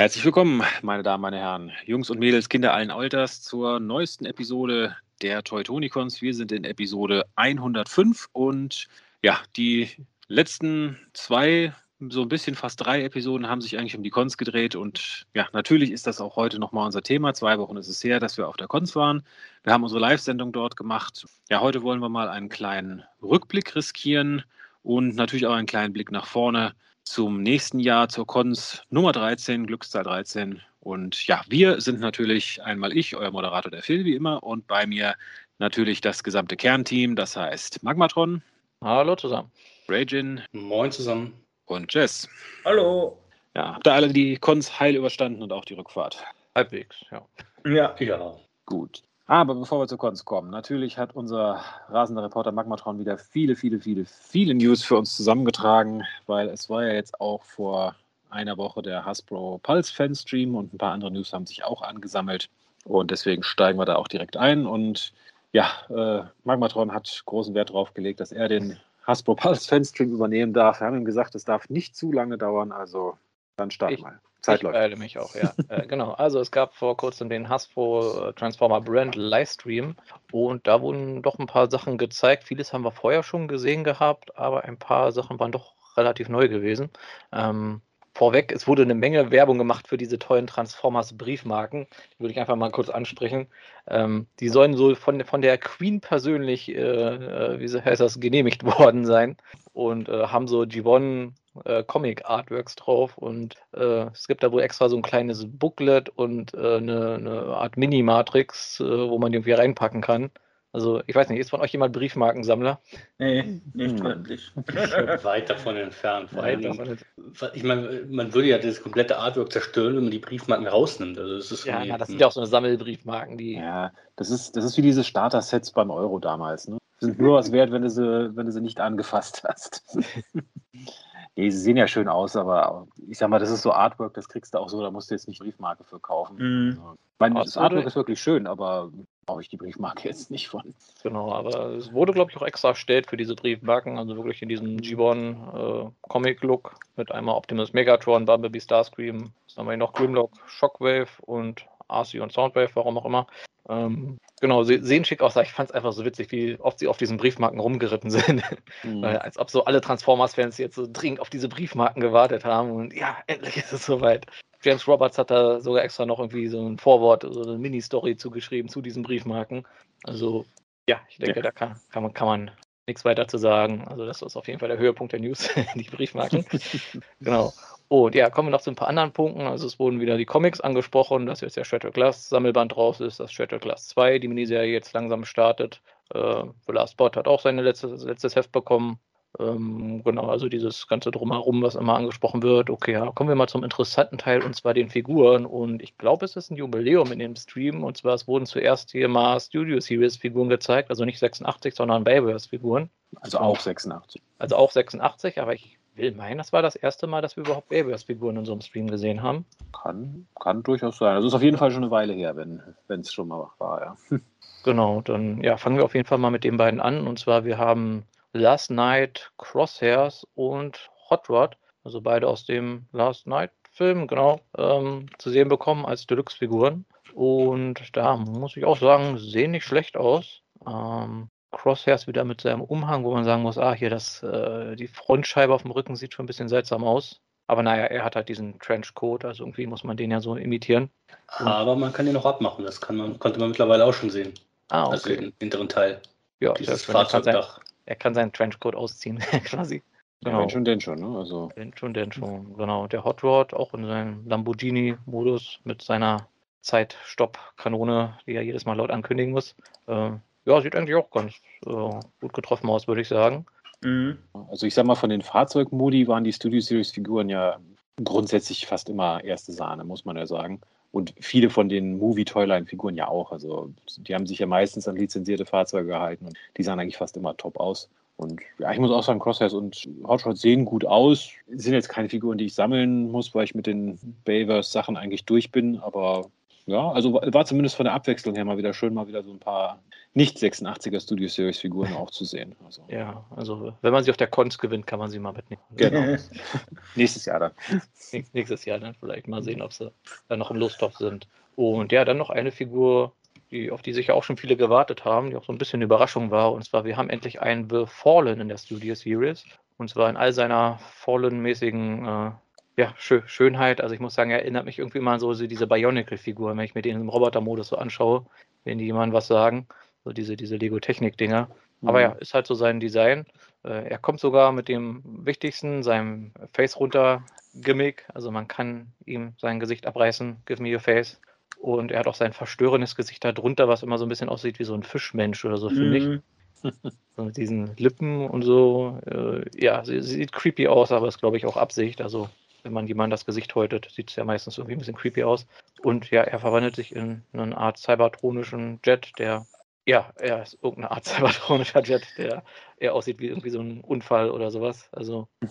Herzlich willkommen, meine Damen, meine Herren, Jungs und Mädels, Kinder allen Alters, zur neuesten Episode der Teutonicons. Wir sind in Episode 105 und ja, die letzten zwei, so ein bisschen fast drei Episoden haben sich eigentlich um die Cons gedreht und ja, natürlich ist das auch heute nochmal unser Thema. Zwei Wochen ist es her, dass wir auf der Cons waren. Wir haben unsere Live-Sendung dort gemacht. Ja, heute wollen wir mal einen kleinen Rückblick riskieren und natürlich auch einen kleinen Blick nach vorne zum nächsten Jahr zur Cons Nummer 13, Glückszahl 13. Und ja, wir sind natürlich einmal ich, euer Moderator der Phil, wie immer, und bei mir natürlich das gesamte Kernteam, das heißt Magmatron. Hallo zusammen. Ragin. Moin zusammen. Und Jess. Hallo. Ja, habt ihr alle die Cons heil überstanden und auch die Rückfahrt? Halbwegs, ja. Ja. Ja. Gut. Aber bevor wir zu Cons kommen, natürlich hat unser rasender Reporter Magmatron wieder viele, viele, viele, viele News für uns zusammengetragen, weil es war ja jetzt auch vor einer Woche der Hasbro Pulse Fanstream und ein paar andere News haben sich auch angesammelt. Und deswegen steigen wir da auch direkt ein. Und ja, äh, Magmatron hat großen Wert darauf gelegt, dass er den Hasbro Pulse Fanstream übernehmen darf. Wir haben ihm gesagt, es darf nicht zu lange dauern, also dann starten Ich- mal. Zeit ich läuft. beeile mich auch, ja. äh, genau. Also es gab vor kurzem den Hasbro äh, Transformer Brand Livestream und da wurden doch ein paar Sachen gezeigt. Vieles haben wir vorher schon gesehen gehabt, aber ein paar Sachen waren doch relativ neu gewesen. Ähm, vorweg, es wurde eine Menge Werbung gemacht für diese tollen Transformers Briefmarken. Die würde ich einfach mal kurz ansprechen. Ähm, die sollen so von, von der Queen persönlich, äh, äh, wie heißt das, genehmigt worden sein und äh, haben so Gibbon äh, Comic Artworks drauf und äh, es gibt da wohl extra so ein kleines Booklet und äh, eine, eine Art Mini-Matrix, äh, wo man die irgendwie reinpacken kann. Also ich weiß nicht, ist von euch jemand Briefmarkensammler? Nee, nicht Hm. wirklich. Weit davon entfernt. Vor Dingen, davon ich meine, man würde ja das komplette Artwork zerstören, wenn man die Briefmarken rausnimmt. Also das ist Ja, na, das sind ja auch so eine Sammelbriefmarken, die. Ja, das ist, das ist wie diese Starter-Sets beim Euro damals. Ne? Sind nur was wert, wenn du sie, wenn du sie nicht angefasst hast. nee, sie sehen ja schön aus, aber ich sag mal, das ist so Artwork, das kriegst du auch so, da musst du jetzt nicht Briefmarke für kaufen. Mhm. Also, Aber das Artwork ist wirklich schön, aber brauche ich die Briefmarke jetzt nicht von. Genau, aber es wurde, glaube ich, auch extra erstellt für diese Briefmarken, also wirklich in diesem Gibbon äh, Comic-Look mit einmal Optimus Megatron, Bumblebee Starscream, was haben wir hier noch Grimlock, Shockwave und RC und Soundwave, warum auch immer. Ähm, genau, se sehen schick aus, aber ich fand es einfach so witzig, wie oft sie auf diesen Briefmarken rumgeritten sind. Mhm. Weil, als ob so alle Transformers-Fans jetzt so dringend auf diese Briefmarken gewartet haben und ja, endlich ist es soweit. James Roberts hat da sogar extra noch irgendwie so ein Vorwort, so eine Mini-Story zugeschrieben zu diesen Briefmarken. Also, ja, ich denke, Ja. da kann, kann, man, kann man nichts weiter zu sagen. Also, das ist auf jeden Fall der Höhepunkt der News, die Briefmarken. genau. Und ja, kommen wir noch zu ein paar anderen Punkten. Also, es wurden wieder die Comics angesprochen, dass jetzt der Shredder Glass Sammelband raus ist, dass Shredder Glass 2, die Miniserie, jetzt langsam startet. Äh, The Last Bot hat auch sein letztes, letztes Heft bekommen. Ähm, genau, also dieses ganze Drumherum, was immer angesprochen wird. Okay, ja, kommen wir mal zum interessanten Teil und zwar den Figuren. Und ich glaube, es ist ein Jubiläum in dem Stream. Und zwar, es wurden zuerst hier mal Studio Series Figuren gezeigt, also nicht 86, sondern Bayverse Figuren. Also auch 86. Also auch 86, aber ich will meinen, das war das erste Mal, dass wir überhaupt Bayverse Figuren in so einem Stream gesehen haben. Kann, kann durchaus sein. Also ist auf jeden Fall schon eine Weile her, wenn es schon mal war, ja. Genau, dann ja, fangen wir auf jeden Fall mal mit den beiden an. Und zwar, wir haben Last Night Crosshairs und Hot Rod, also beide aus dem Last Night Film, genau, ähm, zu sehen bekommen als Deluxe-Figuren. Und da muss ich auch sagen, sehen nicht schlecht aus. Ähm, Crosshairs wieder mit seinem Umhang, wo man sagen muss, ah, hier das, äh, die Frontscheibe auf dem Rücken sieht schon ein bisschen seltsam aus. Aber naja, er hat halt diesen Trenchcoat, also irgendwie muss man den ja so imitieren. Aber man kann den noch abmachen. Das kann man, konnte man mittlerweile auch schon sehen. Ah, Also okay. den hinteren Teil. ja, Dieses. Er Fahrzeugdach. er kann seinen Trenchcoat ausziehen, quasi. Ja, Genau. Wenn schon, denn schon, ne? Also Wenn schon, denn schon. Genau. Der Hot Rod auch in seinem Lamborghini-Modus mit seiner Zeitstopp-Kanone, die er jedes Mal laut ankündigen muss. Äh, ja, sieht eigentlich auch ganz äh, gut getroffen aus, würde ich sagen. Mhm. Also ich sag mal, von den Fahrzeugmodi waren die Studio Series Figuren ja grundsätzlich fast immer erste Sahne, muss man ja sagen. Und viele von den Movie Toyline Figuren ja auch. Also die haben sich ja meistens an lizenzierte Fahrzeuge gehalten und die sahen eigentlich fast immer top aus. Und ja, ich muss auch sagen, Crosshairs und Hot Rod sehen gut aus. Sind jetzt keine Figuren, die ich sammeln muss, weil ich mit den Bayverse Sachen eigentlich durch bin. Aber Ja, also war zumindest von der Abwechslung her mal wieder schön, mal wieder so ein paar nicht-86er Studio Series-Figuren auch zu sehen. Also, Ja, also wenn man sie auf der Cons gewinnt, kann man sie mal mitnehmen. Genau. nächstes Jahr dann. Nächst- Nächstes Jahr dann vielleicht mal sehen, ob sie dann noch im Lostopf sind. Und ja, dann noch eine Figur, die, auf die sicher auch schon viele gewartet haben, die auch so ein bisschen eine Überraschung war. Und zwar, wir haben endlich einen The Fallen in der Studio Series. Und zwar in all seiner Fallen-mäßigen äh, ja, Schö Schönheit. Also ich muss sagen, er erinnert mich irgendwie mal an so diese Bionicle-Figur, wenn ich mir den im Roboter-Modus so anschaue, wenn die jemand was sagen. So diese, diese Lego-Technik-Dinger. Aber Mhm. ja, ist halt so sein Design. Äh, er kommt sogar mit dem wichtigsten, seinem Face runter Gimmick. Also man kann ihm sein Gesicht abreißen, give me your face. Und er hat auch sein verstörendes Gesicht da drunter, was immer so ein bisschen aussieht wie so ein Fischmensch oder so, finde ich. Mhm. So mit diesen Lippen und so. Äh, ja, sie, sie sieht creepy aus, aber ist, glaube ich, auch Absicht. Also, wenn man jemand das Gesicht häutet, sieht es ja meistens irgendwie ein bisschen creepy aus. Und ja, er verwandelt sich in eine Art cybertronischen Jet, der, ja, er ist irgendeine Art cybertronischer Jet, der eher aussieht wie irgendwie so ein Unfall oder sowas. Also,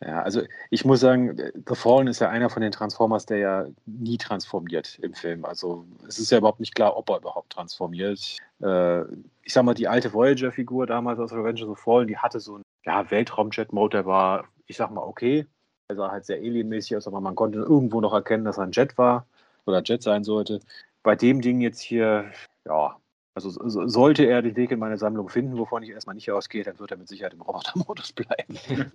Ja, also ich muss sagen, The Fallen ist ja einer von den Transformers, der ja nie transformiert im Film. Also es ist ja überhaupt nicht klar, ob er überhaupt transformiert. Äh, ich sag mal, die alte Voyager-Figur damals aus Revenge of the Fallen, die hatte so einen ja, Weltraumjet-Mode, der war, ich sag mal, okay. Er sah halt sehr alienmäßig aus, aber man konnte irgendwo noch erkennen, dass er ein Jet war oder Jet sein sollte. Bei dem Ding jetzt hier, ja, also so- so- sollte er den Weg in meine Sammlung finden, wovon ich erstmal nicht ausgehe, dann wird er mit Sicherheit im Roboter-Modus bleiben.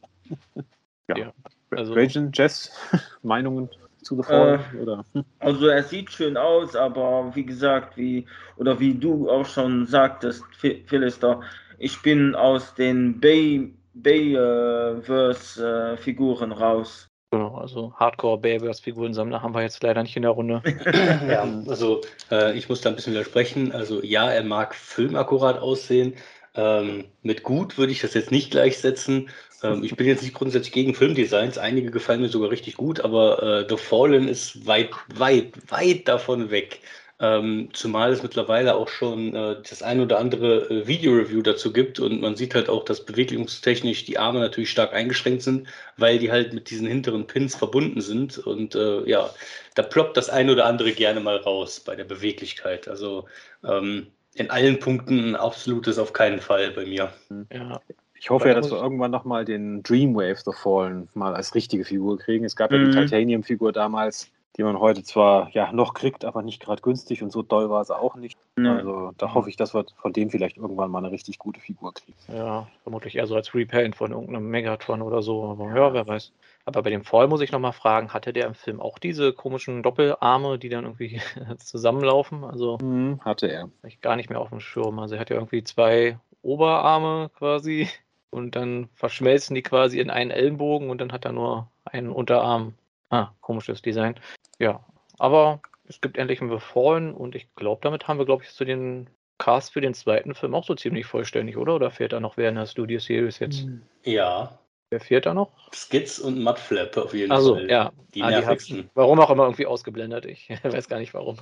ja. Ja, also- Raging, Jess, Meinungen zu The Fallen? oder? Also er sieht schön aus, aber wie gesagt, wie oder wie du auch schon sagtest, Phi- Philister, ich bin aus den Bay Bayverse äh, Figuren raus. genau, also Hardcore Bayverse Figurensammler haben wir jetzt leider nicht in der Runde. Ja, also äh, ich muss da ein bisschen widersprechen. Also ja, er mag filmakkurat aussehen. Ähm, mit gut würde ich das jetzt nicht gleichsetzen. Ähm, ich bin jetzt nicht grundsätzlich gegen Filmdesigns. Einige gefallen mir sogar richtig gut, aber äh, The Fallen ist weit, weit, weit davon weg. Ähm, zumal es mittlerweile auch schon äh, das ein oder andere äh, Video-Review dazu gibt und man sieht halt auch, dass bewegungstechnisch die Arme natürlich stark eingeschränkt sind, weil die halt mit diesen hinteren Pins verbunden sind und äh, ja, da ploppt das ein oder andere gerne mal raus bei der Beweglichkeit. Also ähm, in allen Punkten ein absolutes auf keinen Fall bei mir. Ja, Ich hoffe ja, da dass wir irgendwann nochmal den Dreamwave The Fallen mal als richtige Figur kriegen. Es gab ja die Mhm. Titanium-Figur damals, die man heute zwar ja noch kriegt, aber nicht gerade günstig und so doll war sie auch nicht. Ja. Also da hoffe ich, dass wir von dem vielleicht irgendwann mal eine richtig gute Figur kriegen. ja, vermutlich eher so als Repaint von irgendeinem Megatron oder so, aber ja, wer weiß. Aber bei dem Fall muss ich nochmal fragen, hatte der im Film auch diese komischen Doppelarme, die dann irgendwie zusammenlaufen? Also Mhm, hatte er. ich gar nicht mehr auf dem Schirm. Also er hat ja irgendwie zwei Oberarme quasi und dann verschmelzen die quasi in einen Ellenbogen und dann hat er nur einen Unterarm. Ah, komisches Design. Ja, aber es gibt endlich einen Fallen und ich glaube, damit haben wir, glaube ich, zu den Cast für den zweiten Film auch so ziemlich vollständig, oder? Oder fehlt da noch wer in der Studio Series jetzt? Ja, Wer fehlt da noch? Skits und Mudflap auf jeden Also Fall. ja. Die Ah, die nervigsten. Warum auch immer irgendwie ausgeblendet. Ich weiß gar nicht warum.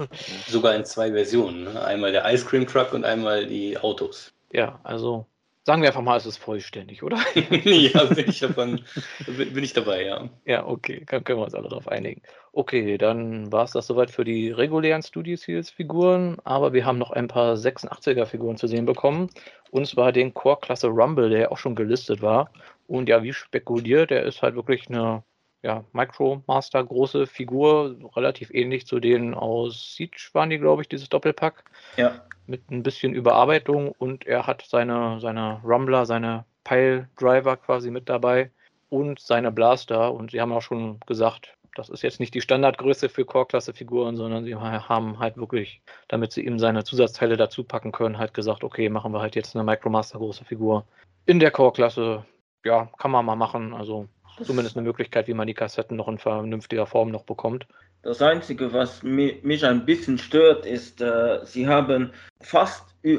Sogar in zwei Versionen. Ne? Einmal der Ice Cream Truck und einmal die Autos. Ja, also sagen wir einfach mal, es ist vollständig, oder? ja, bin ich, davon, bin, ich dabei, ja. Ja, okay, dann können wir uns alle darauf einigen. Okay, dann war es das soweit für die regulären Studio Series Figuren, aber wir haben noch ein paar 86er Figuren zu sehen bekommen. Und zwar den Core-Klasse Rumble, der ja auch schon gelistet war. Und ja, wie spekuliert, der ist halt wirklich eine ja, Micromaster große Figur, relativ ähnlich zu denen aus Siege waren die, glaube ich, dieses Doppelpack Ja. Mit ein bisschen Überarbeitung und er hat seine, seine Rumbler, seine Pile-Driver quasi mit dabei und seine Blaster. Und sie haben auch schon gesagt, das ist jetzt nicht die Standardgröße für Core-Klasse-Figuren, sondern sie ha- haben halt wirklich, damit sie ihm seine Zusatzteile dazu packen können, halt gesagt, okay, machen wir halt jetzt eine Micromaster-große Figur. In der Core-Klasse, ja, kann man mal machen. Also zumindest eine Möglichkeit, wie man die Kassetten noch in vernünftiger Form noch bekommt. Das Einzige, was mi mich ein bisschen stört, ist, äh, sie haben fast äh,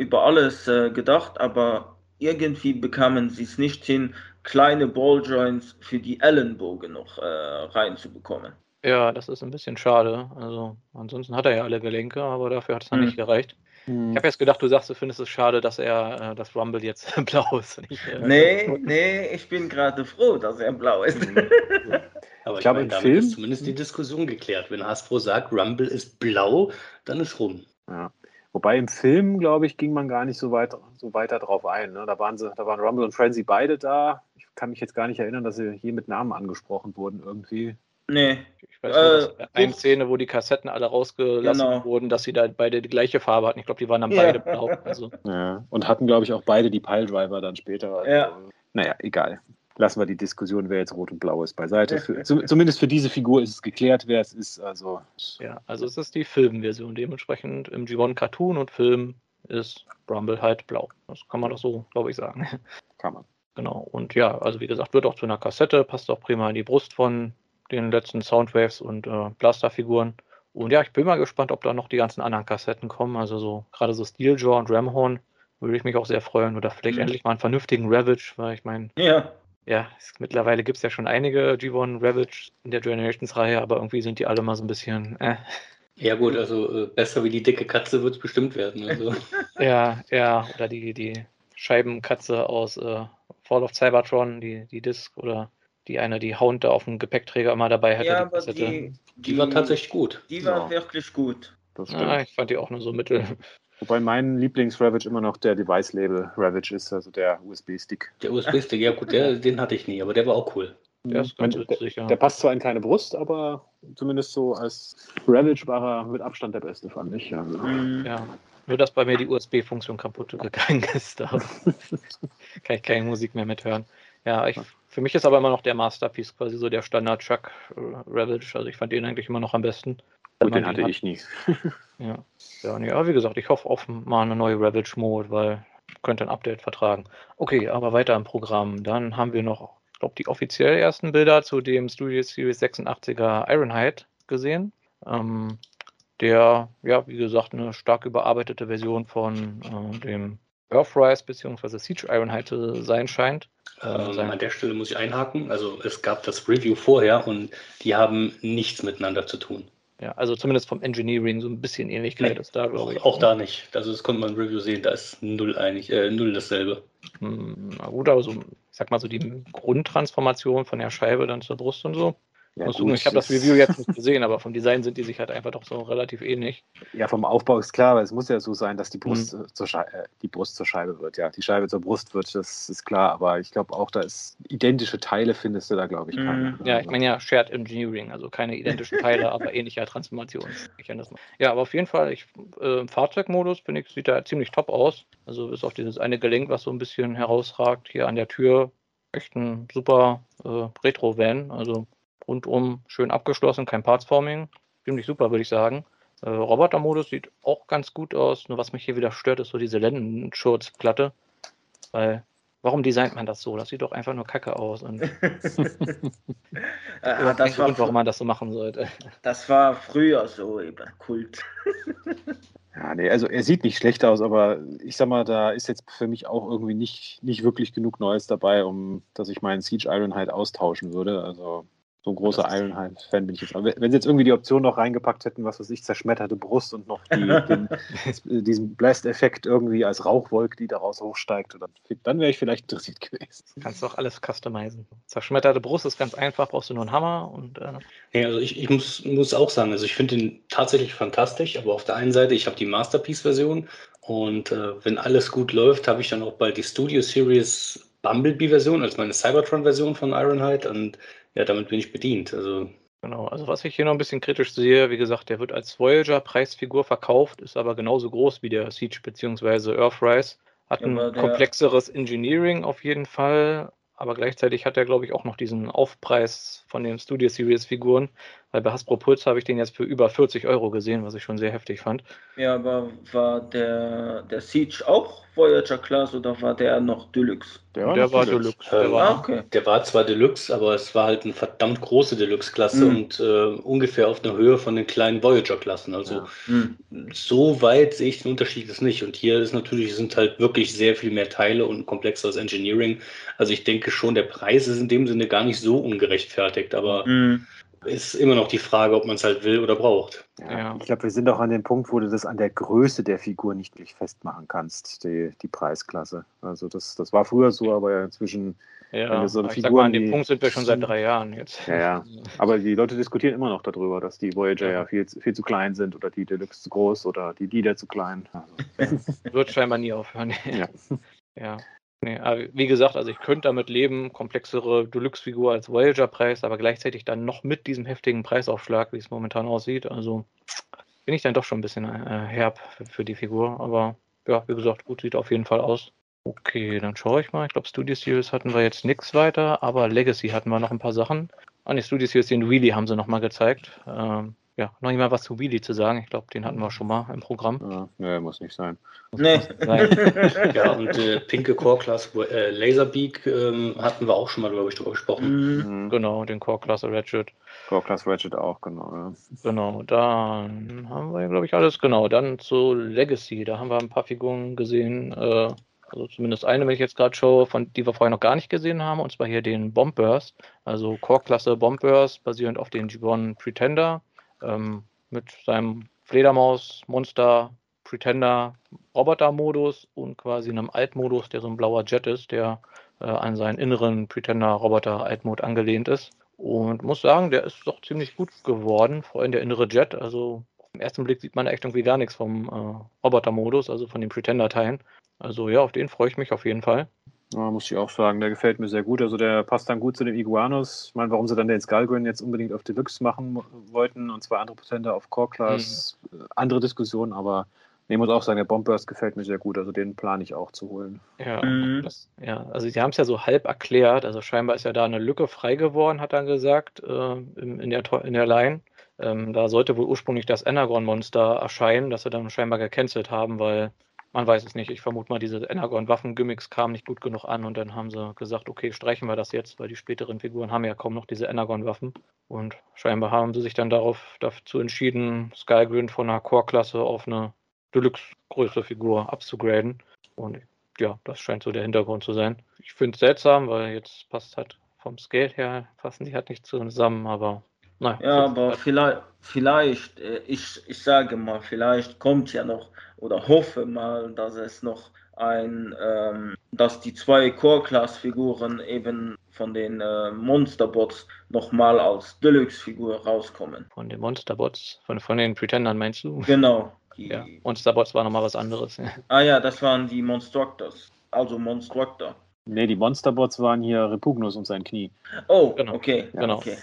über alles äh, gedacht, aber irgendwie bekamen sie es nicht hin, kleine Balljoints für die Ellenbogen noch äh, reinzubekommen. Ja, das ist ein bisschen schade. Also ansonsten hat er ja alle Gelenke, aber dafür hat es dann Mhm. nicht gereicht. Ich habe jetzt gedacht, du sagst, du findest es schade, dass er äh, das Rumble jetzt blau ist. Nicht, äh, Nee, nee, ich bin gerade froh, dass er blau ist. Aber ich, ich glaube, meine, damit Film, ist zumindest die Diskussion geklärt. Wenn Hasbro sagt, Rumble ist blau, dann ist rum. Ja. Wobei im Film, glaube ich, ging man gar nicht so, weit, so weiter drauf ein. Ne? Da, waren sie, da waren Rumble und Frenzy beide da. Ich kann mich jetzt gar nicht erinnern, dass sie hier mit Namen angesprochen wurden irgendwie. Nee. Ich weiß nur, äh, eine Szene, wo die Kassetten alle rausgelassen genau. wurden, dass sie da beide die gleiche Farbe hatten. Ich glaube, die waren dann ja. beide blau. Also. Ja. Und hatten, glaube ich, auch beide die Piledriver dann später. Also, ja. Naja, egal lassen wir die Diskussion, wer jetzt rot und blau ist, beiseite. Für, zumindest für diese Figur ist es geklärt, wer es ist. Also. Ja, also es ist die Filmversion. Dementsprechend im G1 Cartoon und Film ist Rumble halt blau. Das kann man doch so, glaube ich, sagen. Kann man. Genau. Und ja, also wie gesagt, wird auch zu einer Kassette, passt auch prima in die Brust von den letzten Soundwaves und äh, Blaster-Figuren. Und ja, ich bin mal gespannt, ob da noch die ganzen anderen Kassetten kommen. Also so gerade so Steeljaw und Ramhorn würde ich mich auch sehr freuen. Oder vielleicht mhm. endlich mal einen vernünftigen Ravage, weil ich meine, ja ja, es, mittlerweile gibt es ja schon einige G1 Ravage in der Generations-Reihe, aber irgendwie sind die alle mal so ein bisschen. Äh. Ja, gut, also äh, besser wie die dicke Katze wird es bestimmt werden. Also. ja, ja, oder die, die Scheibenkatze aus äh, Fall of Cybertron, die, die Disc oder die eine, die Hound da auf dem Gepäckträger immer dabei hatte. Ja, aber die, die, die, war tatsächlich gut. Die war ja. wirklich gut. Ja, ich fand die auch nur so mittel. Wobei mein Lieblings-Ravage immer noch der Device-Label Ravage ist, also der USB-Stick. Der USB-Stick, ja gut, der, den hatte ich nie, aber der war auch cool. Der, ist ganz der, witzig, ja. der passt zwar in keine Brust, aber zumindest so als Ravage war er mit Abstand der beste, fand ich. Also. Ja, nur dass bei mir die USB-Funktion kaputt gegangen ist. Da kann ich keine Musik mehr mithören. Ja, ich, für mich ist aber immer noch der Masterpiece quasi so der Standard Chuck äh, Ravage. Also ich fand den eigentlich immer noch am besten. Gut, den hatte hat. ich nie. Ja. Ja, nee, aber wie gesagt, ich hoffe auf mal eine neue Ravage Mode, weil könnte ein Update vertragen. Okay, aber weiter im Programm. Dann haben wir noch, ich glaube, die offiziell ersten Bilder zu dem Studio Series 86er Ironhide gesehen. Ähm, der, ja, wie gesagt, eine stark überarbeitete Version von äh, dem Earthrise bzw. Siege Ironhide sein scheint. Ähm, sein an der Stelle muss ich einhaken. Also es gab das Review vorher und die haben nichts miteinander zu tun. Ja, also zumindest vom Engineering so ein bisschen Ähnlichkeit nee, ist da, glaube ich. Auch da nicht. Also das konnte man im Review sehen, da ist null einig, äh, null dasselbe. Hm, na gut, aber so, ich sag mal so die Grundtransformation von der Scheibe dann zur Brust und so, ja, gut, ich habe das Review jetzt nicht gesehen, aber vom Design sind die sich halt einfach doch so relativ ähnlich. Ja, vom Aufbau ist klar, weil es muss ja so sein, dass die Brust, mhm. zur, Scheibe, äh, die Brust zur Scheibe wird. Ja, die Scheibe zur Brust wird, das ist klar, aber ich glaube auch, da ist identische Teile findest du da, glaube ich, keine. Mhm. Ja, ich meine ja Shared Engineering, also keine identischen Teile, aber ähnlicher Transformationsmechanismus. Ja, aber auf jeden Fall, ich, äh, im Fahrzeugmodus finde ich, sieht er ziemlich top aus. Also bis auf dieses eine Gelenk, was so ein bisschen herausragt, hier an der Tür. Echt ein super äh, Retro-Van. Also rundum schön abgeschlossen, kein Partsforming. Ziemlich super, würde ich sagen. Äh, Roboter-Modus sieht auch ganz gut aus. Nur was mich hier wieder stört, ist so diese Lendenschutzplatte. Weil, warum designt man das so? Das sieht doch einfach nur kacke aus. Und äh, das war Grund, warum man das so machen sollte. Das war früher so, eben Kult. Ja, nee, also er sieht nicht schlecht aus, aber ich sag mal, da ist jetzt für mich auch irgendwie nicht, nicht wirklich genug Neues dabei, um dass ich meinen Siege Iron halt austauschen würde. Also so ein großer Ironhide-Fan bin ich jetzt. Aber wenn sie jetzt irgendwie die Option noch reingepackt hätten, was weiß ich, zerschmetterte Brust und noch die, den, diesen Blast-Effekt irgendwie als Rauchwolke, die daraus hochsteigt, dann, dann wäre ich vielleicht interessiert gewesen. Kannst du auch alles customizen. Zerschmetterte Brust ist ganz einfach, brauchst du nur einen Hammer und. Äh ja, also ich, ich muss, muss auch sagen, also ich finde den tatsächlich fantastisch, aber auf der einen Seite, ich habe die Masterpiece-Version und äh, wenn alles gut läuft, habe ich dann auch bald die Studio Series Bumblebee-Version, also meine Cybertron-Version von Ironhide und ja, damit bin ich bedient. Also Genau, also was ich hier noch ein bisschen kritisch sehe, wie gesagt, der wird als Voyager-Preisfigur verkauft, ist aber genauso groß wie der Siege bzw. Earthrise. Hat ja, ein komplexeres Engineering auf jeden Fall, aber gleichzeitig hat er, glaube ich, auch noch diesen Aufpreis von den Studio Series Figuren, weil bei Hasbro Pulse habe ich den jetzt für über 40 Euro gesehen, was ich schon sehr heftig fand. Ja, aber war der, der Siege auch Voyager Class oder war der noch Deluxe? Der war, der war Deluxe. Deluxe. Der, war, ah, okay. der war zwar Deluxe, aber es war halt eine verdammt große Deluxe-Klasse mhm. und äh, ungefähr auf der Höhe von den kleinen Voyager-Klassen. Also ja. mhm. so weit sehe ich den Unterschied jetzt nicht. Und hier ist natürlich, sind halt wirklich sehr viel mehr Teile und komplexeres Engineering. Also ich denke schon, der Preis ist in dem Sinne gar nicht so ungerechtfertigt, aber mhm ist immer noch die Frage, ob man es halt will oder braucht. Ja, Ich glaube, wir sind auch an dem Punkt, wo du das an der Größe der Figur nicht wirklich festmachen kannst, die, die Preisklasse. Also das, das war früher so, aber inzwischen Ja, so ich Figuren, sag mal, an dem Punkt sind wir schon seit drei Jahren jetzt. Ja, ja. Aber die Leute diskutieren immer noch darüber, dass die Voyager ja, ja viel, viel zu klein sind oder die Deluxe zu groß oder die Leader zu klein. Also. Wird scheinbar nie aufhören. Ja. ja. Nee, wie gesagt, also ich könnte damit leben, komplexere Deluxe-Figur als Voyager-Preis, aber gleichzeitig dann noch mit diesem heftigen Preisaufschlag, wie es momentan aussieht. Also bin ich dann doch schon ein bisschen äh, herb für, für die Figur. Aber ja, wie gesagt, gut sieht auf jeden Fall aus. Okay, dann schaue ich mal. Ich glaube, Studio Series hatten wir jetzt nichts weiter, aber Legacy hatten wir noch ein paar Sachen. An ah, die Studio Series, den Wheelie haben sie nochmal gezeigt. Ähm, ja, noch nicht mal was zu Wheelie zu sagen. Ich glaube, den hatten wir schon mal im Programm. Ja, nee, muss nicht sein. Nee. ja, und äh, pinke Core Class äh, Laserbeak ähm, hatten wir auch schon mal, glaube ich, drüber gesprochen. Mhm. Genau, den Core Class Ratchet. Core Class Ratchet auch, genau. Ja. Genau, dann haben wir, glaube ich, alles. Genau, dann zu Legacy. Da haben wir ein paar Figuren gesehen. Äh, also zumindest eine, wenn ich jetzt gerade schaue, von die wir vorher noch gar nicht gesehen haben, und zwar hier den Bombburst, also Core-Klasse Bombburst, basierend auf den Gibbon Pretender, ähm, mit seinem Fledermaus-Monster Pretender Roboter-Modus und quasi einem Alt-Modus, der so ein blauer Jet ist, der äh, an seinen inneren Pretender-Roboter Alt-Mode angelehnt ist. Und muss sagen, der ist doch ziemlich gut geworden, vor allem der innere Jet. Also im ersten Blick sieht man echt irgendwie gar nichts vom äh, Roboter-Modus, also von den Pretender-Teilen. Also ja, auf den freue ich mich auf jeden Fall. Ja, muss ich auch sagen, der gefällt mir sehr gut. Also der passt dann gut zu dem Iguanos. Ich meine, warum sie dann den Skullgrin jetzt unbedingt auf Deluxe machen wollten und zwei andere Prozente auf Core Class, mhm. andere Diskussion, aber ich muss auch sagen, der Bombburst gefällt mir sehr gut, also den plane ich auch zu holen. Ja, mhm. das, ja also sie haben es ja so halb erklärt, also scheinbar ist ja da eine Lücke frei geworden, hat er gesagt, äh, in, in, der, in der Line. Ähm, da sollte wohl ursprünglich das Energon-Monster erscheinen, das sie dann scheinbar gecancelt haben, weil man weiß es nicht. Ich vermute mal, diese Energon-Waffen-Gimmicks kamen nicht gut genug an und dann haben sie gesagt, okay, streichen wir das jetzt, weil die späteren Figuren haben ja kaum noch diese Energon-Waffen. Und scheinbar haben sie sich dann darauf dazu entschieden, Skygrin von einer Core-Klasse auf eine Deluxe-Größe-Figur abzugraden. Und ja, das scheint so der Hintergrund zu sein. Ich finde es seltsam, weil jetzt passt halt vom Scale her, passen die halt nicht zusammen, aber nein. Ja, aber vielleicht, vielleicht äh, ich, ich sage mal, vielleicht kommt ja noch oder hoffe mal, dass es noch ein, ähm, dass die zwei Core-Class-Figuren eben von den äh, Monsterbots nochmal als Deluxe-Figur rauskommen. Von den Monsterbots? Von, von den Pretendern meinst du? Genau. Die, ja. Monsterbots war nochmal was anderes. ah ja, das waren die Monstructors. Also Monstructor. Nee, die Monsterbots waren hier Repugnus und sein Knie. Oh, genau. okay. Genau. Okay.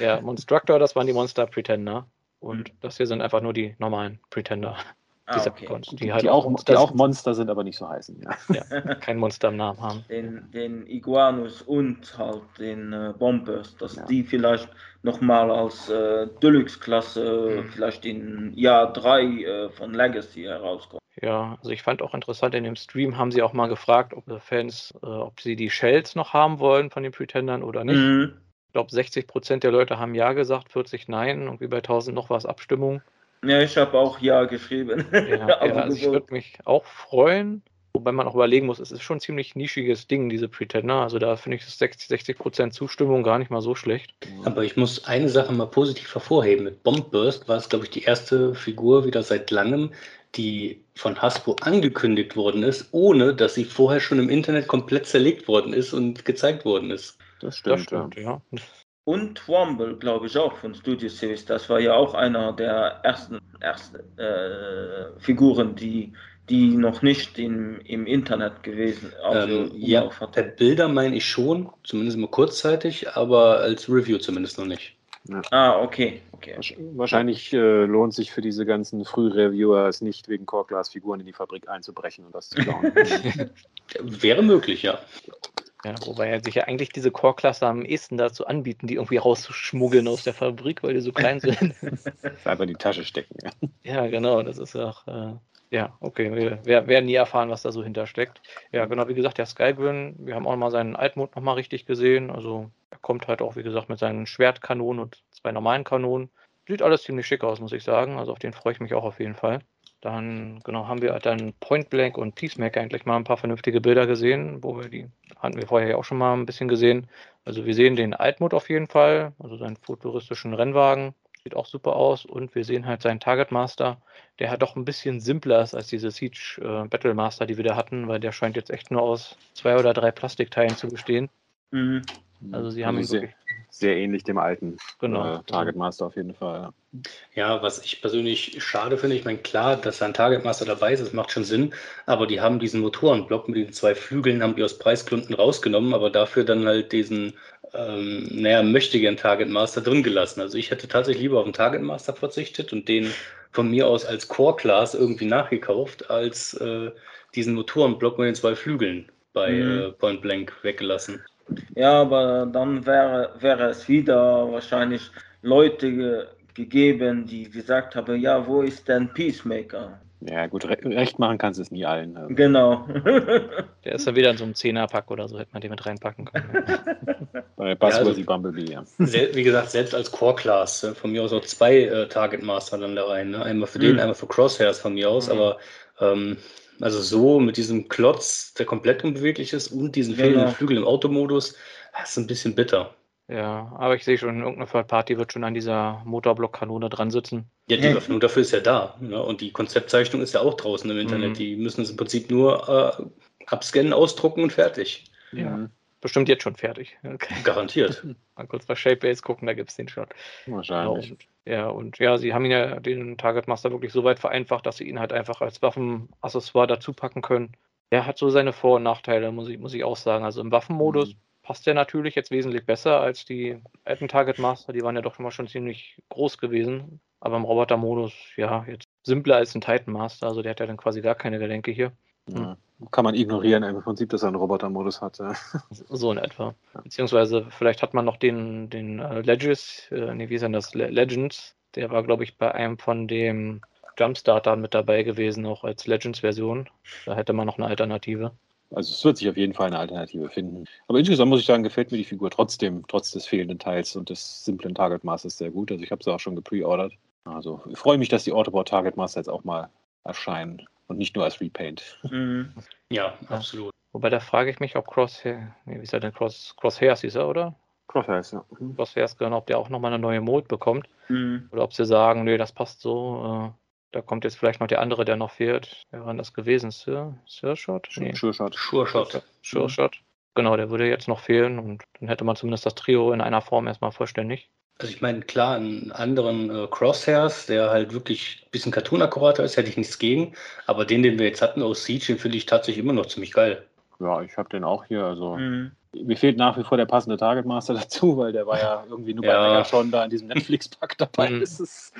ja, Monstructor, das waren die Monster Pretender. Und mhm. das hier sind einfach nur die normalen Pretender. Ah, okay. die, die, halt die, auch, die auch Monster sind, aber nicht so heißen. Ja. ja kein Monster im Namen haben. Den, den Iguanus und halt den äh, Bombers, dass ja. die vielleicht nochmal als äh, Deluxe-Klasse mhm. vielleicht in Jahr 3 äh, von Legacy herauskommen. Ja, also ich fand auch interessant, in dem Stream haben sie auch mal gefragt, ob die Fans, äh, ob sie die Shells noch haben wollen von den Pretendern oder nicht. Mhm. Ich glaube, 60 Prozent der Leute haben Ja gesagt, 40 Nein, und wie bei 1000 noch was Abstimmung. Ja, ich habe auch Ja geschrieben. Ja, ja also ich würde mich auch freuen, wobei man auch überlegen muss, es ist schon ein ziemlich nischiges Ding, diese Pretender. Also da finde ich das 60, 60 Prozent Zustimmung gar nicht mal so schlecht. Aber ich muss eine Sache mal positiv hervorheben. Mit Bombburst war es, glaube ich, die erste Figur wieder seit langem, die von Hasbro angekündigt worden ist, ohne dass sie vorher schon im Internet komplett zerlegt worden ist und gezeigt worden ist. Das stimmt, das stimmt ja. ja. Und Womble, glaube ich, auch von Studio Series. Das war ja auch einer der ersten, ersten äh, Figuren, die, die noch nicht in, im Internet gewesen also ähm, Ja, Bilder meine ich schon, zumindest mal kurzzeitig, aber als Review zumindest noch nicht. Ja. Ah, okay. okay. Wahrscheinlich äh, lohnt sich für diese ganzen Frühreviewer es nicht, wegen Core Glass Figuren in die Fabrik einzubrechen und das zu klauen. Wäre möglich, ja. Ja, wobei er sich ja eigentlich diese Core-Klasse am ehesten dazu anbieten, die irgendwie rauszuschmuggeln aus der Fabrik, weil die so klein sind. Einfach in die Tasche stecken. Ja, ja genau, das ist auch. Äh, ja, okay, wir, wir, werden nie erfahren, was da so hintersteckt. Ja, genau, wie gesagt, der Skygrin, wir haben auch mal seinen Altmod nochmal richtig gesehen. Also er kommt halt auch, wie gesagt, mit seinen Schwertkanonen und zwei normalen Kanonen. Sieht alles ziemlich schick aus, muss ich sagen. Also auf den freue ich mich auch auf jeden Fall. Dann genau haben wir dann Point Blank und Peacemaker eigentlich mal ein paar vernünftige Bilder gesehen, wo wir die hatten wir vorher ja auch schon mal ein bisschen gesehen. Also wir sehen den Altmod auf jeden Fall, also seinen futuristischen Rennwagen, sieht auch super aus und wir sehen halt seinen Target Master, der halt doch ein bisschen simpler ist als diese Siege äh, Battle Master, die wir da hatten, weil der scheint jetzt echt nur aus zwei oder drei Plastikteilen zu bestehen. Mhm. Also sie haben also sehr, sehr, ähnlich dem alten genau. äh, Target Master auf jeden Fall. Ja, was ich persönlich schade finde, ich meine, klar, dass da ein Target Master dabei ist, das macht schon Sinn, aber die haben diesen Motorenblock mit den zwei Flügeln, haben die aus Preisgründen rausgenommen, aber dafür dann halt diesen, ähm, naja, möchtegern Target Master drin gelassen. Also ich hätte tatsächlich lieber auf den Target Master verzichtet und den von mir aus als Core Class irgendwie nachgekauft, als äh, diesen Motorenblock mit den zwei Flügeln bei mhm. äh, Point Blank weggelassen. Ja, aber dann wäre, wäre es wieder wahrscheinlich Leute ge gegeben, die gesagt haben, ja, wo ist denn Peacemaker? Ja, gut, re recht machen kannst du es nie allen. Also. Genau. Der ist ja wieder in so einem Zehnerpack oder so, hätte man den mit reinpacken können. Bei Buzzworthy ja, also, Bumblebee, ja. Wie gesagt, selbst als Core-Class, von mir aus auch zwei äh, Target Master dann da rein. Ne? Einmal für mhm. den, einmal für Crosshairs von mir aus, mhm. aber ähm, also so mit diesem Klotz, der komplett unbeweglich ist und diesen fehlenden Flügel im Automodus, das ist ein bisschen bitter. Ja, aber ich sehe schon, irgendeine Third Party wird schon an dieser Motorblock-Kanone dran sitzen. Ja, die Öffnung dafür ist ja da. Ne? Und die Konzeptzeichnung ist ja auch draußen im Internet. Mhm. Die müssen es im Prinzip nur äh, abscannen, ausdrucken und fertig. Ja. Mhm. Bestimmt jetzt schon fertig. Okay. Garantiert. Mal kurz bei Shapebase gucken, da gibt es den schon. Wahrscheinlich. Ja, und ja, sie haben ihn ja den Target Master wirklich so weit vereinfacht, dass sie ihn halt einfach als Waffenaccessoire dazu packen können. Er hat so seine Vor- und Nachteile, muss ich, muss ich auch sagen. Also im Waffenmodus mhm. passt der natürlich jetzt wesentlich besser als die alten Target Master. Die waren ja doch immer schon ziemlich groß gewesen. Aber im Roboter-Modus, ja, jetzt simpler als ein Titan Master. Also der hat ja dann quasi gar keine Gelenke hier. Ja, kann man ignorieren im Prinzip, dass er einen Roboter-Modus hat. So in etwa. Beziehungsweise vielleicht hat man noch den, den äh, Legends, äh, nee, wie ist denn das? Le Legends, der war, glaube ich, bei einem von dem Jumpstarter mit dabei gewesen, auch als Legends-Version. Da hätte man noch eine Alternative. Also es wird sich auf jeden Fall eine Alternative finden. Aber insgesamt muss ich sagen, gefällt mir die Figur trotzdem, trotz des fehlenden Teils und des simplen Target Masters sehr gut. Also ich habe sie auch schon gepreordert. Also ich freue mich, dass die Autobot Target Master jetzt auch mal erscheinen und nicht nur als Repaint. Mhm. Ja, absolut. Wobei da frage ich mich, ob Crosshair, nee, wie ist er denn Cross, Crosshairs hieß er, oder? Crosshairs, ja. Mhm. Crosshairs, genau, ob der auch nochmal eine neue Mode bekommt. Mhm. Oder ob sie sagen, nee, das passt so. Äh, da kommt jetzt vielleicht noch der andere, der noch fehlt. Wer war das gewesen? Sir, Sir Shot? Nee. Sure Shot. Sure Shot. Sure Shot. Genau, der würde jetzt noch fehlen und dann hätte man zumindest das Trio in einer Form erstmal vollständig. Also ich meine, klar, einen anderen äh, Crosshairs, der halt wirklich ein bisschen cartoon-akkurater ist, hätte ich nichts gegen. Aber den, den wir jetzt hatten aus Siege, den finde ich tatsächlich immer noch ziemlich geil. Ja, ich habe den auch hier. Also mhm. mir fehlt nach wie vor der passende Target Master dazu, weil der war ja irgendwie nur ja. bei Mega schon da in diesem Netflix-Pack dabei. Mhm. Ist es.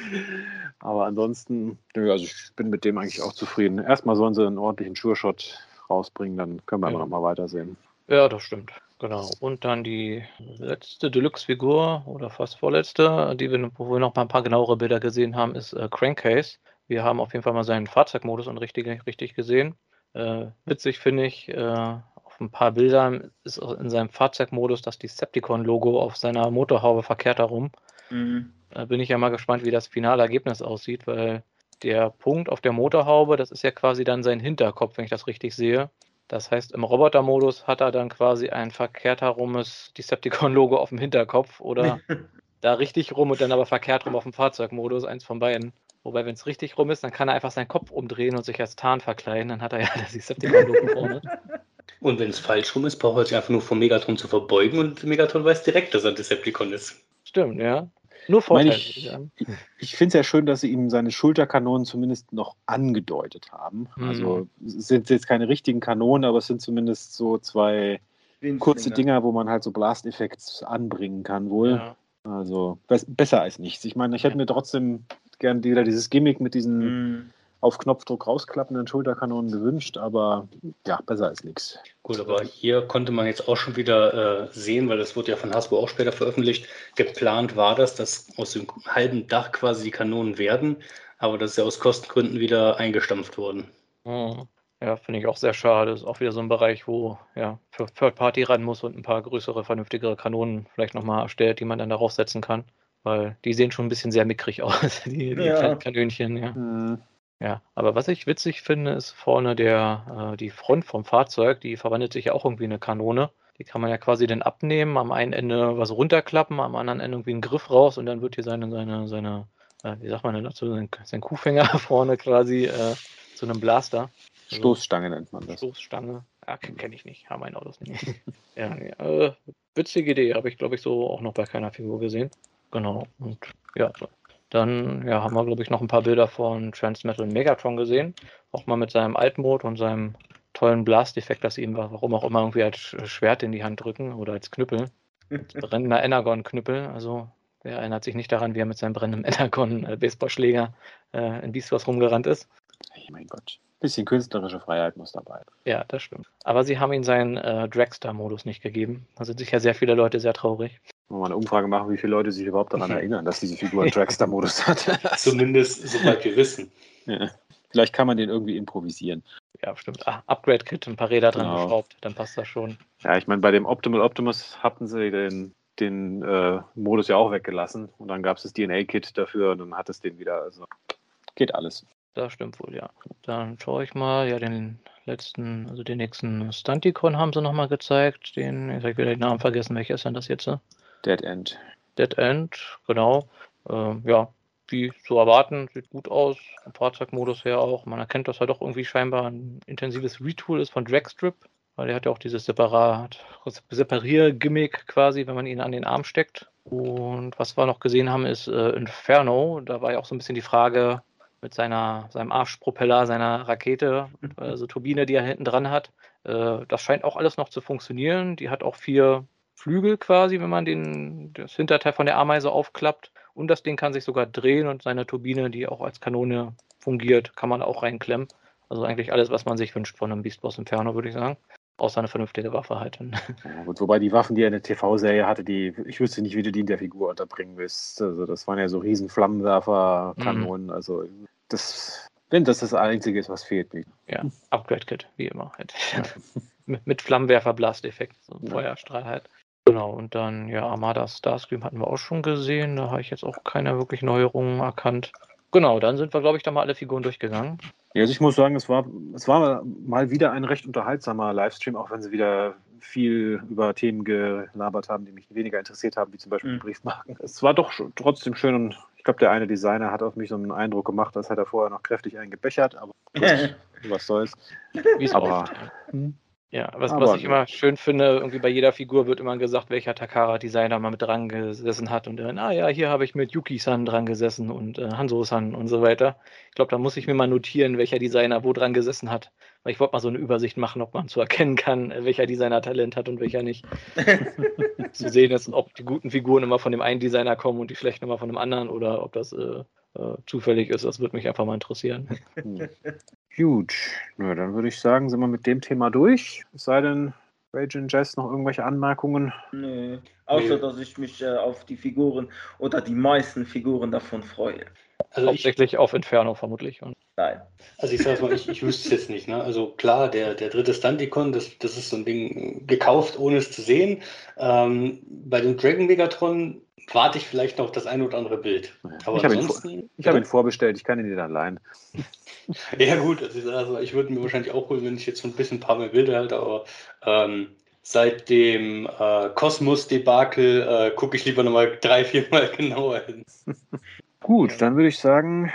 Aber ansonsten, also ich bin mit dem eigentlich auch zufrieden. Erstmal sollen sie einen ordentlichen Sure-Shot rausbringen, dann können wir ja. aber noch mal weitersehen. Ja, das stimmt. Genau. Und dann die letzte Deluxe-Figur oder fast vorletzte, die wir, wo wir noch mal ein paar genauere Bilder gesehen haben, ist äh, Crankcase. Wir haben auf jeden Fall mal seinen Fahrzeugmodus und richtig, richtig gesehen. Äh, witzig finde ich, äh, auf ein paar Bildern ist in seinem Fahrzeugmodus das Decepticon-Logo auf seiner Motorhaube verkehrt herum. Mhm. Da bin ich ja mal gespannt, wie das finale Ergebnis aussieht, weil der Punkt auf der Motorhaube, das ist ja quasi dann sein Hinterkopf, wenn ich das richtig sehe. Das heißt, im Roboter-Modus hat er dann quasi ein verkehrt herumes Decepticon-Logo auf dem Hinterkopf oder da richtig rum und dann aber verkehrt rum auf dem Fahrzeugmodus, eins von beiden. Wobei, wenn es richtig rum ist, dann kann er einfach seinen Kopf umdrehen und sich als Tarn verkleiden, dann hat er ja das Decepticon-Logo vorne. Und wenn es falsch rum ist, braucht er sich einfach nur vom Megatron zu verbeugen und Megatron weiß direkt, dass er ein Decepticon ist. Stimmt, ja. Nur Vorteile. Ich, ich, ich finde es ja schön, dass sie ihm seine Schulterkanonen zumindest noch angedeutet haben. Mhm. Also es sind jetzt keine richtigen Kanonen, aber es sind zumindest so zwei kurze Dinger, wo man halt so Blast-Effekts anbringen kann wohl. Ja. Also besser als nichts. Ich meine, ich hätte mir trotzdem gern wieder dieses Gimmick mit diesen mhm auf Knopfdruck rausklappenden Schulterkanonen gewünscht, aber ja, besser als nichts. Gut, aber hier konnte man jetzt auch schon wieder äh, sehen, weil das wurde ja von Hasbro auch später veröffentlicht. Geplant war das, dass aus dem halben Dach quasi die Kanonen werden, aber das ist ja aus Kostengründen wieder eingestampft worden. Mhm. Ja, finde ich auch sehr schade. Das ist auch wieder so ein Bereich, wo ja für Third Party ran muss und ein paar größere, vernünftigere Kanonen vielleicht nochmal erstellt, die man dann darauf setzen kann. Weil die sehen schon ein bisschen sehr mickrig aus, die, die ja. Kanönchen, ja. Mhm. Ja, aber was ich witzig finde, ist vorne der, äh, die Front vom Fahrzeug, die verwandelt sich ja auch irgendwie in eine Kanone. Die kann man ja quasi dann abnehmen, am einen Ende was runterklappen, am anderen Ende irgendwie einen Griff raus und dann wird hier seine, seine, seine, äh, wie sagt man denn dazu, sein, sein Kuhfänger vorne quasi äh, zu einem Blaster. Also Stoßstange nennt man das. Stoßstange. Ah, kenne ich nicht, haben meine Autos nicht. ja, nee, äh, witzige Idee, habe ich glaube ich so auch noch bei keiner Figur gesehen. Genau. Und ja, dann ja, haben wir, glaube ich, noch ein paar Bilder von Transmetal Megatron gesehen. Auch mal mit seinem Altmod und seinem tollen Blast-Effekt, dass sie ihm warum auch immer irgendwie als Schwert in die Hand drücken oder als Knüppel. Als brennender Energon-Knüppel. Also wer erinnert sich nicht daran, wie er mit seinem brennenden Energon-Baseballschläger äh, in Beastwars rumgerannt ist. Hey, mein Gott. Bisschen künstlerische Freiheit muss dabei. Ja, das stimmt. Aber sie haben ihm seinen äh, Dragster-Modus nicht gegeben. Da sind sicher sehr viele Leute sehr traurig. Mal eine Umfrage machen, wie viele Leute sich überhaupt daran erinnern, dass diese Figur einen Dragster-Modus hat. Zumindest soweit wir wissen. Ja. Vielleicht kann man den irgendwie improvisieren. Ja, stimmt. Ah, Upgrade-Kit, ein paar Räder dran Genau. geschraubt, dann passt das schon. Ja, ich meine, bei dem Optimal Optimus hatten sie den, den äh, Modus ja auch weggelassen und dann gab es das DNA-Kit dafür und dann hat es den wieder. Also geht alles. Das stimmt wohl, ja. Dann schaue ich mal, ja, den letzten, also den nächsten Stunticon haben sie nochmal gezeigt. Den, jetzt habe ich wieder den Namen vergessen, welcher ist denn das jetzt? Dead End. Dead End, genau. Ähm, ja, wie zu erwarten, sieht gut aus. Vom Fahrzeugmodus her auch. Man erkennt, dass er doch irgendwie scheinbar ein intensives Retool ist von Dragstrip, weil er hat ja auch dieses Separat, Separier-Gimmick quasi, wenn man ihn an den Arm steckt. Und was wir noch gesehen haben, ist äh, Inferno. Da war ja auch so ein bisschen die Frage mit seiner, seinem Arschpropeller, seiner Rakete, also Turbine, die er hinten dran hat. Äh, das scheint auch alles noch zu funktionieren. Die hat auch vier Flügel quasi, wenn man den, das Hinterteil von der Ameise aufklappt. Und das Ding kann sich sogar drehen und seine Turbine, die auch als Kanone fungiert, kann man auch reinklemmen. Also eigentlich alles, was man sich wünscht von einem Beast Boss Inferno, würde ich sagen. Außer eine vernünftige Waffe halt. Ja, gut, wobei die Waffen, die er in der TV-Serie hatte, die, ich wüsste nicht, wie du die in der Figur unterbringen willst. Also das waren ja so riesen Flammenwerfer, Kanonen. Also das, wenn das das Einzige ist, was fehlt mir. Ja, Upgrade-Kit, wie immer. Halt. mit, mit Flammenwerfer-Blast-Effekt, so ein Ja. Feuerstrahl halt. Genau, und dann, ja, Armada Starscream hatten wir auch schon gesehen. Da habe ich jetzt auch keine wirklich Neuerungen erkannt. Genau, dann sind wir, glaube ich, da mal alle Figuren durchgegangen. Ja, also ich muss sagen, es war, es war mal wieder ein recht unterhaltsamer Livestream, auch wenn sie wieder viel über Themen gelabert haben, die mich weniger interessiert haben, wie zum Beispiel Mhm. Briefmarken. Es war doch trotzdem schön und ich glaube, der eine Designer hat auf mich so einen Eindruck gemacht, als hätte er vorher noch kräftig einen gebechert, aber was soll's. Wie es Aber- oft, ja. Was, Aber- was ich immer schön finde, irgendwie bei jeder Figur wird immer gesagt, welcher Takara-Designer mal mit dran gesessen hat. Und dann, ah ja, hier habe ich mit Yuki-san dran gesessen und äh, Hanzo-san und so weiter. Ich glaube, da muss ich mir mal notieren, welcher Designer wo dran gesessen hat. Weil ich wollte mal so eine Übersicht machen, ob man zu erkennen kann, äh, welcher Designer Talent hat und welcher nicht. zu sehen ist, ob die guten Figuren immer von dem einen Designer kommen und die schlechten immer von dem anderen oder ob das äh, äh, zufällig ist. Das würde mich einfach mal interessieren. Gut, na, dann würde ich sagen, sind wir mit dem Thema durch. Es sei denn, Rage and Jazz noch irgendwelche Anmerkungen. Nö. Außer, Nee. dass ich mich äh, auf die Figuren oder die meisten Figuren davon freue. Also ich, Hauptsächlich auf Inferno vermutlich. Und Nein. also ich sag's mal, ich, ich wüsste es jetzt nicht. Ne? Also klar, der, der dritte Stunticon, das, das ist so ein Ding gekauft, ohne es zu sehen. Ähm, bei dem Dragon Megatron warte ich vielleicht noch das ein oder andere Bild. Aber Ich habe ihn, ansonsten. ich hab ihn vorbestellt, ich kann ihn dir dann leihen. Ja, gut, also ich, würde mir wahrscheinlich auch holen, wenn ich jetzt so ein bisschen ein paar mehr Bilder halte, aber ähm, seit dem äh, Kosmos-Debakel äh, gucke ich lieber nochmal drei, vier Mal genauer hin. Gut, dann würde ich sagen,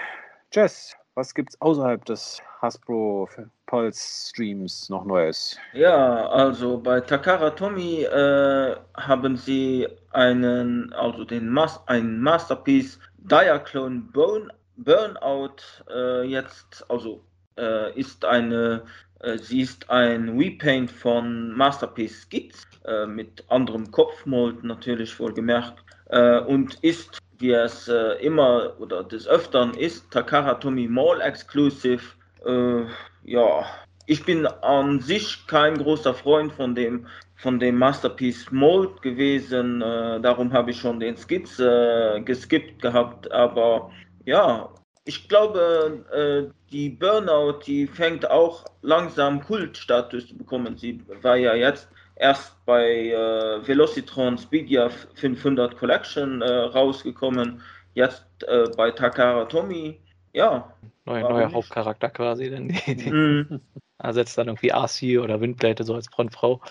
Jess, was gibt's außerhalb des Hasbro Pulse Streams noch Neues? Ja, also bei Takara Tomy äh, haben sie einen, also den Mas ein Masterpiece Diaclone Bone, Burnout äh, jetzt, also äh, ist eine, äh, sie ist ein Repaint von Masterpiece Skits äh, mit anderem Kopfmold natürlich wohlgemerkt äh, und ist, wie es äh, immer oder des Öfteren ist, Takara Tomy Mall Exclusive. Äh, ja, ich bin an sich kein großer Freund von dem, von dem Masterpiece Mold gewesen. Äh, darum habe ich schon den Skizz äh, geskippt gehabt. Aber ja, ich glaube, äh, die Burnout, die fängt auch langsam Kultstatus zu bekommen. Sie war ja jetzt erst bei äh, Velocitron Speedia 500 Collection äh, rausgekommen. Jetzt äh, bei Takara Tomy. Ja. neuer, Warum neuer nicht? Hauptcharakter quasi. Denn die, die Mm. ersetzt dann irgendwie AC oder Windblätte so als Frontfrau.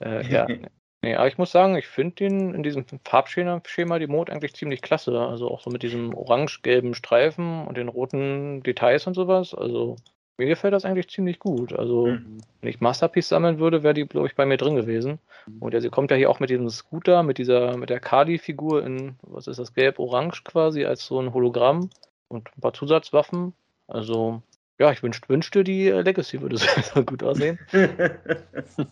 Äh, ja. Nee, aber ich muss sagen, ich finde den in diesem Farbschema Schema die Mode eigentlich ziemlich klasse. Also auch so mit diesem orange-gelben Streifen und den roten Details und sowas. Also Mir gefällt das eigentlich ziemlich gut. Also, Mhm. wenn ich Masterpiece sammeln würde, wäre die, glaube ich, bei mir drin gewesen. Und ja, sie kommt ja hier auch mit diesem Scooter, mit dieser, mit der Kali-Figur in, was ist das, gelb-orange quasi, als so ein Hologramm und ein paar Zusatzwaffen. Also, ja, ich wünsch, wünschte, die äh, Legacy würde so gut aussehen.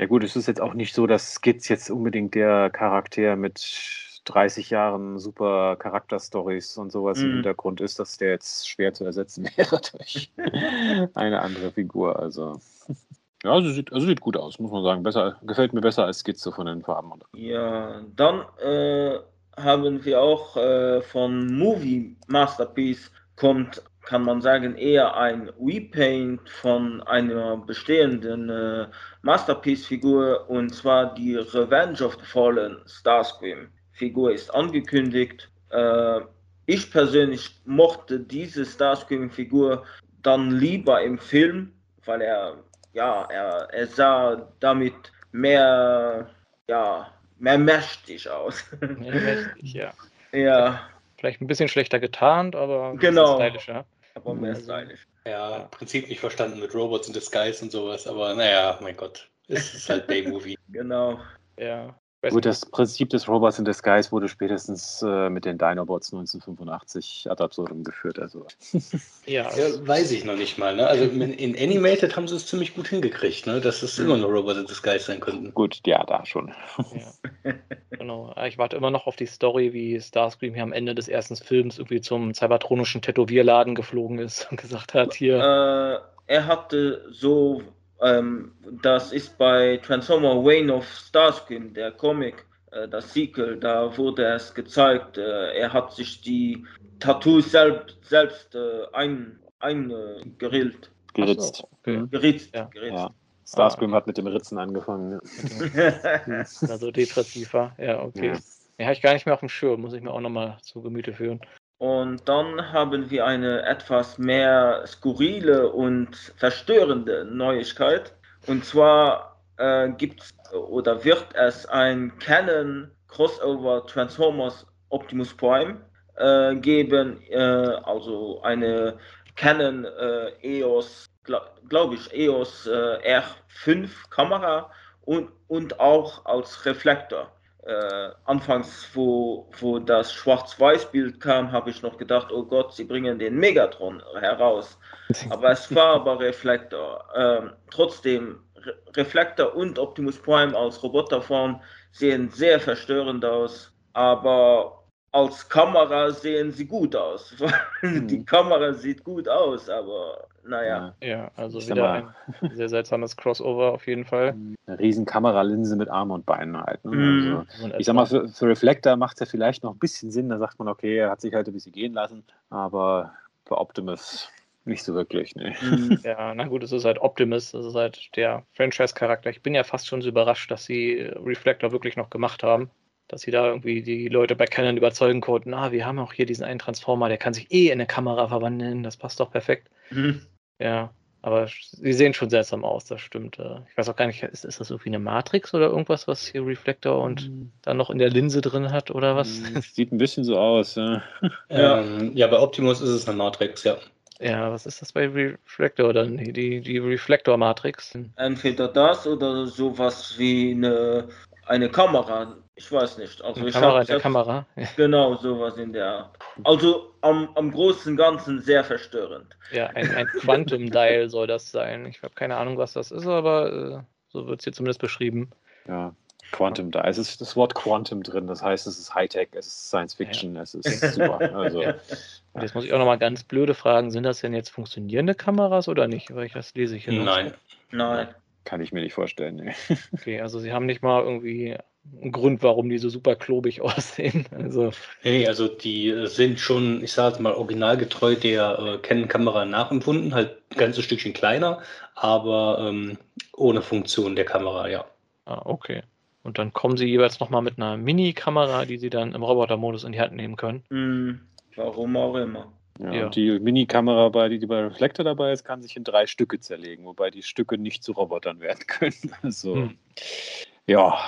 Ja gut, es ist jetzt auch nicht so, dass Skits jetzt unbedingt der Charakter mit 30 Jahren super Charakterstories und sowas im Mhm. Hintergrund ist, dass der jetzt schwer zu ersetzen wäre durch eine andere Figur. Also ja, also sieht, also sieht gut aus, muss man sagen. Besser, gefällt mir besser als Skizze von den Farben. Ja, dann äh, haben wir auch äh, von Movie Masterpiece kommt, kann man sagen, eher ein Repaint von einer bestehenden äh, Masterpiece-Figur und zwar die Revenge of the Fallen Starscream-Figur ist angekündigt. Äh, ich persönlich mochte diese Starscream-Figur dann lieber im Film, weil er ja, er, er sah damit mehr, ja, mehr mächtig aus. Ja, mächtig, ja. ja, Vielleicht ein bisschen schlechter getarnt, aber Genau. stylischer. aber mehr Also- stylisch. Ja, im Prinzip nicht verstanden mit Robots in Disguise und sowas, aber naja, mein Gott. Es ist halt Bay-Movie. Genau. Ja. Gut, das Prinzip des Robots in Disguise wurde spätestens äh, mit den Dinobots 1985 ad absurdum geführt. Also ja, Ja, weiß ich noch nicht mal. Ne? Also in, in Animated haben sie es ziemlich gut hingekriegt, ne? dass es immer nur Robots in Disguise sein könnten. gut, ja, da schon. Ja. genau. Ah, Ich warte immer noch auf die Story, wie Starscream hier am Ende des ersten Films irgendwie zum cybertronischen Tätowierladen geflogen ist und gesagt hat, hier, Äh, er hatte so, ähm, das ist bei Transformer Wayne of Starscream, der Comic, äh, das Sequel, da wurde es gezeigt, äh, er hat sich die Tattoos selbst, selbst äh, ein, eingerillt. Geritzt. Okay. Geritzt. Ja. geritzt. Ja. Starscream hat mit dem Ritzen angefangen. also depressiver. Ja, okay. Ja. Ja, habe ich gar nicht mehr auf dem Schirm, muss ich mir auch nochmal zu Gemüte führen. Und dann haben wir eine etwas mehr skurrile und verstörende Neuigkeit. Und zwar äh, gibt oder wird es ein Canon Crossover Transformers Optimus Prime äh, geben, äh, also eine Canon äh, EOS, glaube glaub ich, EOS äh, R5 Kamera und, und auch als Reflektor. Äh, anfangs, wo, wo das Schwarz-Weiß-Bild kam, habe ich noch gedacht, oh Gott, sie bringen den Megatron heraus. Aber es war aber Reflektor. Ähm, trotzdem, Re Reflektor und Optimus Prime als Roboterform sehen sehr verstörend aus, aber als Kamera sehen sie gut aus. Die Kamera sieht gut aus, aber naja. Ja, also Ich wieder mal- ein sehr seltsames Crossover auf jeden Fall. Eine riesen Kameralinse mit Armen und Beinen halt. Ne? Mhm. Also, ich sag mal, für, für Reflector macht es ja vielleicht noch ein bisschen Sinn. Da sagt man, okay, er hat sich halt ein bisschen gehen lassen. Aber für Optimus nicht so wirklich. Ne? Mhm. Ja, na gut, es ist halt Optimus, das ist halt der Franchise-Charakter. Ich bin ja fast schon so überrascht, dass sie äh, Reflector wirklich noch gemacht haben. Dass sie da irgendwie die Leute bei Canon überzeugen konnten, ah, wir haben auch hier diesen einen Transformer, der kann sich eh in eine Kamera verwandeln, das passt doch perfekt. Mhm. Ja, aber sie sehen schon seltsam aus, das stimmt. äh. Ich weiß auch gar nicht, ist, ist das irgendwie eine Matrix oder irgendwas, was hier Reflector und dann noch in der Linse drin hat oder was? Mhm. Sieht ein bisschen so aus. Ja. Ja. Ähm, ja, bei Optimus ist es eine Matrix, ja. Ja, was ist das bei Reflector dann? Die, die, Reflector-Matrix? Entweder das oder sowas wie eine, eine Kamera. Ich weiß nicht. Also ich Kamera hab in der Kamera. Ja, Genau, sowas in der Art. Also am, am Großen Ganzen sehr verstörend. Ja, ein, ein Quantum Dial soll das sein. Ich habe keine Ahnung, was das ist, aber äh, so wird es hier zumindest beschrieben. ja. Quantum, da ist es- das Wort Quantum drin. Das heißt, es ist Hightech, es ist Science Fiction, es ist super. Also, Und jetzt muss ich auch nochmal ganz blöde fragen, sind das denn jetzt funktionierende Kameras oder nicht? Weil ich das lese ich hier noch. Nein. Nein. kann ich mir nicht vorstellen. Ne. Okay, also sie haben nicht mal irgendwie Grund, warum die so super klobig aussehen. Also, Nee, also die äh, sind schon, ich sage mal, originalgetreu der äh, Canon-Kamera nachempfunden, halt ein ganzes Stückchen kleiner, aber ähm, ohne Funktion der Kamera, ja. ah, okay. Und dann kommen sie jeweils nochmal mit einer Mini-Kamera, die sie dann im Robotermodus in die Hand nehmen können. Hm, warum auch immer. Ja, Ja. Und die Mini-Kamera, bei, die bei Reflector dabei ist, kann sich in drei Stücke zerlegen, wobei die Stücke nicht zu Robotern werden können. Also, Hm. ja,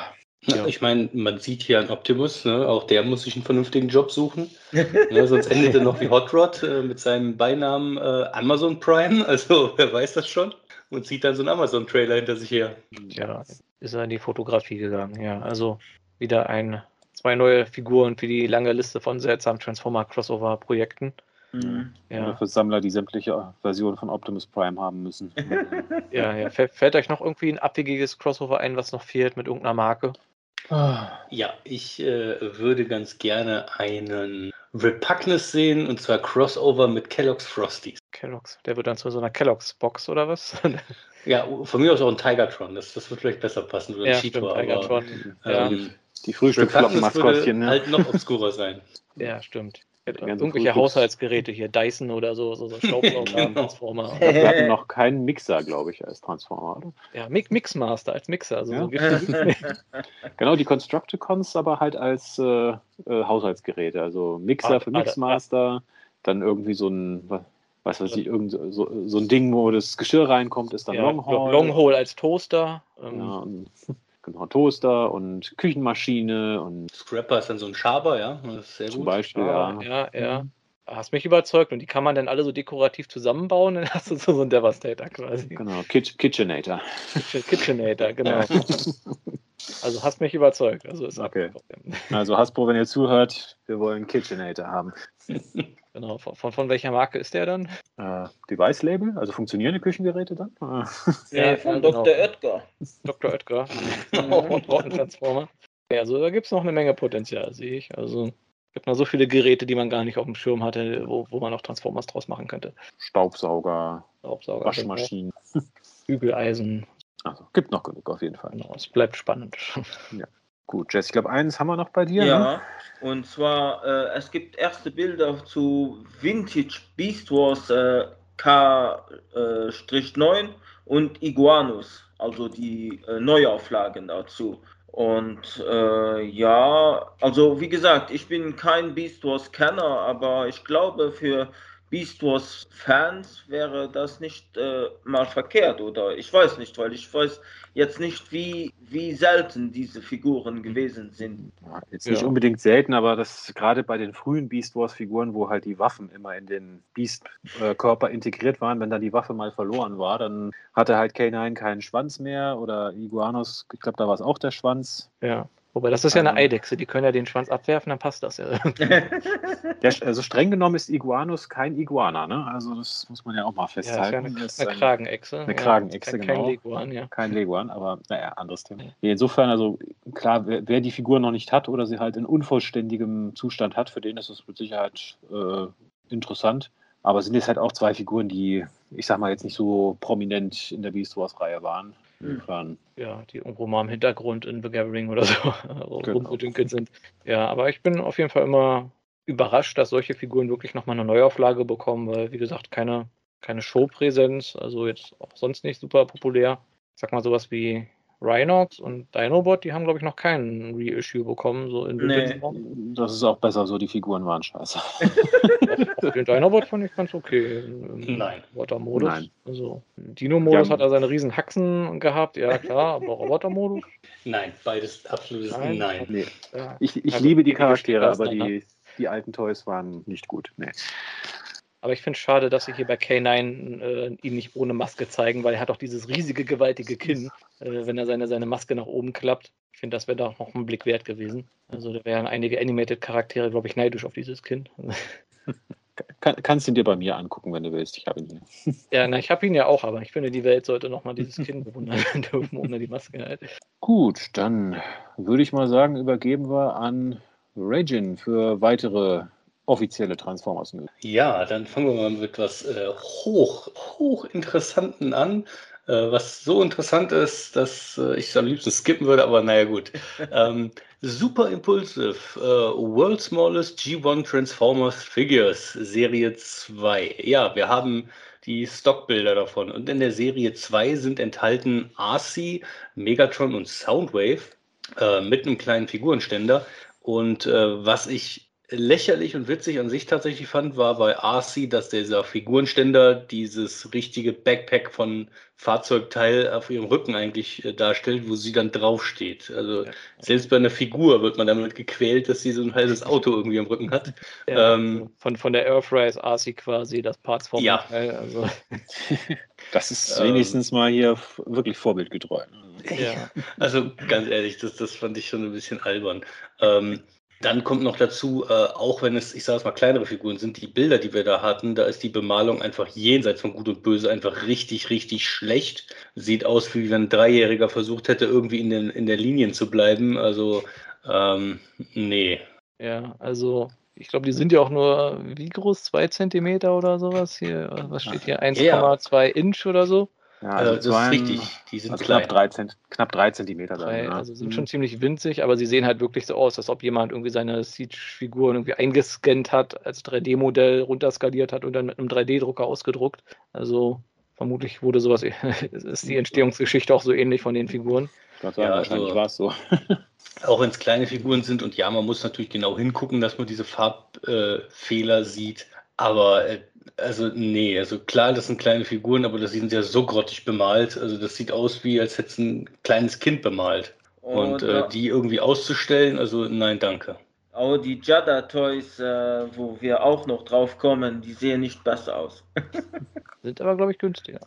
Ja. Ich meine, man sieht hier einen Optimus, ne? auch der muss sich einen vernünftigen Job suchen. ne? Sonst endet er noch wie Hot Rod äh, mit seinem Beinamen äh, Amazon Prime. Also wer weiß das schon? Und zieht dann so einen Amazon-Trailer hinter sich her. Ja, ist er in die Fotografie gegangen. Ja, also wieder ein, zwei neue Figuren für die lange Liste von seltsamen Transformer-Crossover-Projekten. Mhm. Ja. für Sammler, die sämtliche Versionen von Optimus Prime haben müssen. ja, ja. Fällt euch noch irgendwie ein abwegiges Crossover ein, was noch fehlt mit irgendeiner Marke? Ja, ich äh, würde ganz gerne einen Repugnus sehen und zwar Crossover mit Kellogg's Frosties. Kellogg's, der wird dann zu so einer Kellogg's Box oder was? ja, von mir aus auch ein Tigertron, das, das wird vielleicht besser passen. Oder ja, Cheetor, stimmt, Tigertron. Aber, ähm, ja. Die Frühstücksflockenmaskottchen. Ne? halt noch obskurer sein. Ja, stimmt. Irgendwelche Haushaltsgeräte hier, Dyson oder so, so, so Staubsauger-Transformer. genau. Wir hatten noch keinen Mixer, glaube ich, als Transformer, oder? Ja, Mixmaster als Mixer. Also ja. so genau, die Constructicons aber halt als äh, äh, Haushaltsgeräte. Also Mixer ah, für Mixmaster, ah, dann irgendwie so ein, was weiß ich, irgend so, so ein Ding, wo das Geschirr reinkommt, ist dann ja, Longhole. Longhole als Toaster. Ähm. Ja, genau, Toaster und Küchenmaschine und. Scrapper ist dann so ein Schaber, ja. Das ist sehr zum gut. Beispiel, ja. Ja, ja. Hast mich überzeugt und die kann man dann alle so dekorativ zusammenbauen, dann hast du so, so einen Devastator quasi. Genau, Kitch Kitchenator. Kitchenator, genau. also hast mich überzeugt. Also ist okay. Also Hasbro, wenn ihr zuhört, wir wollen Kitchenator haben. Genau, von, von welcher Marke ist der dann? Äh, Device-Label, also funktionierende Küchengeräte dann? ja, von Dr. Genau. Oetker. Dr. Oetker. und Transformer. Ja, also da gibt es noch eine Menge Potenzial, sehe ich. Also es gibt noch so viele Geräte, die man gar nicht auf dem Schirm hatte, wo, wo man noch Transformers draus machen könnte. Staubsauger, Staubsauger Waschmaschinen. Bügeleisen. Also gibt noch genug auf jeden Fall. Genau, es bleibt spannend. Ja. Gut, Jess, ich glaube, eins haben wir noch bei dir. Ja, ne? und zwar, äh, es gibt erste Bilder zu Vintage Beast Wars äh, K-9 und Iguanus, also die äh, Neuauflagen dazu. Und äh, ja, also wie gesagt, ich bin kein Beast Wars-Kenner, aber ich glaube, für Beast Wars Fans wäre das nicht äh, mal verkehrt, oder? Ich weiß nicht, weil ich weiß jetzt nicht, wie, wie selten diese Figuren gewesen sind. Ja, jetzt nicht ja. unbedingt selten, aber das gerade bei den frühen Beast Wars Figuren, wo halt die Waffen immer in den Beast-Körper integriert waren, wenn dann die Waffe mal verloren war, dann hatte halt K9 keinen Schwanz mehr oder Iguanos, ich glaube, da war es auch der Schwanz. Ja. Wobei, das ist ja eine Eidechse, die können ja den Schwanz abwerfen, dann passt das ja. Der, also streng genommen ist Iguanus kein Iguana, ne? Also das muss man ja auch mal festhalten. Ja, ist ja eine, eine Kragenechse. Eine Kragenechse, ja, genau. Kein Leguan, ja. Kein Leguan, aber naja, anderes Thema. Insofern, also klar, wer, wer, die Figur noch nicht hat oder sie halt in unvollständigem Zustand hat, für den ist es mit Sicherheit äh, interessant. Aber sind jetzt halt auch zwei Figuren, die, ich sag mal, jetzt nicht so prominent in der Beast Wars-Reihe waren. Insofern. Ja, die irgendwo mal im Hintergrund in The Gathering oder so genau. rumgedünkelt sind. Ja, aber ich bin auf jeden Fall immer überrascht, dass solche Figuren wirklich nochmal eine Neuauflage bekommen, weil, wie gesagt, keine, keine Showpräsenz, also jetzt auch sonst nicht super populär. Ich sag mal sowas wie Rhinox und Dinobot, die haben, glaube ich, noch keinen Reissue bekommen. So in nee, das ist auch besser so, die Figuren waren scheiße. den Dinobot fand ich ganz okay. Nein. Roboter-Modus. Nein. Also, Dino-Modus ja. hat er seine riesen Haxen gehabt, ja klar, aber Roboter-Modus? Nein, beides absolutes Nein. Nein. Nee. Ja. Ich, ich also, liebe die Charaktere, aber die, die alten Toys waren nicht gut. Nee. Aber ich finde es schade, dass sie hier bei K9 äh, ihn nicht ohne Maske zeigen, weil er hat auch dieses riesige, gewaltige Kinn, äh, wenn er seine, seine Maske nach oben klappt. Ich finde, das wäre doch noch ein Blick wert gewesen. Also da wären einige Animated-Charaktere, glaube ich, neidisch auf dieses Kinn. Kann, kannst du ihn dir bei mir angucken, wenn du willst. Ich habe ihn hier. Ja, na, ich habe ihn ja auch, aber ich finde, die Welt sollte nochmal dieses Kind bewundern dürfen ohne die Maske halt. Gut, dann würde ich mal sagen, übergeben wir an Regin für weitere offizielle Transformers News. Ja, dann fangen wir mal mit etwas äh, hoch, hochinteressanten an. Äh, was so interessant ist, dass äh, ich es am liebsten skippen würde, aber naja, gut. ähm, Super Impulsive, äh, World Smallest G1 Transformers Figures, Serie 2. Ja, wir haben die Stockbilder davon. Und in der Serie 2 sind enthalten RC, Megatron und Soundwave äh, mit einem kleinen Figurenständer. Und äh, was ich lächerlich und witzig an sich tatsächlich fand, war bei RC, dass dieser Figurenständer dieses richtige Backpack von Fahrzeugteil auf ihrem Rücken eigentlich äh, darstellt, wo sie dann draufsteht. Also ja. selbst bei einer Figur wird man damit gequält, dass sie so ein halbes Auto irgendwie am Rücken hat. Ja, ähm, also von, von der Earthrise RC quasi das Partsform. Ja. Also. das ist wenigstens ähm, mal hier wirklich vorbildgetreu. Ja. Also ganz ehrlich, das, das fand ich schon ein bisschen albern. Ähm, dann kommt noch dazu, äh, auch wenn es, ich sage es mal, kleinere Figuren sind, die Bilder, die wir da hatten, da ist die Bemalung einfach jenseits von Gut und Böse einfach richtig, richtig schlecht. Sieht aus, wie wenn ein Dreijähriger versucht hätte, irgendwie in, den, in der Linien zu bleiben. Also, ähm, nee. Ja, also ich glaube, die sind ja auch nur, wie groß? Zwei Zentimeter oder sowas hier? Was steht hier? 1,2 ja. Inch oder so? Ja, also, also das ist richtig. Die sind also knapp, drei Zent, knapp drei Zentimeter. Dann, drei, ja. Also sind mhm. schon ziemlich winzig, aber sie sehen halt wirklich so aus, als ob jemand irgendwie seine Siege-Figuren irgendwie eingescannt hat, als 3D-Modell runterskaliert hat und dann mit einem 3D-Drucker ausgedruckt. Also vermutlich wurde sowas, ist die Entstehungsgeschichte auch so ähnlich von den Figuren. Gott sei Dank, ja, wahrscheinlich also, war es so. auch wenn es kleine Figuren sind und ja, man muss natürlich genau hingucken, dass man diese Farbfehler äh, sieht. Aber äh, also, nee, also klar, das sind kleine Figuren, aber das sind ja so grottig bemalt. Also, das sieht aus wie, als hätte es ein kleines Kind bemalt. Und äh, die irgendwie auszustellen, also nein, danke. Aber die Jada Toys, äh, wo wir auch noch drauf kommen, die sehen nicht besser aus. Sind aber, glaube ich, günstiger.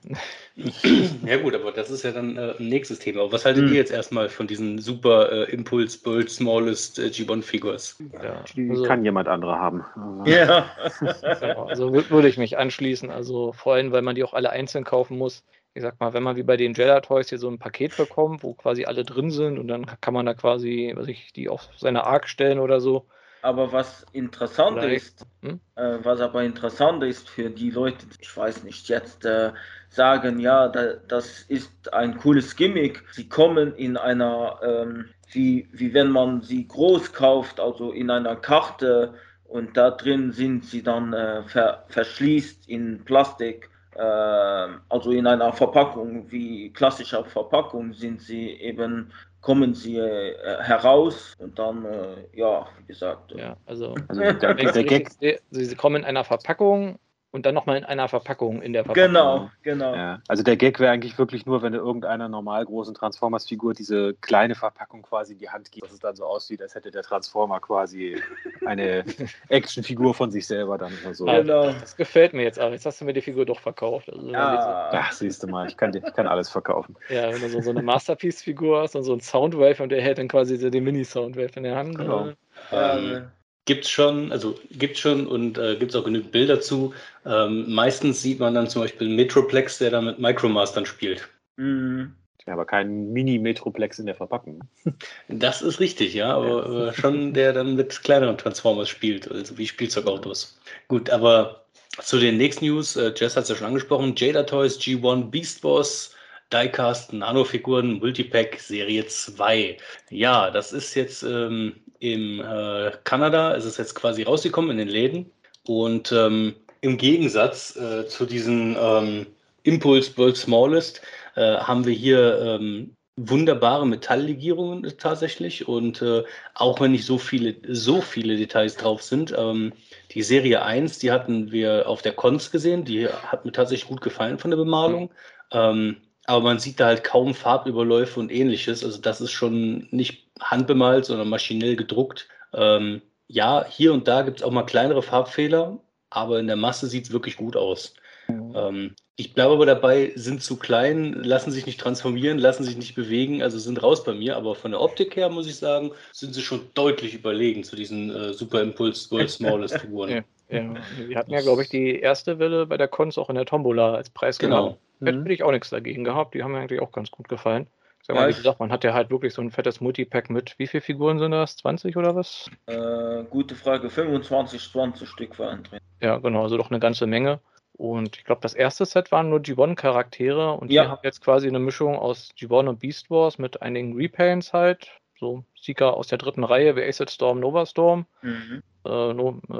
ja, gut, aber das ist ja dann äh, ein nächstes Thema. Aber was haltet hm. ihr jetzt erstmal von diesen super äh, Impulse World Smallest äh, G1 Figures? Ja, die also, kann jemand andere haben. Ja. also würde ich mich anschließen. Also vor allem, weil man die auch alle einzeln kaufen muss ich sag mal, wenn man wie bei den Jedi Toys hier so ein Paket bekommt, wo quasi alle drin sind und dann kann man da quasi, was ich, die auf seine Arc stellen oder so. Aber was interessant Vielleicht. ist, hm? äh, was aber interessant ist für die Leute, ich weiß nicht, jetzt äh, sagen, ja, da, das ist ein cooles Gimmick. Sie kommen in einer, ähm, wie, wie wenn man sie groß kauft, also in einer Karte und da drin sind sie dann äh, ver verschließt in Plastik also in einer Verpackung wie klassischer Verpackung sind sie eben kommen sie äh, heraus und dann äh, ja wie gesagt ja also, also der, der Gag sie kommen in einer Verpackung und dann nochmal in einer Verpackung in der Verpackung. Genau, genau. Ja, also der Gag wäre eigentlich wirklich nur, wenn du irgendeiner normal großen Transformers-Figur diese kleine Verpackung quasi in die Hand gibt, dass es dann so aussieht, als hätte der Transformer quasi eine Actionfigur von sich selber dann oder so. Genau. Das gefällt mir jetzt auch. Jetzt hast du mir die Figur doch verkauft. Also, ja. Ach, siehst du mal, ich kann, ich kann alles verkaufen. Ja, wenn du so, so eine Masterpiece-Figur hast und so ein Soundwave und der hält dann quasi so den Mini-Soundwave in der Hand. Genau. Ähm, Gibt's schon, also gibt's schon und äh, gibt's auch genügend Bilder zu. Ähm, meistens sieht man dann zum Beispiel Metroplex, der da mit Micromastern spielt. Mhm. Ja, aber kein Mini-Metroplex in der Verpackung. Das ist richtig, ja, aber äh, schon der dann mit kleineren Transformers spielt, also wie Spielzeugautos. Gut, aber zu den nächsten News, äh, Jess hat es ja schon angesprochen, Jada Toys G1 Beast Wars Diecast Nanofiguren Multipack Serie 2. Ja, das ist jetzt ähm, im äh, Kanada, ist es jetzt quasi rausgekommen in den Läden. Und ähm, im Gegensatz äh, zu diesen ähm, Impulse World Smallest äh, haben wir hier ähm, wunderbare Metalllegierungen tatsächlich. Und äh, auch wenn nicht so viele, so viele Details drauf sind, ähm, die Serie 1, die hatten wir auf der Cons gesehen, die hat mir tatsächlich gut gefallen von der Bemalung. Ähm, aber man sieht da halt kaum Farbüberläufe und ähnliches. Also das ist schon nicht handbemalt, sondern maschinell gedruckt. Ähm, ja, hier und da gibt es auch mal kleinere Farbfehler, aber in der Masse sieht es wirklich gut aus. Mhm. Ähm, ich bleibe aber dabei, sind zu klein, lassen sich nicht transformieren, lassen sich nicht bewegen, also sind raus bei mir. Aber von der Optik her muss ich sagen, sind sie schon deutlich überlegen zu diesen äh, Super Impulse World Smallest Figuren. Ja, ja. Wir hatten ja, glaube ich, die erste Welle bei der Cons auch in der Tombola als Preis genau. Hätte mhm. ich auch nichts dagegen gehabt. Die haben mir eigentlich auch ganz gut gefallen. Sag mal, ja, wie gesagt, man hat ja halt wirklich so ein fettes Multipack mit. Wie viele Figuren sind das? 20 oder was? Äh, gute Frage. 25, 20 Stück waren drin. Ja, genau. Also doch eine ganze Menge. Und ich glaube, das erste Set waren nur G1-Charaktere. Und ja. wir haben jetzt quasi eine Mischung aus G1 und Beast Wars mit einigen Repaints halt. So Seeker aus der dritten Reihe wie Acid Storm, Nova Storm. Mhm. Äh,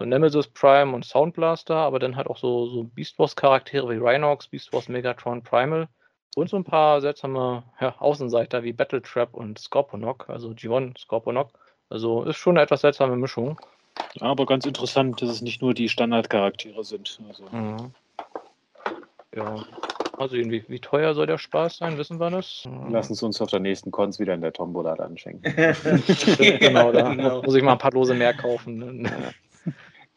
Nemesis Prime und Sound Blaster, aber dann halt auch so, so Beast Wars Charaktere wie Rhinox, Beast Wars Megatron Primal und so ein paar seltsame ja, Außenseiter wie Battle Trap und Scorponok, also G1 Scorponok. Also ist schon eine etwas seltsame Mischung. Aber ganz interessant, dass es nicht nur die Standardcharaktere sind. Also. Mhm. Ja. Also wie, wie teuer soll der Spaß sein, wissen wir das? Lassen Sie uns auf der nächsten Cons wieder in der Tombola anschenken. genau, da genau. muss ich mal ein paar Lose mehr kaufen. Ne?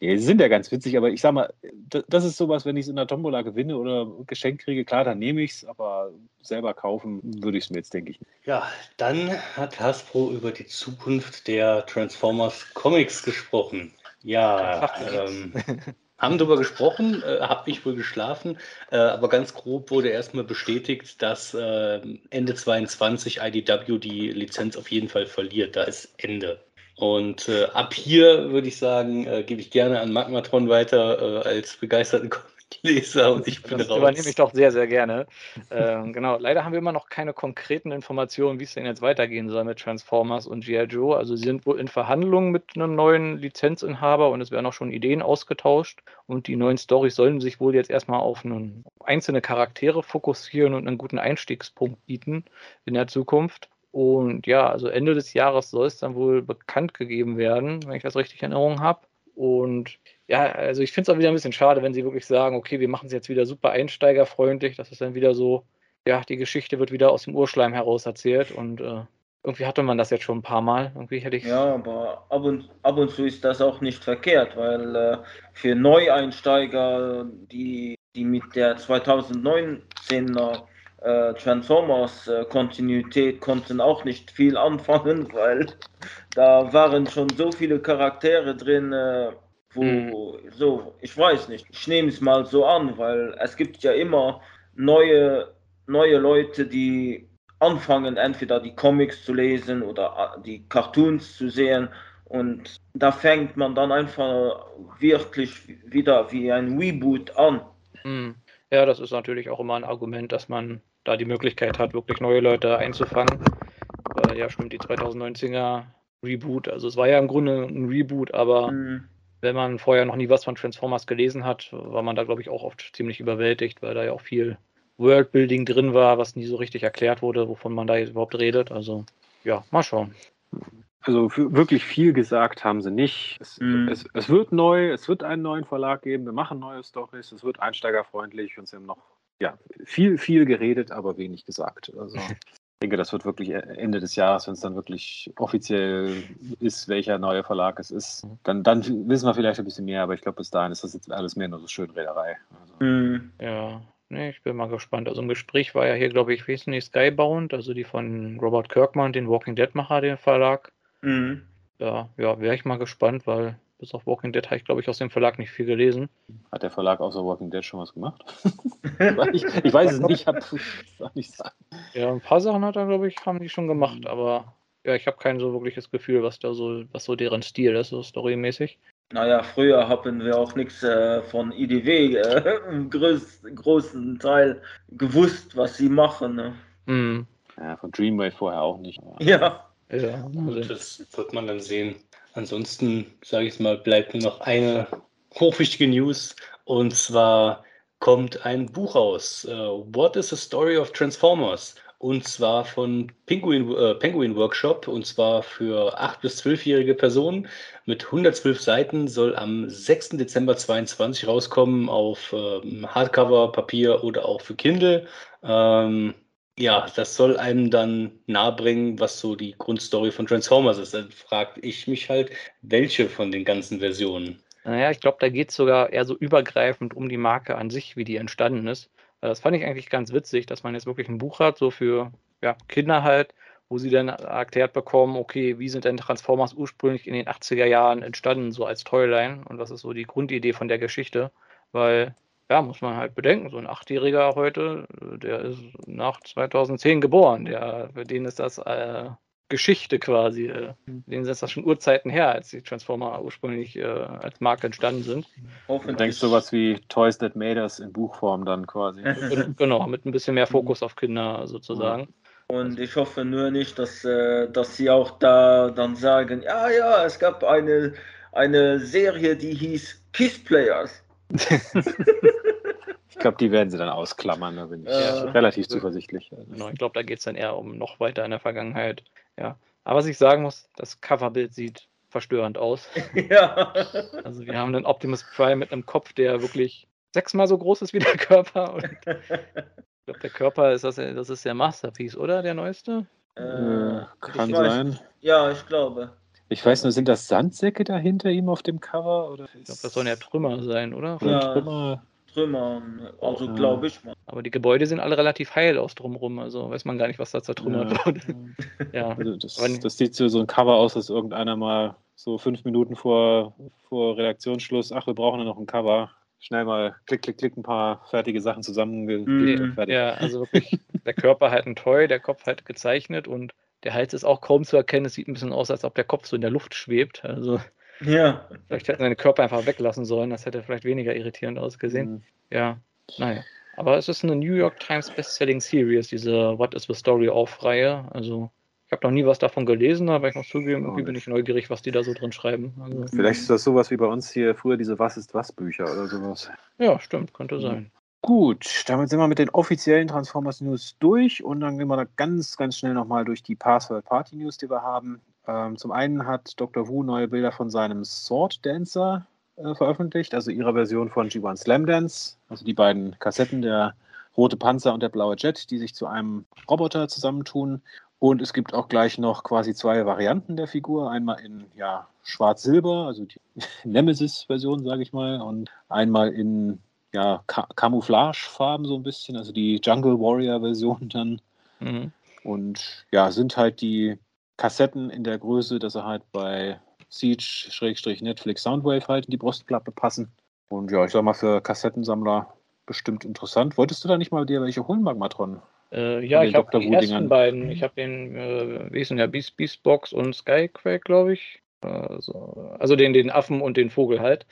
Ja, sie sind ja ganz witzig, aber ich sag mal, das ist sowas, wenn ich es in der Tombola gewinne oder geschenkt kriege, klar, dann nehme ich es, aber selber kaufen würde ich es mir jetzt, denke ich. Ja, dann hat Hasbro über die Zukunft der Transformers Comics gesprochen. Ja, ähm, haben darüber gesprochen, äh, habe ich wohl geschlafen, äh, aber ganz grob wurde erstmal bestätigt, dass äh, Ende 22 IDW die Lizenz auf jeden Fall verliert. Da ist Ende. Und äh, ab hier würde ich sagen, äh, gebe ich gerne an Magmatron weiter äh, als begeisterten Leser und ich bin das raus. übernehme ich doch sehr, sehr gerne. ähm, genau, leider haben wir immer noch keine konkreten Informationen, wie es denn jetzt weitergehen soll mit Transformers und G.I. Joe. Also sie sind wohl in Verhandlungen mit einem neuen Lizenzinhaber und es werden auch schon Ideen ausgetauscht. Und die neuen Storys sollen sich wohl jetzt erstmal auf einen, einzelne Charaktere fokussieren und einen guten Einstiegspunkt bieten in der Zukunft. Und ja, also Ende des Jahres soll es dann wohl bekannt gegeben werden, wenn ich das richtig in Erinnerung habe. Und ja, also ich finde es auch wieder ein bisschen schade, wenn sie wirklich sagen, okay, wir machen es jetzt wieder super einsteigerfreundlich. Das ist dann wieder so, ja, die Geschichte wird wieder aus dem Urschleim heraus erzählt und äh, irgendwie hatte man das jetzt schon ein paar Mal. Irgendwie hätte ich ja, aber ab und, ab und zu ist das auch nicht verkehrt, weil äh, für Neueinsteiger, die, die mit der 2019er äh, Transformers-Kontinuität äh, konnten auch nicht viel anfangen, weil da waren schon so viele Charaktere drin, äh, wo mhm. so, ich weiß nicht, ich nehme es mal so an, weil es gibt ja immer neue, neue Leute, die anfangen, entweder die Comics zu lesen oder äh, die Cartoons zu sehen. Und da fängt man dann einfach wirklich wieder wie ein Reboot an. Mhm. Ja, das ist natürlich auch immer ein Argument, dass man da die Möglichkeit hat, wirklich neue Leute einzufangen. Weil ja schon die 2019er Reboot, also es war ja im Grunde ein Reboot, aber mhm. wenn man vorher noch nie was von Transformers gelesen hat, war man da, glaube ich, auch oft ziemlich überwältigt, weil da ja auch viel Worldbuilding drin war, was nie so richtig erklärt wurde, wovon man da jetzt überhaupt redet. Also ja, mal schauen. Also wirklich viel gesagt haben sie nicht. Es, mm. es, es, wird neu, es wird einen neuen Verlag geben, wir machen neue Stories, es wird einsteigerfreundlich und sie haben noch ja, viel, viel geredet, aber wenig gesagt. Also ich denke, das wird wirklich Ende des Jahres, wenn es dann wirklich offiziell ist, welcher neue Verlag es ist, dann, dann wissen wir vielleicht ein bisschen mehr, aber ich glaube, bis dahin ist das jetzt alles mehr nur so Schönrederei. Also. Mhm. Ja, nee, ich bin mal gespannt. Also im Gespräch war ja hier, glaube ich, die Skybound, also die von Robert Kirkman, den Walking Dead-Macher, den Verlag. Mhm. Ja, ja, wäre ich mal gespannt, weil bis auf Walking Dead habe ich, glaube ich, aus dem Verlag nicht viel gelesen. Hat der Verlag außer Walking Dead schon was gemacht? ich, ich, weiß es nicht, ich kann nicht sagen. Ja, ein paar Sachen hat er, glaube ich, haben die schon gemacht, aber ja, ich habe kein so wirkliches Gefühl, was da so, was so deren Stil ist, so storymäßig. Naja, früher haben wir auch nichts äh, von IDW äh, im größ großen Teil gewusst, was sie machen. Ne? Mhm. Ja, von Dreamwave vorher auch nicht. Ja. Ja, Gut, das wird man dann sehen. Ansonsten, sage ich mal, bleibt nur noch eine hochwichtige News und zwar kommt ein Buch raus. Uh, What is the Story of Transformers? Und zwar von Penguin, äh, Penguin Workshop und zwar für 8- bis 12-jährige Personen mit 112 Seiten soll am 6. Dezember 2022 rauskommen auf ähm, Hardcover, Papier oder auch für Kindle. Ähm, ja, das soll einem dann nahebringen, was so die Grundstory von Transformers ist. Dann frage ich mich halt, welche von den ganzen Versionen? Naja, ich glaube, da geht es sogar eher so übergreifend um die Marke an sich, wie die entstanden ist. Das fand ich eigentlich ganz witzig, dass man jetzt wirklich ein Buch hat, so für ja, Kinder halt, wo sie dann erklärt bekommen, okay, wie sind denn Transformers ursprünglich in den 80er Jahren entstanden, so als Toyline und was ist so die Grundidee von der Geschichte, weil ja, muss man halt bedenken, so ein Achtjähriger heute, der ist nach 2010 geboren, der, für den ist das äh, Geschichte quasi. Äh, denen ist das schon Urzeiten her, als die Transformer ursprünglich äh, als Marke entstanden sind. Du denkst sowas wie Toys That Made Us in Buchform dann quasi. genau, mit ein bisschen mehr Fokus auf Kinder sozusagen. Und ich hoffe nur nicht, dass, äh, dass sie auch da dann sagen, ja, ja, es gab eine, eine Serie, die hieß Kiss Players. ich glaube, die werden sie dann ausklammern, da bin ich ja. relativ zuversichtlich. Genau, ich glaube, da geht es dann eher um noch weiter in der Vergangenheit. Ja. Aber was ich sagen muss, das Coverbild sieht verstörend aus. ja. Also wir haben den Optimus Prime mit einem Kopf, der wirklich sechsmal so groß ist wie der Körper. Und ich glaube, der Körper ist das, das ist der Masterpiece, oder? Der neueste? Äh, Äh, kann ich weiß- sein. ja, ich glaube. Ich weiß nur, sind das Sandsäcke da hinter ihm auf dem Cover? Oder Ich glaube, das sollen ja Trümmer sein, oder? oder Ja. Trümmer? Trümmern, also Ja. glaube ich mal. Aber die Gebäude sind alle relativ heil aus drumrum, also weiß man gar nicht, was da zertrümmert Ja. wurde. Ja. Also das, Aber das sieht so, so ein Cover aus, dass irgendeiner mal so fünf Minuten vor, vor Redaktionsschluss, ach, wir brauchen ja noch ein Cover. Schnell mal klick, klick, klick, ein paar fertige Sachen zusammengelegt Mhm. und fertig. Ja, also wirklich, der Körper halt ein Toy, der Kopf halt gezeichnet und der Hals ist auch kaum zu erkennen. Es sieht ein bisschen aus, als ob der Kopf so in der Luft schwebt. Also Ja. vielleicht hätten wir den Körper einfach weglassen sollen. Das hätte vielleicht weniger irritierend ausgesehen. Mhm. Ja, naja. Aber es ist eine New York Times Bestselling Series, diese What is the Story of Reihe. Also ich habe noch nie was davon gelesen, aber ich muss zugeben, irgendwie bin ich neugierig, was die da so drin schreiben. Also, Vielleicht ist das sowas wie bei uns hier früher diese Was ist was Bücher oder sowas. ja, stimmt, könnte sein. Gut, damit sind wir mit den offiziellen Transformers News durch und dann gehen wir da ganz, ganz schnell nochmal durch die Password Party News, die wir haben. Ähm, zum einen hat Dr. Wu neue Bilder von seinem Sword Dancer äh, veröffentlicht, also ihrer Version von G1 Slam Dance, also die beiden Kassetten, der rote Panzer und der blaue Jet, die sich zu einem Roboter zusammentun. Und es gibt auch gleich noch quasi zwei Varianten der Figur. Einmal in ja, Schwarz-Silber, also die Nemesis-Version, sage ich mal, und einmal in ja, Ka Camouflage-Farben so ein bisschen, also die Jungle Warrior-Version dann. Mhm. Und ja, sind halt die Kassetten in der Größe, dass sie halt bei Siege-Netflix Soundwave halt in die Brustklappe passen. Und ja, ich sag mal, für Kassettensammler bestimmt interessant. Wolltest du da nicht mal dir welche holen, Magmatron? Äh, ja, ich habe die ersten beiden. Ich habe den, äh, wie ist denn der, Beast, Beastbox und Skyquake, glaube ich. Also, also den, den Affen und den Vogel halt,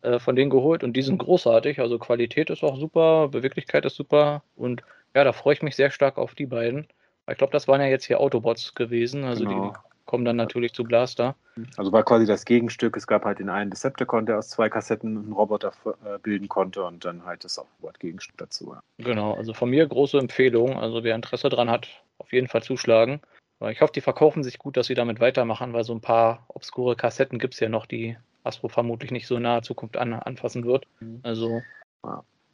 äh, von denen geholt und die sind großartig. Also Qualität ist auch super, Beweglichkeit ist super und ja, da freue ich mich sehr stark auf die beiden. Ich glaube, das waren ja jetzt hier Autobots gewesen, also Genau. die kommen dann natürlich zu Blaster. Also war quasi das Gegenstück. Es gab halt den einen Decepticon, der aus zwei Kassetten einen Roboter äh, bilden konnte und dann halt das Autobot-Gegenstück dazu. ja. Genau, also von mir große Empfehlung. Also wer Interesse dran hat, auf jeden Fall zuschlagen. Ich hoffe, die verkaufen sich gut, dass sie damit weitermachen, weil so ein paar obskure Kassetten gibt es ja noch, die Astro vermutlich nicht so in naher Zukunft an, anfassen wird. Mhm. Also,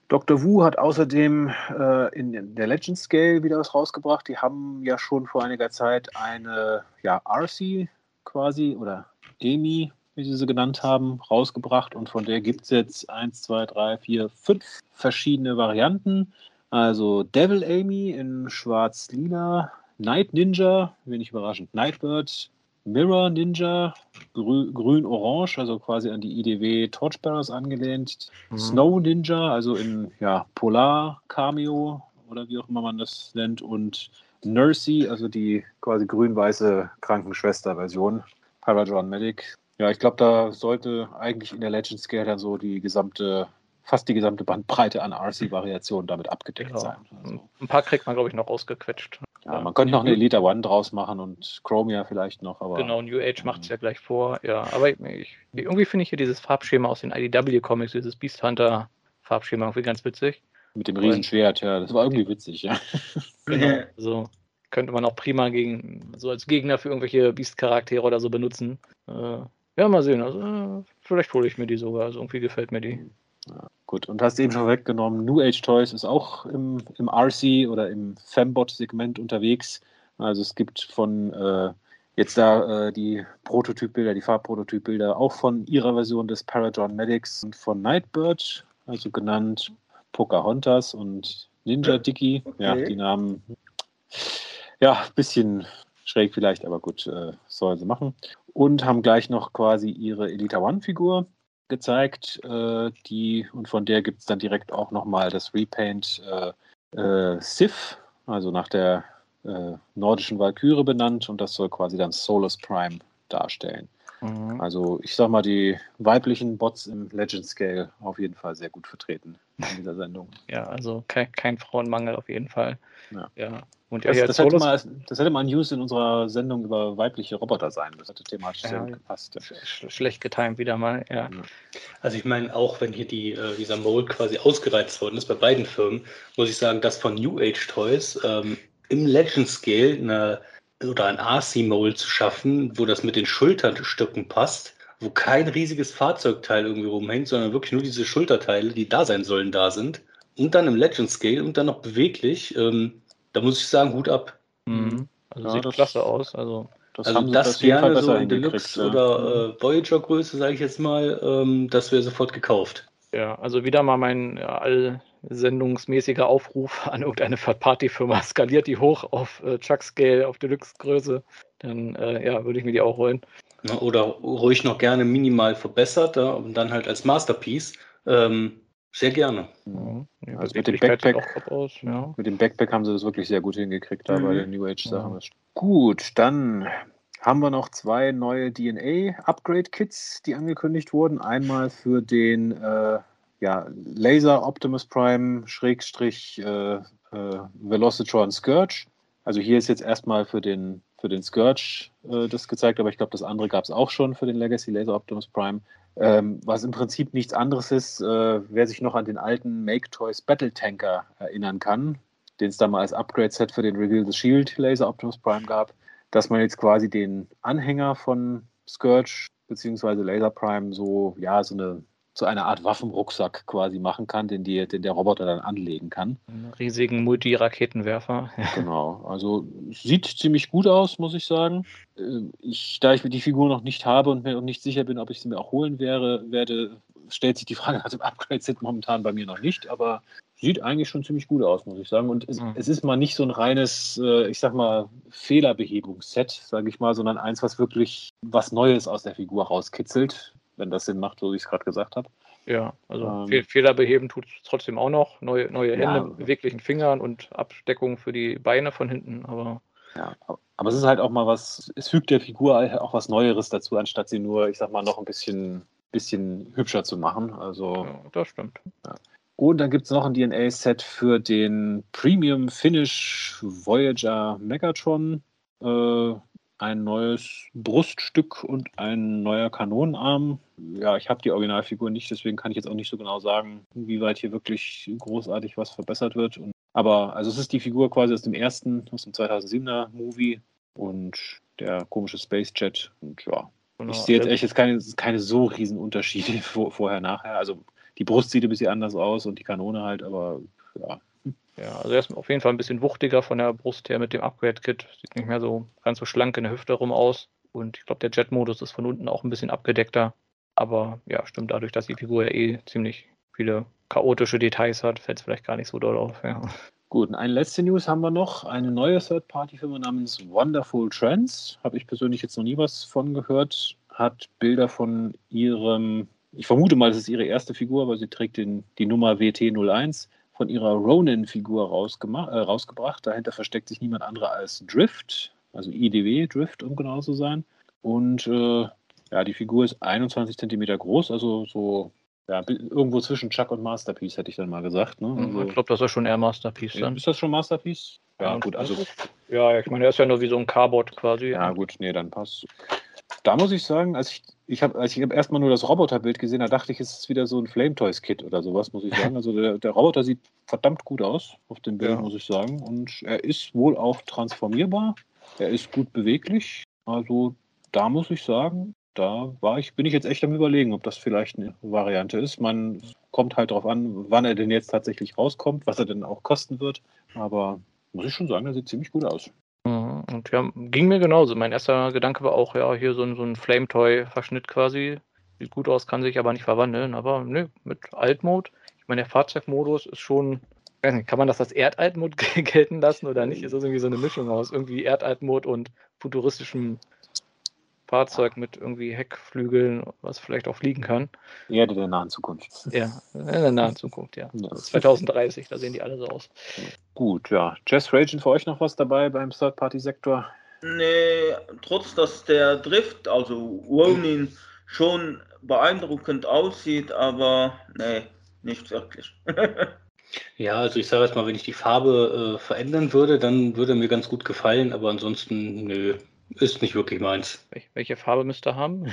Dr. Wu hat außerdem äh, in der Legend Scale wieder was rausgebracht. Die haben ja schon vor einiger Zeit eine ja, RC quasi oder EMI, wie sie sie genannt haben, rausgebracht. Und von der gibt es jetzt 1, 2, 3, 4, 5 verschiedene Varianten. Also Devil Amy in schwarz-lila, Night Ninja, wenig überraschend, Nightbird, Mirror Ninja, grü grün-orange, also quasi an die IDW Torchbearers angelehnt. Mhm. Snow Ninja, also in ja, Polar-Cameo oder wie auch immer man das nennt. Und Nursey, also die quasi grün-weiße Krankenschwester-Version. Parajon Medic. Ja, ich glaube, da sollte eigentlich in der Legend Scale dann so die gesamte, fast die gesamte Bandbreite an RC-Variationen damit abgedeckt Ja. sein. Also, ein paar kriegt man, glaube ich, noch rausgequetscht. Ja, man könnte noch eine Elite One draus machen und Chromia vielleicht noch, aber Genau, New Age macht es ja gleich vor. Ja, aber ich, irgendwie finde ich hier dieses Farbschema aus den IDW-Comics, dieses Beast Hunter-Farbschema irgendwie ganz witzig. mit dem Riesenschwert, ja, das war irgendwie witzig, ja. Genau. Also könnte man auch prima gegen, so als Gegner für irgendwelche Beast-Charaktere oder so benutzen. Äh, ja, mal sehen. Also, äh, vielleicht hole ich mir die sogar. Also irgendwie gefällt mir die. Gut, und hast eben schon weggenommen, New Age Toys ist auch im, im RC oder im Fembot-Segment unterwegs. Also es gibt von äh, jetzt da äh, die Prototypbilder, die Farbprototypbilder auch von ihrer Version des Paragon Medics und von Nightbird, also genannt Pocahontas und Ninja Dicky. Ja, Okay. die Namen, ja, bisschen schräg vielleicht, aber gut, äh, sollen sie machen. Und haben gleich noch quasi ihre Elita One-Figur gezeigt, äh, die und von der gibt es dann direkt auch nochmal das Repaint äh, äh, Sif, also nach der äh, nordischen Valkyrie benannt und das soll quasi dann Solus Prime darstellen. Mhm. Also ich sag mal, die weiblichen Bots im Legend Scale auf jeden Fall sehr gut vertreten in dieser Sendung. Ja, also kein, kein Frauenmangel auf jeden Fall. Ja. ja. Und ja, Das, das, hätte mal, das hätte mal News in unserer Sendung über weibliche Roboter sein. Das hätte thematisch Ja. sehr gut gepasst. sch schlecht getimt wieder mal, ja. Also ich meine, auch wenn hier die, äh, dieser Mold quasi ausgereizt worden ist bei beiden Firmen, muss ich sagen, dass von New Age Toys ähm, im Legend Scale eine oder ein RC-Mold zu schaffen, wo das mit den Schulterstücken passt, wo kein riesiges Fahrzeugteil irgendwie rumhängt, sondern wirklich nur diese Schulterteile, die da sein sollen, da sind. Und dann im Legend Scale und dann noch beweglich. Ähm, da muss ich sagen, Hut ab. Mhm. Also ja, sieht klasse aus. Also das, also das, das gerne so in Deluxe ja. oder äh, Voyager-Größe, sage ich jetzt mal, ähm, das wäre sofort gekauft. Ja, also wieder mal mein ja, allsendungsmäßiger Aufruf an irgendeine Third-Party-Firma. Skaliert die hoch auf äh, Chuck-Scale, auf Deluxe-Größe. Dann äh, ja, würde ich mir die auch holen. Oder ruhig noch gerne minimal verbessert ja, und dann halt als Masterpiece. Ähm, sehr gerne. Mhm. Ja, also mit dem Backpack, aus, ja. mit dem Backpack haben sie das wirklich sehr gut hingekriegt da mhm. bei den New Age Sachen. Ja. Gut, dann haben wir noch zwei neue DNA-Upgrade-Kits, die angekündigt wurden. Einmal für den äh, ja, Laser Optimus Prime Schrägstrich äh, äh, Velocitron Scourge. Also hier ist jetzt erstmal für den, für den Scourge äh, das gezeigt, aber ich glaube, das andere gab es auch schon für den Legacy Laser Optimus Prime. Ähm, was im Prinzip nichts anderes ist, äh, wer sich noch an den alten Make Toys Battle Tanker erinnern kann, den es da mal als Upgrade-Set für den Reveal the Shield Laser Optimus Prime gab, dass man jetzt quasi den Anhänger von Scourge bzw. Laser Prime so, ja, so eine zu einer Art Waffenrucksack quasi machen kann, den, die, den der Roboter dann anlegen kann. Einen riesigen Multi-Raketenwerfer. genau, also sieht ziemlich gut aus, muss ich sagen. Äh, ich, da ich die Figur noch nicht habe und mir noch nicht sicher bin, ob ich sie mir auch holen wäre, werde, stellt sich die Frage nach dem Upgrade-Set momentan bei mir noch nicht, aber sieht eigentlich schon ziemlich gut aus, muss ich sagen. Und es, mhm. es ist mal nicht so ein reines, äh, ich sag mal, Fehlerbehebungsset, sage ich mal, sondern eins, was wirklich was Neues aus der Figur rauskitzelt wenn das Sinn macht, so wie ich es gerade gesagt habe. Ja, also ähm, Fehler beheben tut es trotzdem auch noch. Neue, neue Hände ja, mit beweglichen Fingern und Abdeckung für die Beine von hinten, aber. Ja, aber es ist halt auch mal was, es fügt der Figur auch was Neueres dazu, anstatt sie nur, ich sag mal, noch ein bisschen, bisschen hübscher zu machen. Also. Ja, das stimmt. Ja. Und dann gibt es noch ein DNA-Set für den Premium Finish Voyager Megatron. Äh, ein neues Bruststück und ein neuer Kanonenarm. Ja, ich habe die Originalfigur nicht, deswegen kann ich jetzt auch nicht so genau sagen, inwieweit hier wirklich großartig was verbessert wird. Und, aber also es ist die Figur quasi aus dem ersten, aus dem 2007er Movie und der komische Space Jet. Und ja, genau. ich sehe jetzt echt jetzt keine, keine so riesen Unterschiede vor, vorher, nachher. Also die Brust sieht ein bisschen anders aus und die Kanone halt, aber ja, ja, also er ist auf jeden Fall ein bisschen wuchtiger von der Brust her mit dem Upgrade-Kit. Sieht nicht mehr so ganz so schlank in der Hüfte rum aus. Und ich glaube, der Jet-Modus ist von unten auch ein bisschen abgedeckter. Aber ja, stimmt, dadurch, dass die Figur ja eh ziemlich viele chaotische Details hat, fällt es vielleicht gar nicht so doll auf. Ja. Gut, eine letzte News haben wir noch. Eine neue Third-Party-Firma namens Wonderful Trends. Habe ich persönlich jetzt noch nie was von gehört. Hat Bilder von ihrem, ich vermute mal, das ist ihre erste Figur, weil sie trägt den, die Nummer WT01 von ihrer Ronin-Figur äh, rausgebracht. Dahinter versteckt sich niemand anderer als Drift, also IDW Drift, um genau zu sein. Und äh, ja, die Figur ist 21 cm groß, also so ja, irgendwo zwischen Chuck und Masterpiece, hätte ich dann mal gesagt. Ne? Also, ich glaube, das ist schon eher Masterpiece dann. Ist das schon Masterpiece? Ja, ja gut, also. Ja, ich meine, er ist ja nur wie so ein Carbot quasi. Ja, gut, nee, dann passt. Da muss ich sagen, als ich, ich habe als ich hab erstmal nur das Roboterbild gesehen, da dachte ich, es ist wieder so ein Flame Toys Kit oder sowas, muss ich sagen. Also der, der Roboter sieht verdammt gut aus auf dem Bild, ja. muss ich sagen. Und er ist wohl auch transformierbar. Er ist gut beweglich. Also da muss ich sagen, da war ich, bin ich jetzt echt am überlegen, ob das vielleicht eine Variante ist. Man kommt halt darauf an, wann er denn jetzt tatsächlich rauskommt, was er denn auch kosten wird. Aber muss ich schon sagen, er sieht ziemlich gut aus. Mhm, und ja, ging mir genauso. Mein erster Gedanke war auch, ja, hier so ein, so ein Flame-Toy-Verschnitt quasi. Sieht gut aus, kann sich aber nicht verwandeln. Aber nö, mit Altmode. Ich meine, der Fahrzeugmodus ist schon. Kann man das als Erdaltmod gelten lassen oder nicht? Ist das irgendwie so eine Mischung aus irgendwie Erdaltmod und futuristischem Fahrzeug mit irgendwie Heckflügeln, was vielleicht auch fliegen kann. Erde der nahen Zukunft. Ja, in der nahen Zukunft, ja. ja. 2030, da sehen die alle so aus. Gut, ja. Jazz Raging für euch noch was dabei beim Third-Party-Sektor? Nee, trotz dass der Drift, also Ronin, schon beeindruckend aussieht, aber nee, nicht wirklich. ja, also ich sage jetzt mal, wenn ich die Farbe äh, verändern würde, dann würde mir ganz gut gefallen, aber ansonsten, nö, ist nicht wirklich meins. Welche Farbe müsste er haben?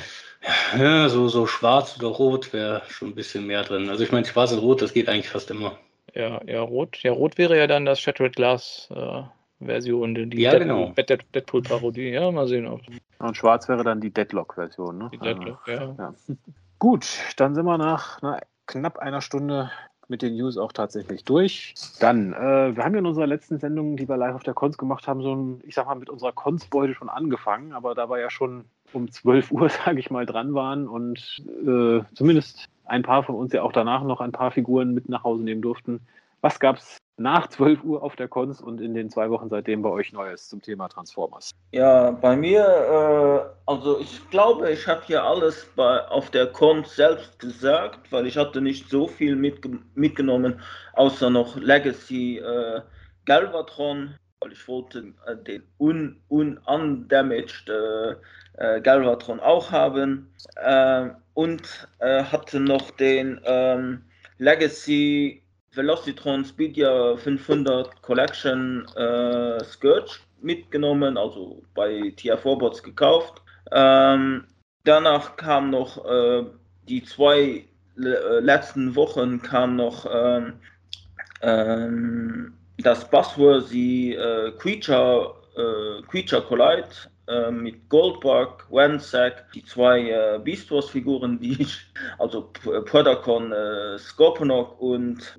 Ja, so, so schwarz oder rot wäre schon ein bisschen mehr drin. Also ich meine, schwarz und rot, das geht eigentlich fast immer. Ja, ja, rot. Ja, rot wäre ja dann das Shattered Glass äh, Version, die Ja, Dead- genau. Dead- Deadpool-Parodie. Ja, mal sehen. Ob Und schwarz wäre dann die Deadlock-Version. Ne? die Deadlock, ja. Ja. Gut, dann sind wir nach na, knapp einer Stunde mit den News auch tatsächlich durch. Dann, äh, wir haben ja in unserer letzten Sendung, die wir live auf der Cons gemacht haben, so ein, ich sag mal, mit unserer Cons-Beute schon angefangen, aber da wir ja schon um 12 Uhr, sage ich mal, dran waren und äh, zumindest ein paar von uns ja auch danach noch ein paar Figuren mit nach Hause nehmen durften. Was gab's nach 12 Uhr auf der Cons und in den zwei Wochen seitdem bei euch Neues zum Thema Transformers? Ja, bei mir, äh, also ich glaube, ich habe hier alles bei, auf der Con selbst gesagt, weil ich hatte nicht so viel mitge mitgenommen, außer noch Legacy äh, Galvatron, weil ich wollte äh, den un un undamaged äh, äh, Galvatron auch haben äh, und hatte noch den ähm, Legacy Velocitron Speedia 500 Collection äh, Scourge mitgenommen, also bei TF Robots gekauft. Ähm, danach kam noch äh, die zwei äh, letzten Wochen kam noch ähm, ähm, das Buzzworthy äh, Creature, äh, Creature Collide äh, mit Goldbug, Wensack, die zwei äh, Beast Wars Figuren, die ich, also P- Predacon, äh, Scorponok und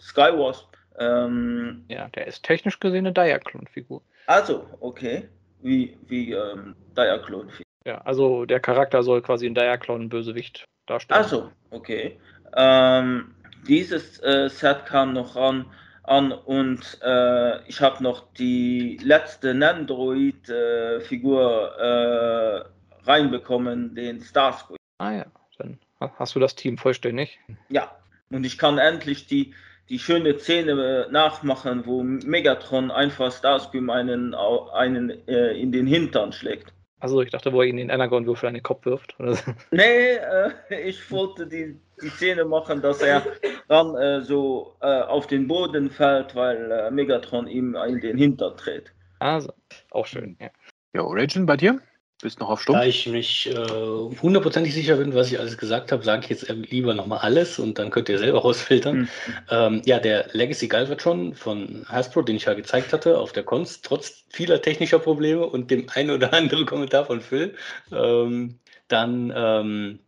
Skywasp. Ähm, Ja, der ist technisch gesehen eine Diaclone-Figur. also, okay. Wie, wie ähm, Diaclone. Ja, also der Charakter soll quasi ein Diaclone-Bösewicht darstellen. Also, okay. Ähm, dieses äh, Set kam noch an, an und äh, ich habe noch die letzte Nandroid-Figur äh, reinbekommen, den Starscream. Ah ja, dann ha- hast du das Team vollständig. Ja, und ich kann endlich die, die schöne Szene äh, nachmachen, wo Megatron einfach Starscream einen, einen äh, in den Hintern schlägt. Also ich dachte, wo er ihn den Energon-Würfel an den Kopf wirft. Oder so. Nee, äh, ich wollte die, die Szene machen, dass er dann äh, so äh, auf den Boden fällt, weil äh, Megatron ihm in den Hintern tritt. Also, auch schön. Ja. Jo, Raging, bei dir? Bist noch auf Stumm? Da ich mich äh, hundertprozentig sicher bin, was ich alles gesagt habe, sage ich jetzt ähm, lieber nochmal alles und dann könnt ihr selber rausfiltern. Hm. Ähm, ja, der Legacy Galvatron von Hasbro, den ich ja gezeigt hatte auf der Cons, trotz vieler technischer Probleme und dem ein oder anderen Kommentar von Phil, ähm, dann ähm,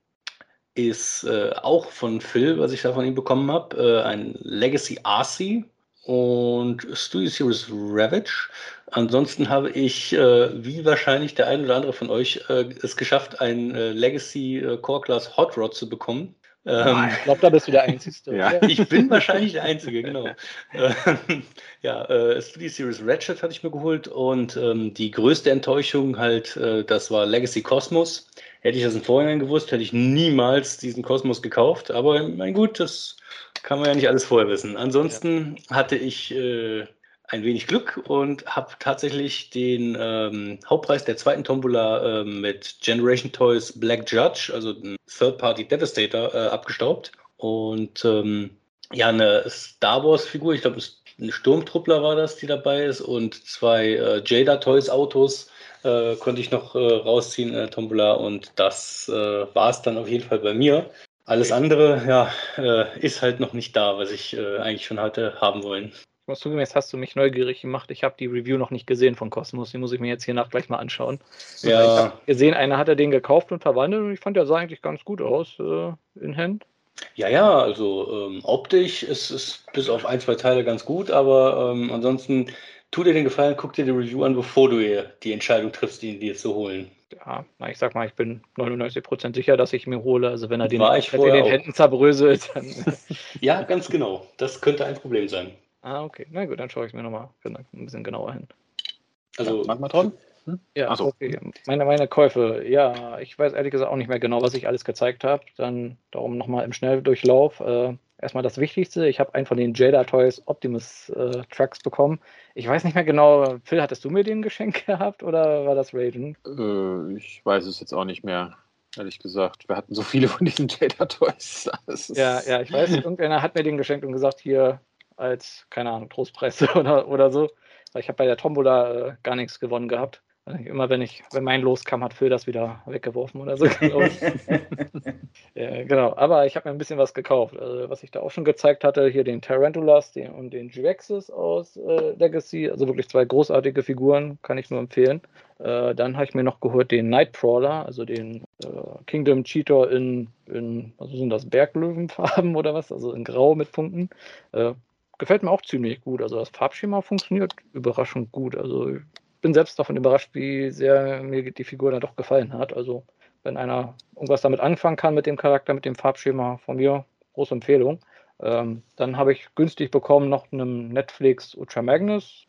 ist äh, auch von Phil, was ich da von ihm bekommen habe, äh, ein Legacy RC und Studio Series Ravage. Ansonsten habe ich, äh, wie wahrscheinlich der ein oder andere von euch, äh, es geschafft, ein äh, Legacy äh, Core Class Hot Rod zu bekommen. Ähm, Ich glaube, da bist du der Einzige. Ja. ich bin wahrscheinlich der Einzige, genau. Ähm, ja, äh, Studio Series Ratchet hatte ich mir geholt und ähm, die größte Enttäuschung halt, äh, das war Legacy Cosmos. Hätte ich das im Vorhinein gewusst, hätte ich niemals diesen Kosmos gekauft. Aber mein gut, das kann man ja nicht alles vorher wissen. Ansonsten hatte ich äh, ein wenig Glück und habe tatsächlich den ähm, Hauptpreis der zweiten Tombola ähm, mit Generation Toys Black Judge, also ein Third-Party Devastator, äh, abgestaubt. Und ähm, ja, eine Star Wars-Figur, ich glaube, ein Sturmtruppler war das, die dabei ist, und zwei äh, Jada Toys Autos äh, konnte ich noch äh, rausziehen in der Tombola und das äh, war es dann auf jeden Fall bei mir. Alles andere, ja, äh, ist halt noch nicht da, was ich äh, eigentlich schon hatte haben wollen. Ich muss zugeben, jetzt hast du mich neugierig gemacht. Ich habe die Review noch nicht gesehen von Cosmos. Die muss ich mir jetzt hier nach gleich mal anschauen. Ich Ja, habe gesehen, einer hatte den gekauft und verwandelt und ich fand, der sah eigentlich ganz gut aus äh, in Hand. ja, ja, also ähm, optisch ist es bis auf ein, zwei Teile ganz gut, aber ähm, ansonsten tu dir den Gefallen, guck dir die Review an, bevor du die Entscheidung triffst, ihn dir zu holen. Ja, na, ich sag mal, ich bin 99% sicher, dass ich mir hole. Also wenn er den in den. Händen zerbröselt, dann. Ja, ganz genau. Das könnte ein Problem sein. ah, okay. Na gut, dann schaue ich mir nochmal ein bisschen genauer hin. Also, Magmatron? Ja, Ach so. okay. Meine, meine Käufe, ja, ich weiß ehrlich gesagt auch nicht mehr genau, was ich alles gezeigt habe. Dann darum nochmal im Schnelldurchlauf. Äh, erstmal das Wichtigste, ich habe einen von den Jada Toys Optimus äh, Trucks bekommen. Ich weiß nicht mehr genau, Phil, hattest du mir den geschenkt gehabt oder war das Raiden? Äh, ich weiß es jetzt auch nicht mehr, ehrlich gesagt. Wir hatten so viele von diesen Jada Toys. Ja, ja, ich weiß, irgendeiner hat mir den geschenkt und gesagt, hier als, keine Ahnung, Trostpreis oder, oder so. Weil ich habe bei der Tombola äh, gar nichts gewonnen gehabt. Immer wenn ich, wenn mein Los kam, hat Phil das wieder weggeworfen oder so. ja, genau, aber ich habe mir ein bisschen was gekauft. Also, was ich da auch schon gezeigt hatte, hier den Tarantulas den, und den G-Vexis aus äh, Legacy. Also wirklich zwei großartige Figuren, kann ich nur empfehlen. Äh, dann habe ich mir noch geholt den Nightcrawler, also den äh, Kingdom Cheater in, in, was sind das, Berglöwenfarben oder was? Also in Grau mit Punkten. Äh, gefällt mir auch ziemlich gut. Also das Farbschema funktioniert überraschend gut. Also bin selbst davon überrascht, wie sehr mir die Figur dann doch gefallen hat. Also, wenn einer irgendwas damit anfangen kann mit dem Charakter, mit dem Farbschema, von mir große Empfehlung. Ähm, dann habe ich günstig bekommen noch einen Netflix Ultra Magnus.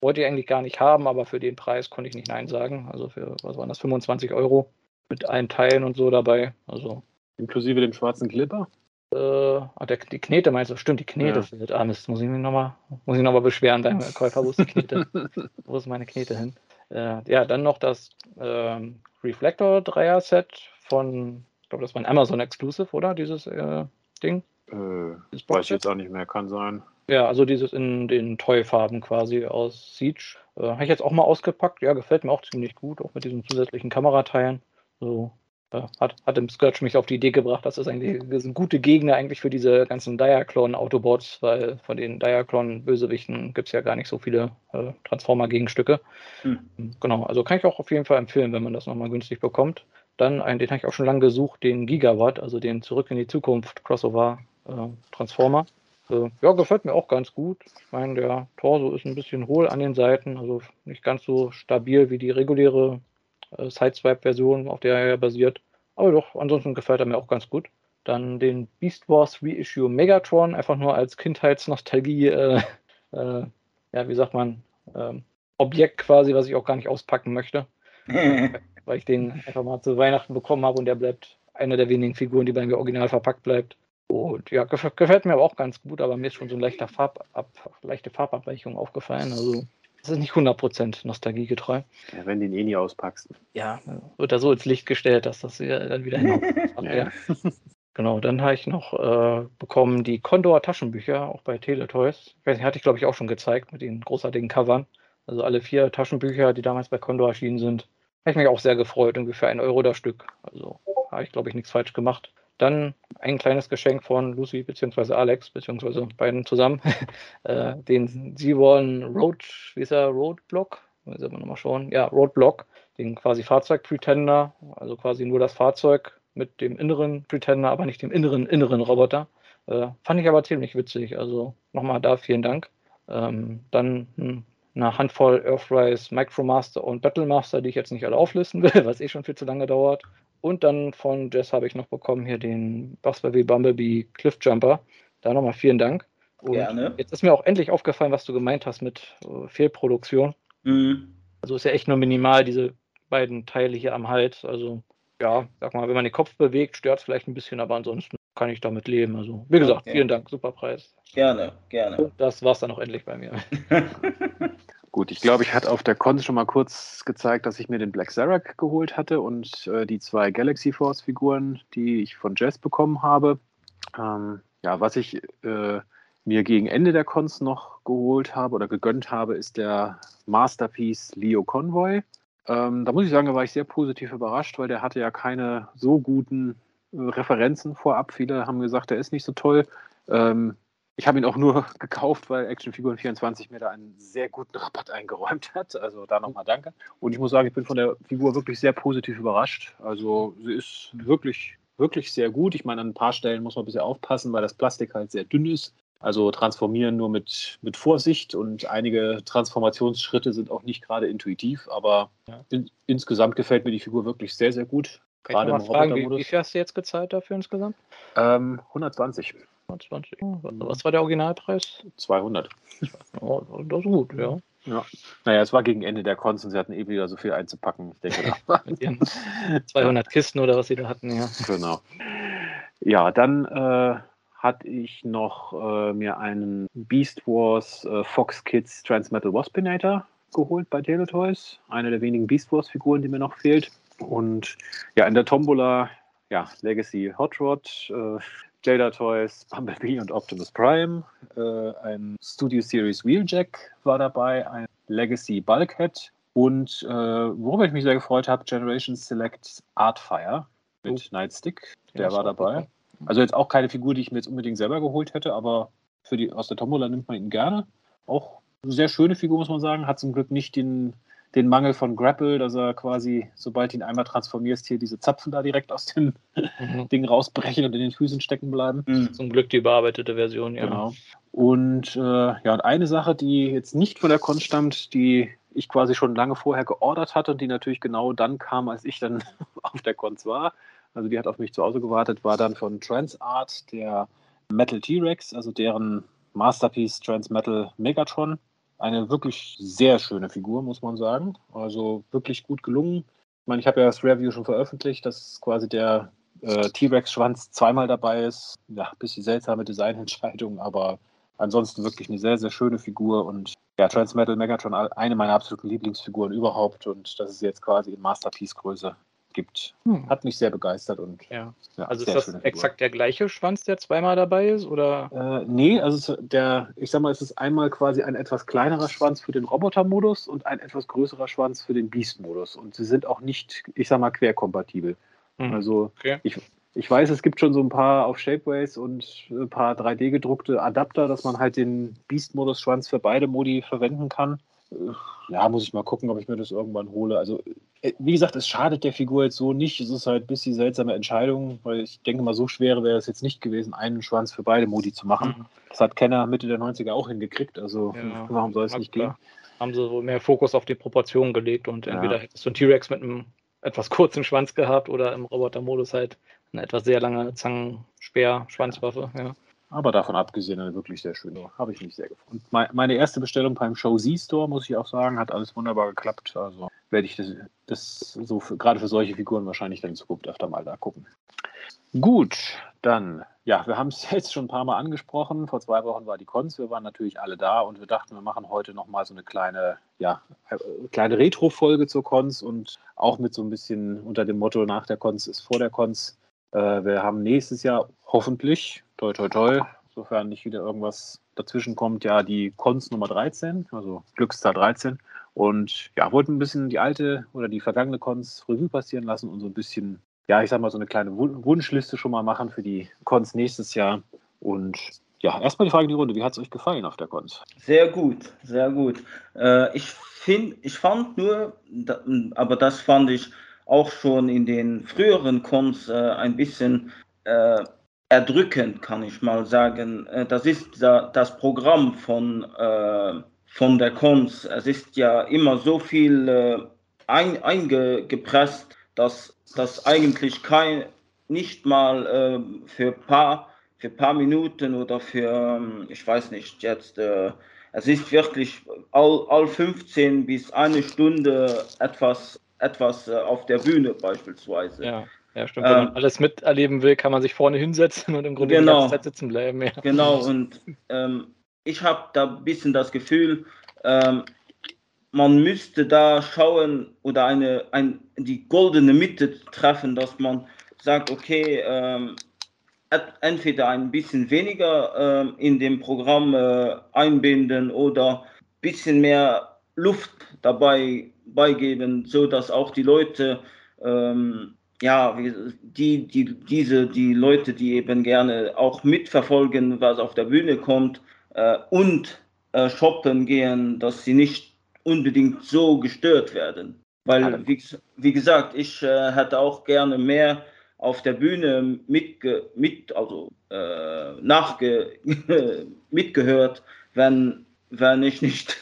Wollte ich eigentlich gar nicht haben, aber für den Preis konnte ich nicht Nein sagen. Also für, was waren das, 25 Euro mit allen Teilen und so dabei. Also Inklusive dem schwarzen Clipper? Äh, ah, der, die Knete meinst du? Stimmt, die Knete ja. fehlt. Ah, Mist, muss ich mich nochmal noch beschweren beim Käufer. Wo ist die Knete? Wo ist meine Knete hin? Äh, ja, dann noch das äh, Reflector Dreier-Set von, ich glaube, das war ein Amazon Exclusive, oder? Dieses äh, Ding? Äh, weiß ich jetzt auch nicht mehr, kann sein. Ja, also dieses in den Toy-Farben quasi aus Siege. Äh, Habe ich jetzt auch mal ausgepackt. Ja, gefällt mir auch ziemlich gut, auch mit diesen zusätzlichen Kamerateilen. So hat, hat im Scourge mich auf die Idee gebracht, dass das eigentlich das sind gute Gegner eigentlich für diese ganzen Diaclone-Autobots, weil von den Diaclone-Bösewichten gibt es ja gar nicht so viele äh, Transformer-Gegenstücke. Hm. Genau, also kann ich auch auf jeden Fall empfehlen, wenn man das nochmal günstig bekommt. Dann, einen, den habe ich auch schon lange gesucht, den Gigawatt, also den Zurück in die Zukunft Crossover äh, Transformer. Äh, ja, gefällt mir auch ganz gut. Ich meine, der Torso ist ein bisschen hohl an den Seiten, also nicht ganz so stabil wie die reguläre äh, Sideswipe-Version, auf der er basiert. Aber doch, ansonsten gefällt er mir auch ganz gut. Dann den Beast Wars Reissue Megatron, einfach nur als Kindheitsnostalgie, äh, äh, ja, wie sagt man, ähm, Objekt quasi, was ich auch gar nicht auspacken möchte. weil ich den einfach mal zu Weihnachten bekommen habe und der bleibt einer der wenigen Figuren, die bei mir original verpackt bleibt. Und ja, gefällt mir aber auch ganz gut, aber mir ist schon so eine leichte, Farb leichte Farbabweichung aufgefallen. Also das ist nicht 100% nostalgiegetreu. Ja, wenn du ihn eh nie auspackst. Ja, wird da so ins Licht gestellt, dass das dann wieder hinaus ja. Genau, dann habe ich noch äh, bekommen die Condor Taschenbücher, auch bei Teletoys. Ich weiß nicht, hatte ich glaube ich auch schon gezeigt mit den großartigen Covern. Also alle vier Taschenbücher, die damals bei Condor erschienen sind. Habe ich mich auch sehr gefreut, ungefähr ein Euro das Stück. Also habe ich glaube ich nichts falsch gemacht. Dann ein kleines Geschenk von Lucy bzw. Alex, beziehungsweise beiden zusammen. äh, den Zewon Road, wie ist er, Roadblock? Muss ich nochmal schauen. Ja, Roadblock, den quasi Fahrzeug-Pretender, also quasi nur das Fahrzeug mit dem inneren Pretender, aber nicht dem inneren, inneren Roboter. Äh, fand ich aber ziemlich witzig. Also nochmal da vielen Dank. Ähm, dann hm, eine Handvoll Earthrise Micromaster und Battlemaster, die ich jetzt nicht alle auflisten will, was eh schon viel zu lange dauert. Und dann von Jess habe ich noch bekommen hier den Bugsby Bumblebee Cliffjumper. Da nochmal vielen Dank. Und Gerne. Jetzt ist mir auch endlich aufgefallen, was du gemeint hast mit äh, Fehlproduktion. Mhm. Also ist ja echt nur minimal diese beiden Teile hier am Hals. Also ja, sag mal, wenn man den Kopf bewegt, stört es vielleicht ein bisschen, aber ansonsten kann ich damit leben. Also wie gesagt, okay. vielen Dank, super Preis. Gerne, gerne. Und das war's dann auch endlich bei mir. Gut, ich glaube, ich hatte auf der Con schon mal kurz gezeigt, dass ich mir den Black Zarak geholt hatte und äh, die zwei Galaxy Force Figuren, die ich von Jazz bekommen habe. Ähm, ja, was ich äh, mir gegen Ende der Cons noch geholt habe oder gegönnt habe, ist der Masterpiece Leo Convoy. Ähm, da muss ich sagen, da war ich sehr positiv überrascht, weil der hatte ja keine so guten äh, Referenzen vorab. Viele haben gesagt, der ist nicht so toll. Ähm, ich habe ihn auch nur gekauft, weil Actionfiguren 24 mir da einen sehr guten Rabatt eingeräumt hat. Also da nochmal danke. Und ich muss sagen, ich bin von der Figur wirklich sehr positiv überrascht. Also sie ist wirklich, wirklich sehr gut. Ich meine, an ein paar Stellen muss man ein bisschen aufpassen, weil das Plastik halt sehr dünn ist. Also transformieren nur mit, mit Vorsicht und einige Transformationsschritte sind auch nicht gerade intuitiv, aber ja. in, insgesamt gefällt mir die Figur wirklich sehr, sehr gut. Gerade im fragen, wie, wie viel hast du jetzt gezahlt dafür insgesamt? Ähm, 120. 120. Was war der Originalpreis? 200. Oh, das ist gut, ja. Ja. Naja, es war gegen Ende der Cons und sie hatten eh wieder so viel einzupacken. Ich denke, da 200 Kisten oder was sie da hatten, ja. Genau. Ja, dann äh, hatte ich noch äh, mir einen Beast Wars äh, Fox Kids Transmetal Waspinator geholt bei Teletoys. Eine der wenigen Beast Wars Figuren, die mir noch fehlt. Und ja, in der Tombola, ja, Legacy Hot Rod, äh, Jada Toys, Bumblebee und Optimus Prime. Äh, ein Studio Series Wheeljack war dabei, ein Legacy Bulkhead Und äh, worüber ich mich sehr gefreut habe, Generation Select Artfire mit oh. Nightstick, der ja, war dabei. Gut. Also jetzt auch keine Figur, die ich mir jetzt unbedingt selber geholt hätte, aber für die aus der Tombola nimmt man ihn gerne. Auch eine sehr schöne Figur, muss man sagen. Hat zum Glück nicht den, den Mangel von Grapple, dass er quasi, sobald ihn einmal transformierst, hier diese Zapfen da direkt aus dem mhm. Ding rausbrechen und in den Füßen stecken bleiben. Mhm. Zum Glück die überarbeitete Version, ja. Genau. Und äh, ja, und eine Sache, die jetzt nicht von der Con stammt, die ich quasi schon lange vorher geordert hatte und die natürlich genau dann kam, als ich dann auf der Cons war. Also die hat auf mich zu Hause gewartet, war dann von Transart der Metal T-Rex, also deren Masterpiece Trans Metal Megatron. Eine wirklich sehr schöne Figur, muss man sagen. Also wirklich gut gelungen. Ich meine, ich habe ja das Review schon veröffentlicht, dass quasi der äh, T-Rex-Schwanz zweimal dabei ist. Ja, ein bisschen seltsame Designentscheidung, aber ansonsten wirklich eine sehr, sehr schöne Figur und ja, Trans Metal Megatron, eine meiner absoluten Lieblingsfiguren überhaupt und das ist jetzt quasi in Masterpiece-Größe gibt. Hm. Hat mich sehr begeistert und ja. ja also ist das exakt der gleiche Schwanz, der zweimal dabei ist? Oder? Äh, nee, also der, ich sag mal, es ist einmal quasi ein etwas kleinerer Schwanz für den Roboter-Modus und ein etwas größerer Schwanz für den Beast-Modus. Und sie sind auch nicht, ich sag mal, querkompatibel. Hm. Also okay. ich, ich weiß, es gibt schon so ein paar auf Shapeways und ein paar 3D-gedruckte Adapter, dass man halt den Beast-Modus-Schwanz für beide Modi verwenden kann. Ja, muss ich mal gucken, ob ich mir das irgendwann hole. Also, äh, wie gesagt, es schadet der Figur jetzt so nicht. Es ist halt ein bisschen seltsame Entscheidung, weil ich denke mal, so schwer wäre es jetzt nicht gewesen, einen Schwanz für beide Modi zu machen. Mhm. Das hat Kenner Mitte der 90er auch hingekriegt. Also, ja, warum soll es nicht klar. gehen? Haben sie so mehr Fokus auf die Proportionen gelegt und entweder ja. hättest du einen T-Rex mit einem etwas kurzen Schwanz gehabt oder im Roboter-Modus halt eine etwas sehr lange Zangen-Speer-Schwanzwaffe. Ja. Aber davon abgesehen, eine wirklich sehr schöne. Habe ich mich sehr gefreut. meine erste Bestellung beim Show Z-Store, muss ich auch sagen, hat alles wunderbar geklappt. Also werde ich das, das so für, gerade für solche Figuren wahrscheinlich dann in Zukunft öfter mal da gucken. Gut, dann, ja, wir haben es jetzt schon ein paar Mal angesprochen. Vor zwei Wochen war die Cons, wir waren natürlich alle da und wir dachten, wir machen heute nochmal so eine kleine, ja, äh, kleine Retro-Folge zur Cons und auch mit so ein bisschen unter dem Motto nach der Cons ist vor der Cons. Äh, wir haben nächstes Jahr hoffentlich, toi toi toi, sofern nicht wieder irgendwas dazwischen kommt, ja die Cons Nummer 13, also Glückszahl 13. Und ja, wollten ein bisschen die alte oder die vergangene Cons Revue passieren lassen und so ein bisschen, ja, ich sag mal, so eine kleine Wunschliste schon mal machen für die Cons nächstes Jahr. Und ja, erstmal die Frage in die Runde, wie hat es euch gefallen auf der Cons? Sehr gut, sehr gut. Äh, ich finde, ich fand nur, aber das fand ich auch schon in den früheren Cons äh, ein bisschen äh, erdrückend, kann ich mal sagen. Äh, das ist da, das Programm von, äh, von der Cons. Es ist ja immer so viel äh, ein, eingepresst, dass das eigentlich kein, nicht mal äh, für paar für paar Minuten oder für, ähm, ich weiß nicht, jetzt, es ist wirklich all, all 15 bis eine Stunde etwas etwas äh, auf der Bühne beispielsweise. Ja. Ja, stimmt. Wenn man ähm, alles miterleben will, kann man sich vorne hinsetzen und im Grunde genau, die ganze Zeit sitzen bleiben. Ja. Genau, und ähm, ich habe da ein bisschen das Gefühl, ähm, man müsste da schauen oder eine, ein, die goldene Mitte treffen, dass man sagt, okay, ähm, entweder ein bisschen weniger ähm, in dem Programm äh, einbinden oder ein bisschen mehr Luft dabei beigeben, so dass auch die Leute, ähm, ja, die, die, diese, die Leute, die eben gerne auch mitverfolgen, was auf der Bühne kommt äh, und äh, shoppen gehen, dass sie nicht unbedingt so gestört werden. Weil, wie, wie gesagt, ich äh, hätte auch gerne mehr auf der Bühne mitge, mit, also, äh, nachge, mitgehört, wenn wenn ich nicht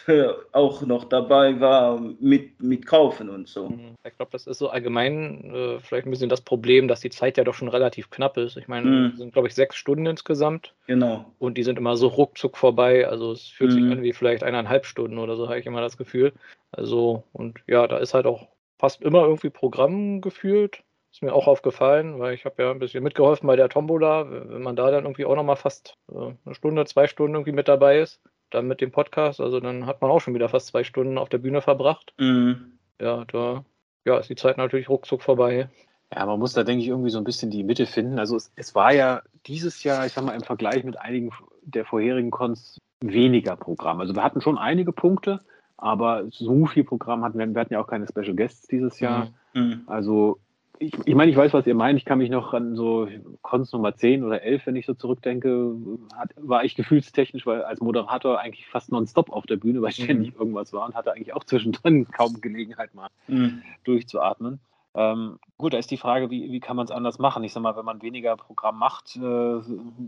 auch noch dabei war mit, mit kaufen und so. Mhm. Ich glaube, das ist so allgemein äh, vielleicht ein bisschen das Problem, dass die Zeit ja doch schon relativ knapp ist. Ich meine, mhm. es sind, glaube ich, sechs Stunden insgesamt. Genau. Und die sind immer so ruckzuck vorbei. Also es fühlt mhm. sich an wie vielleicht eineinhalb Stunden oder so, habe ich immer das Gefühl. Also, und ja, da ist halt auch fast immer irgendwie Programm gefühlt. Ist mir auch aufgefallen, weil ich habe ja ein bisschen mitgeholfen bei der Tombola. Wenn man da dann irgendwie auch nochmal fast äh, eine Stunde, zwei Stunden irgendwie mit dabei ist, dann mit dem Podcast. Also dann hat man auch schon wieder fast zwei Stunden auf der Bühne verbracht. Mhm. Ja, da ja, ist die Zeit natürlich ruckzuck vorbei. Ja, man muss da, denke ich, irgendwie so ein bisschen die Mitte finden. Also es, es war ja dieses Jahr, ich sag mal, im Vergleich mit einigen der vorherigen Cons weniger Programm. Also wir hatten schon einige Punkte, Aber so viel Programm hatten wir, wir hatten ja auch keine Special Guests dieses Jahr. Mhm. Also ich, ich meine, ich weiß, was ihr meint. Ich kann mich noch an so Cons Nummer 10 oder 11, wenn ich so zurückdenke, hat, war ich gefühlstechnisch, weil als Moderator eigentlich fast nonstop auf der Bühne, weil ständig mhm. irgendwas war und hatte eigentlich auch zwischendrin kaum Gelegenheit mal mhm. durchzuatmen. Ähm, gut, da ist die Frage, wie, wie kann man es anders machen? Ich sag mal, wenn man weniger Programm macht, äh,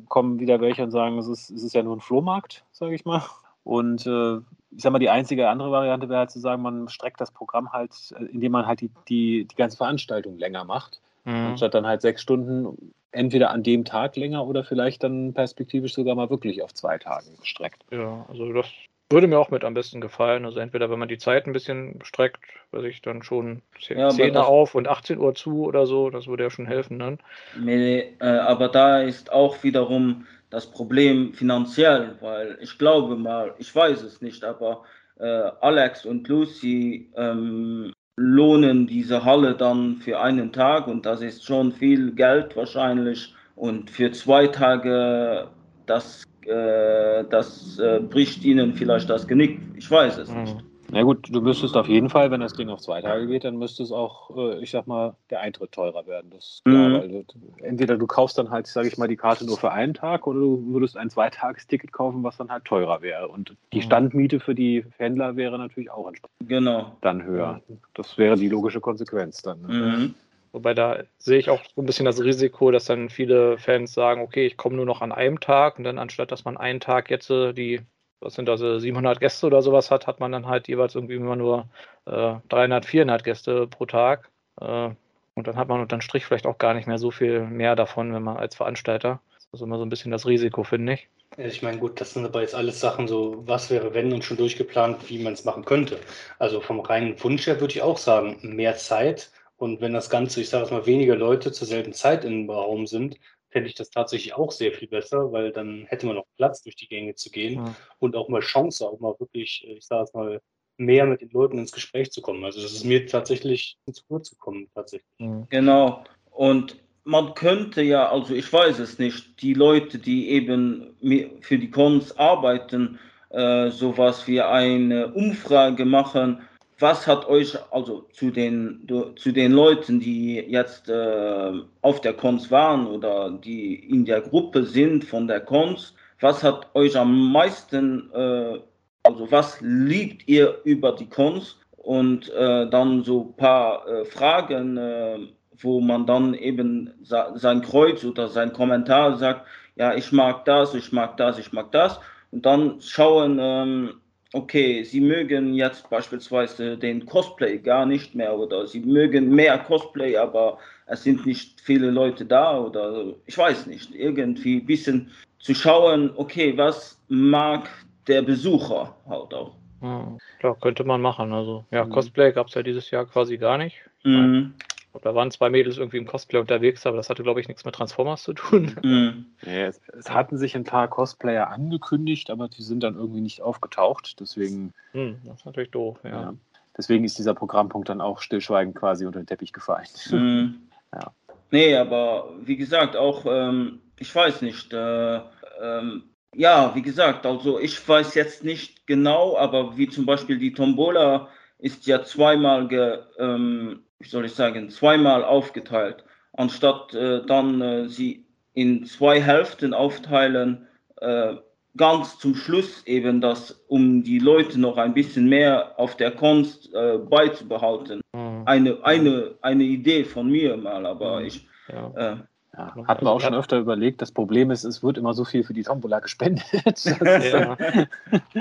kommen wieder welche und sagen, es ist, es ist ja nur ein Flohmarkt, sage ich mal. Und äh, ich sag mal, die einzige andere Variante wäre halt zu sagen, man streckt das Programm halt, äh, indem man halt die, die, die ganze Veranstaltung länger macht. Mhm. Anstatt dann halt sechs Stunden entweder an dem Tag länger oder vielleicht dann perspektivisch sogar mal wirklich auf zwei Tagen gestreckt. Ja, also das würde mir auch mit am besten gefallen. Also entweder wenn man die Zeit ein bisschen streckt, weiß ich dann schon 10, ja, 10 auf und 18 Uhr zu oder so, das würde ja schon helfen dann. Nee, äh, aber da ist auch wiederum das Problem finanziell, weil ich glaube mal, ich weiß es nicht, aber äh, Alex und Lucy ähm, lohnen diese Halle dann für einen Tag und das ist schon viel Geld wahrscheinlich und für zwei Tage das äh, das äh, bricht ihnen vielleicht das Genick. Ich weiß es nicht. Na gut, du müsstest auf jeden Fall, wenn das Ding auf zwei Tage geht, dann müsste es auch, äh, ich sag mal, der Eintritt teurer werden. Das ist klar, mhm. weil du, entweder du kaufst dann halt, sage ich mal, die Karte nur für einen Tag oder du würdest ein Zweitagesticket kaufen, was dann halt teurer wäre. Und die mhm. Standmiete für die Händler wäre natürlich auch entsprechend genau. dann höher. Das wäre die logische Konsequenz dann. Ne? Mhm. Wobei da sehe ich auch so ein bisschen das Risiko, dass dann viele Fans sagen, okay, ich komme nur noch an einem Tag und dann anstatt, dass man einen Tag jetzt äh, die, was sind das, 700 Gäste oder sowas hat, hat man dann halt jeweils irgendwie immer nur äh, 300, 400 Gäste pro Tag. Äh, und dann hat man unterm Strich vielleicht auch gar nicht mehr so viel mehr davon, wenn man als Veranstalter. Das ist immer so ein bisschen das Risiko, finde ich. Ich meine, gut, das sind aber jetzt alles Sachen so, was wäre, wenn und schon durchgeplant, wie man es machen könnte. Also vom reinen Wunsch her würde ich auch sagen, mehr Zeit und wenn das Ganze, ich sage es mal, weniger Leute zur selben Zeit im Raum sind, fände ich das tatsächlich auch sehr viel besser, weil dann hätte man noch Platz, durch die Gänge zu gehen ja. und auch mal Chance, auch mal wirklich, ich sage es mal, mehr mit den Leuten ins Gespräch zu kommen. Also das ist mir tatsächlich zu kurz zu kommen, tatsächlich. Genau. Und man könnte ja, also ich weiß es nicht, die Leute, die eben für die Cons arbeiten, äh, sowas wie eine Umfrage machen, was hat euch also zu den, zu den Leuten, die jetzt äh, auf der Cons waren oder die in der Gruppe sind von der Cons, was hat euch am meisten, äh, also was liebt ihr über die Cons? Und äh, dann so ein paar äh, Fragen, äh, wo man dann eben sein Kreuz oder sein Kommentar sagt, ja, ich mag das, ich mag das, ich mag das. Und dann schauen, ähm, okay, Sie mögen jetzt beispielsweise den Cosplay gar nicht mehr oder Sie mögen mehr Cosplay, aber es sind nicht viele Leute da oder ich weiß nicht, irgendwie ein bisschen zu schauen, okay, was mag der Besucher halt auch. Ja, klar, könnte man machen. Also ja, mhm. Cosplay gab es ja dieses Jahr quasi gar nicht. Mhm da waren zwei Mädels irgendwie im Cosplay unterwegs, aber das hatte, glaube ich, nichts mit Transformers zu tun. Mhm. Ja, es, es, hatten sich ein paar Cosplayer angekündigt, aber die sind dann irgendwie nicht aufgetaucht. Deswegen. Mhm, das ist natürlich doof, ja. ja. Deswegen ist dieser Programmpunkt dann auch stillschweigend quasi unter den Teppich gefallen. Mhm. ja. Nee, aber wie gesagt, auch, ähm, ich weiß nicht, äh, ähm, ja, wie gesagt, also ich weiß jetzt nicht genau, aber wie zum Beispiel die Tombola ist ja zweimal ge, ähm, soll ich sagen, zweimal aufgeteilt, anstatt äh, dann äh, sie in zwei Hälften aufteilen, äh, ganz zum Schluss eben das, um die Leute noch ein bisschen mehr auf der Kunst äh, beizubehalten. Mhm. Eine, eine, eine Idee von mir mal, aber mhm. ich. Ja. Äh, ja, hatten wir auch schon öfter überlegt. Das Problem ist, es wird immer so viel für die Tombola gespendet. ja.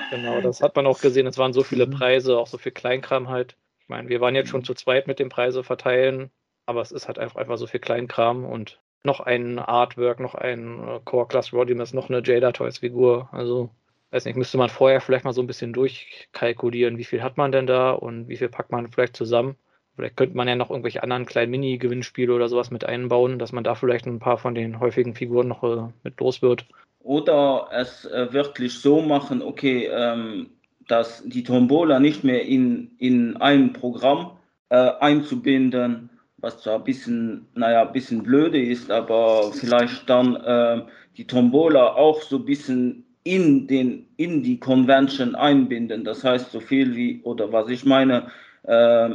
genau, das hat man auch gesehen. Es waren so viele mhm. Preise, auch so viel Kleinkram halt. Ich meine, wir waren jetzt schon mhm. zu zweit mit dem Preise verteilen, aber es ist halt einfach, einfach so viel Kleinkram und noch ein Artwork, noch ein äh, Core Class Rodimus, noch eine Jada Toys Figur. Also, weiß nicht, müsste man vorher vielleicht mal so ein bisschen durchkalkulieren, wie viel hat man denn da und wie viel packt man vielleicht zusammen. Vielleicht könnte man ja noch irgendwelche anderen kleinen Mini-Gewinnspiele oder sowas mit einbauen, dass man da vielleicht ein paar von den häufigen Figuren noch äh, mit los wird. Oder es äh, wirklich so machen, okay, ähm, dass die Tombola nicht mehr in, in ein Programm äh, einzubinden, was zwar ein bisschen, naja, ein bisschen blöde ist, aber vielleicht dann äh, die Tombola auch so ein bisschen in, den, in die Convention einbinden. Das heißt, so viel wie, oder was ich meine, äh,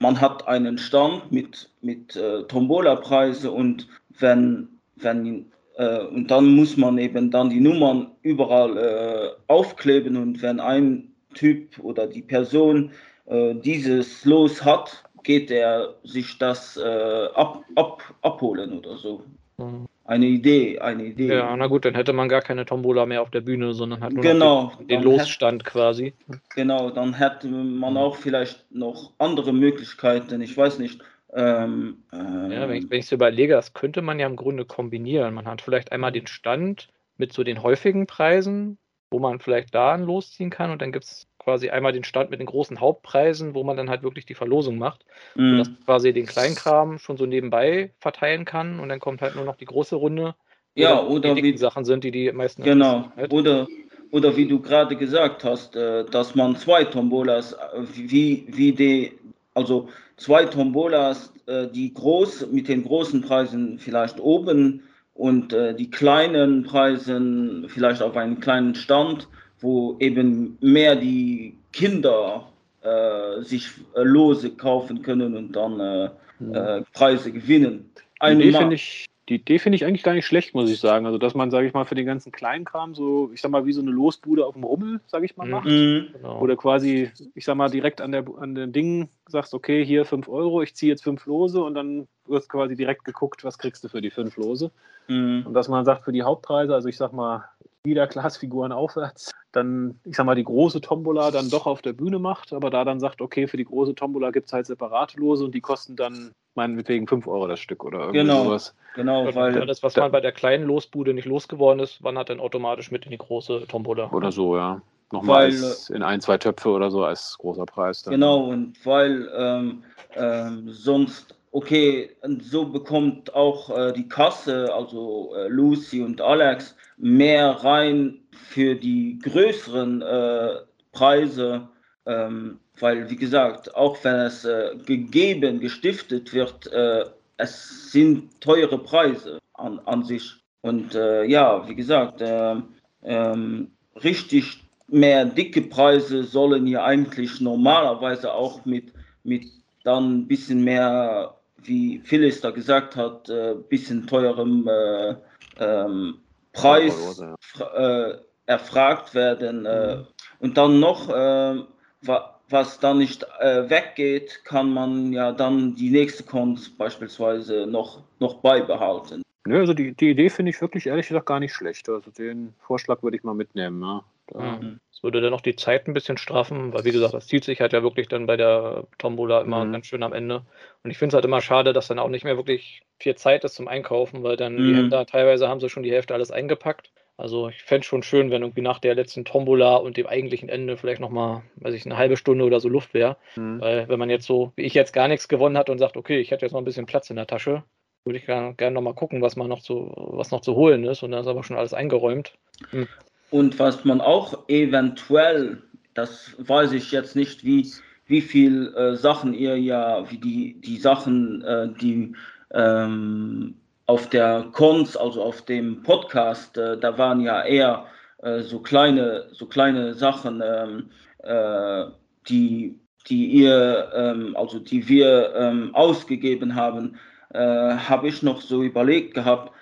man hat einen Stand mit, mit äh, Tombola-Preise und wenn, wenn äh, und dann muss man eben dann die Nummern überall äh, aufkleben und wenn ein Typ oder die Person äh, dieses Los hat, geht er sich das äh, ab, ab, abholen oder so. Mhm. Eine Idee, eine Idee. Ja, na gut, dann hätte man gar keine Tombola mehr auf der Bühne, sondern hat nur genau, den, den Losstand hätte, quasi. Genau, dann hätte man auch vielleicht noch andere Möglichkeiten, ich weiß nicht. Ähm, ähm, ja, wenn ich es überlege, das könnte man ja im Grunde kombinieren. Man hat vielleicht einmal den Stand mit so den häufigen Preisen, wo man vielleicht da losziehen kann und dann gibt es quasi einmal den Stand mit den großen Hauptpreisen, wo man dann halt wirklich die Verlosung macht. Mhm. Sodass man quasi den Kleinkram schon so nebenbei verteilen kann und dann kommt halt nur noch die große Runde. Ja, oder die wie Sachen sind, die die meisten. Genau. Halt. Oder, oder wie du gerade gesagt hast, äh, dass man zwei Tombolas, äh, wie, wie die, also zwei Tombolas, äh, die groß mit den großen Preisen vielleicht oben und die kleinen Preisen vielleicht auf einem kleinen Stand wo eben mehr die Kinder äh, sich äh, Lose kaufen können und dann äh, mhm. Preise gewinnen. Eine die Idee finde ich, die Idee finde ich eigentlich gar nicht schlecht, muss ich sagen. Also, dass man, sage ich mal, für den ganzen Kleinkram so, ich sag mal, wie so eine Losbude auf dem Rummel, sage ich mal, macht. Mhm. Genau. Oder quasi, ich sag mal, direkt an, der, an den Dingen sagst, okay, hier 5 Euro, ich ziehe jetzt fünf Lose und dann wird quasi direkt geguckt, was kriegst du für die fünf Lose. Mhm. Und dass man sagt, für die Hauptpreise, also ich sag mal, wieder Glasfiguren aufwärts, dann, ich sag mal, die große Tombola dann doch auf der Bühne macht, aber da dann sagt, okay, für die große Tombola gibt es halt separate Lose und die kosten dann meinetwegen 5 Euro das Stück oder irgendwie genau, sowas. Genau, weil das, was man bei der kleinen Losbude nicht losgeworden ist, wandert dann automatisch mit in die große Tombola. Oder so, ja. Nochmal weil, in ein, zwei Töpfe oder so als großer Preis. Dann. Genau, und weil ähm, ähm, sonst okay, so bekommt auch äh, die Kasse, also äh, Lucy und Alex, mehr rein für die größeren äh, Preise, ähm, weil wie gesagt, auch wenn es äh, gegeben, gestiftet wird, äh, es sind teure Preise an, an sich. Und äh, ja, wie gesagt, äh, ähm, richtig mehr dicke Preise sollen ja eigentlich normalerweise auch mit, mit dann ein bisschen mehr, wie Phyllis da gesagt hat, ein äh, bisschen teurem äh, ähm, Preis äh, erfragt werden. Äh, mhm. Und dann noch, äh, wa was dann nicht äh, weggeht, kann man ja dann die nächste Kunst beispielsweise noch, noch beibehalten. Nö, also die, die Idee finde ich wirklich ehrlich gesagt gar nicht schlecht. Also den Vorschlag würde ich mal mitnehmen. Ja. Mhm. Das würde dann noch die Zeit ein bisschen straffen, weil wie gesagt, das zieht sich halt ja wirklich dann bei der Tombola immer mhm. ganz schön am Ende. Und ich finde es halt immer schade, dass dann auch nicht mehr wirklich viel Zeit ist zum Einkaufen, weil dann mhm. die Händler teilweise haben sie schon die Hälfte alles eingepackt. Also ich fände es schon schön, wenn irgendwie nach der letzten Tombola und dem eigentlichen Ende vielleicht nochmal, weiß ich, eine halbe Stunde oder so Luft wäre. Mhm. Weil wenn man jetzt so, wie ich jetzt gar nichts gewonnen hat und sagt, okay, ich hätte jetzt noch ein bisschen Platz in der Tasche, würde ich gerne gern nochmal gucken, was man noch zu, was noch zu holen ist. Und dann ist aber schon alles eingeräumt. Mhm. Und was man auch eventuell, das weiß ich jetzt nicht, wie, wie viel äh, Sachen ihr ja, wie die, die Sachen, äh, die ähm, auf der Cons, also auf dem Podcast, äh, da waren ja eher äh, so kleine, so kleine Sachen, ähm, äh, die, die ihr, ähm, also die wir ähm, ausgegeben haben, äh, habe ich noch so überlegt gehabt.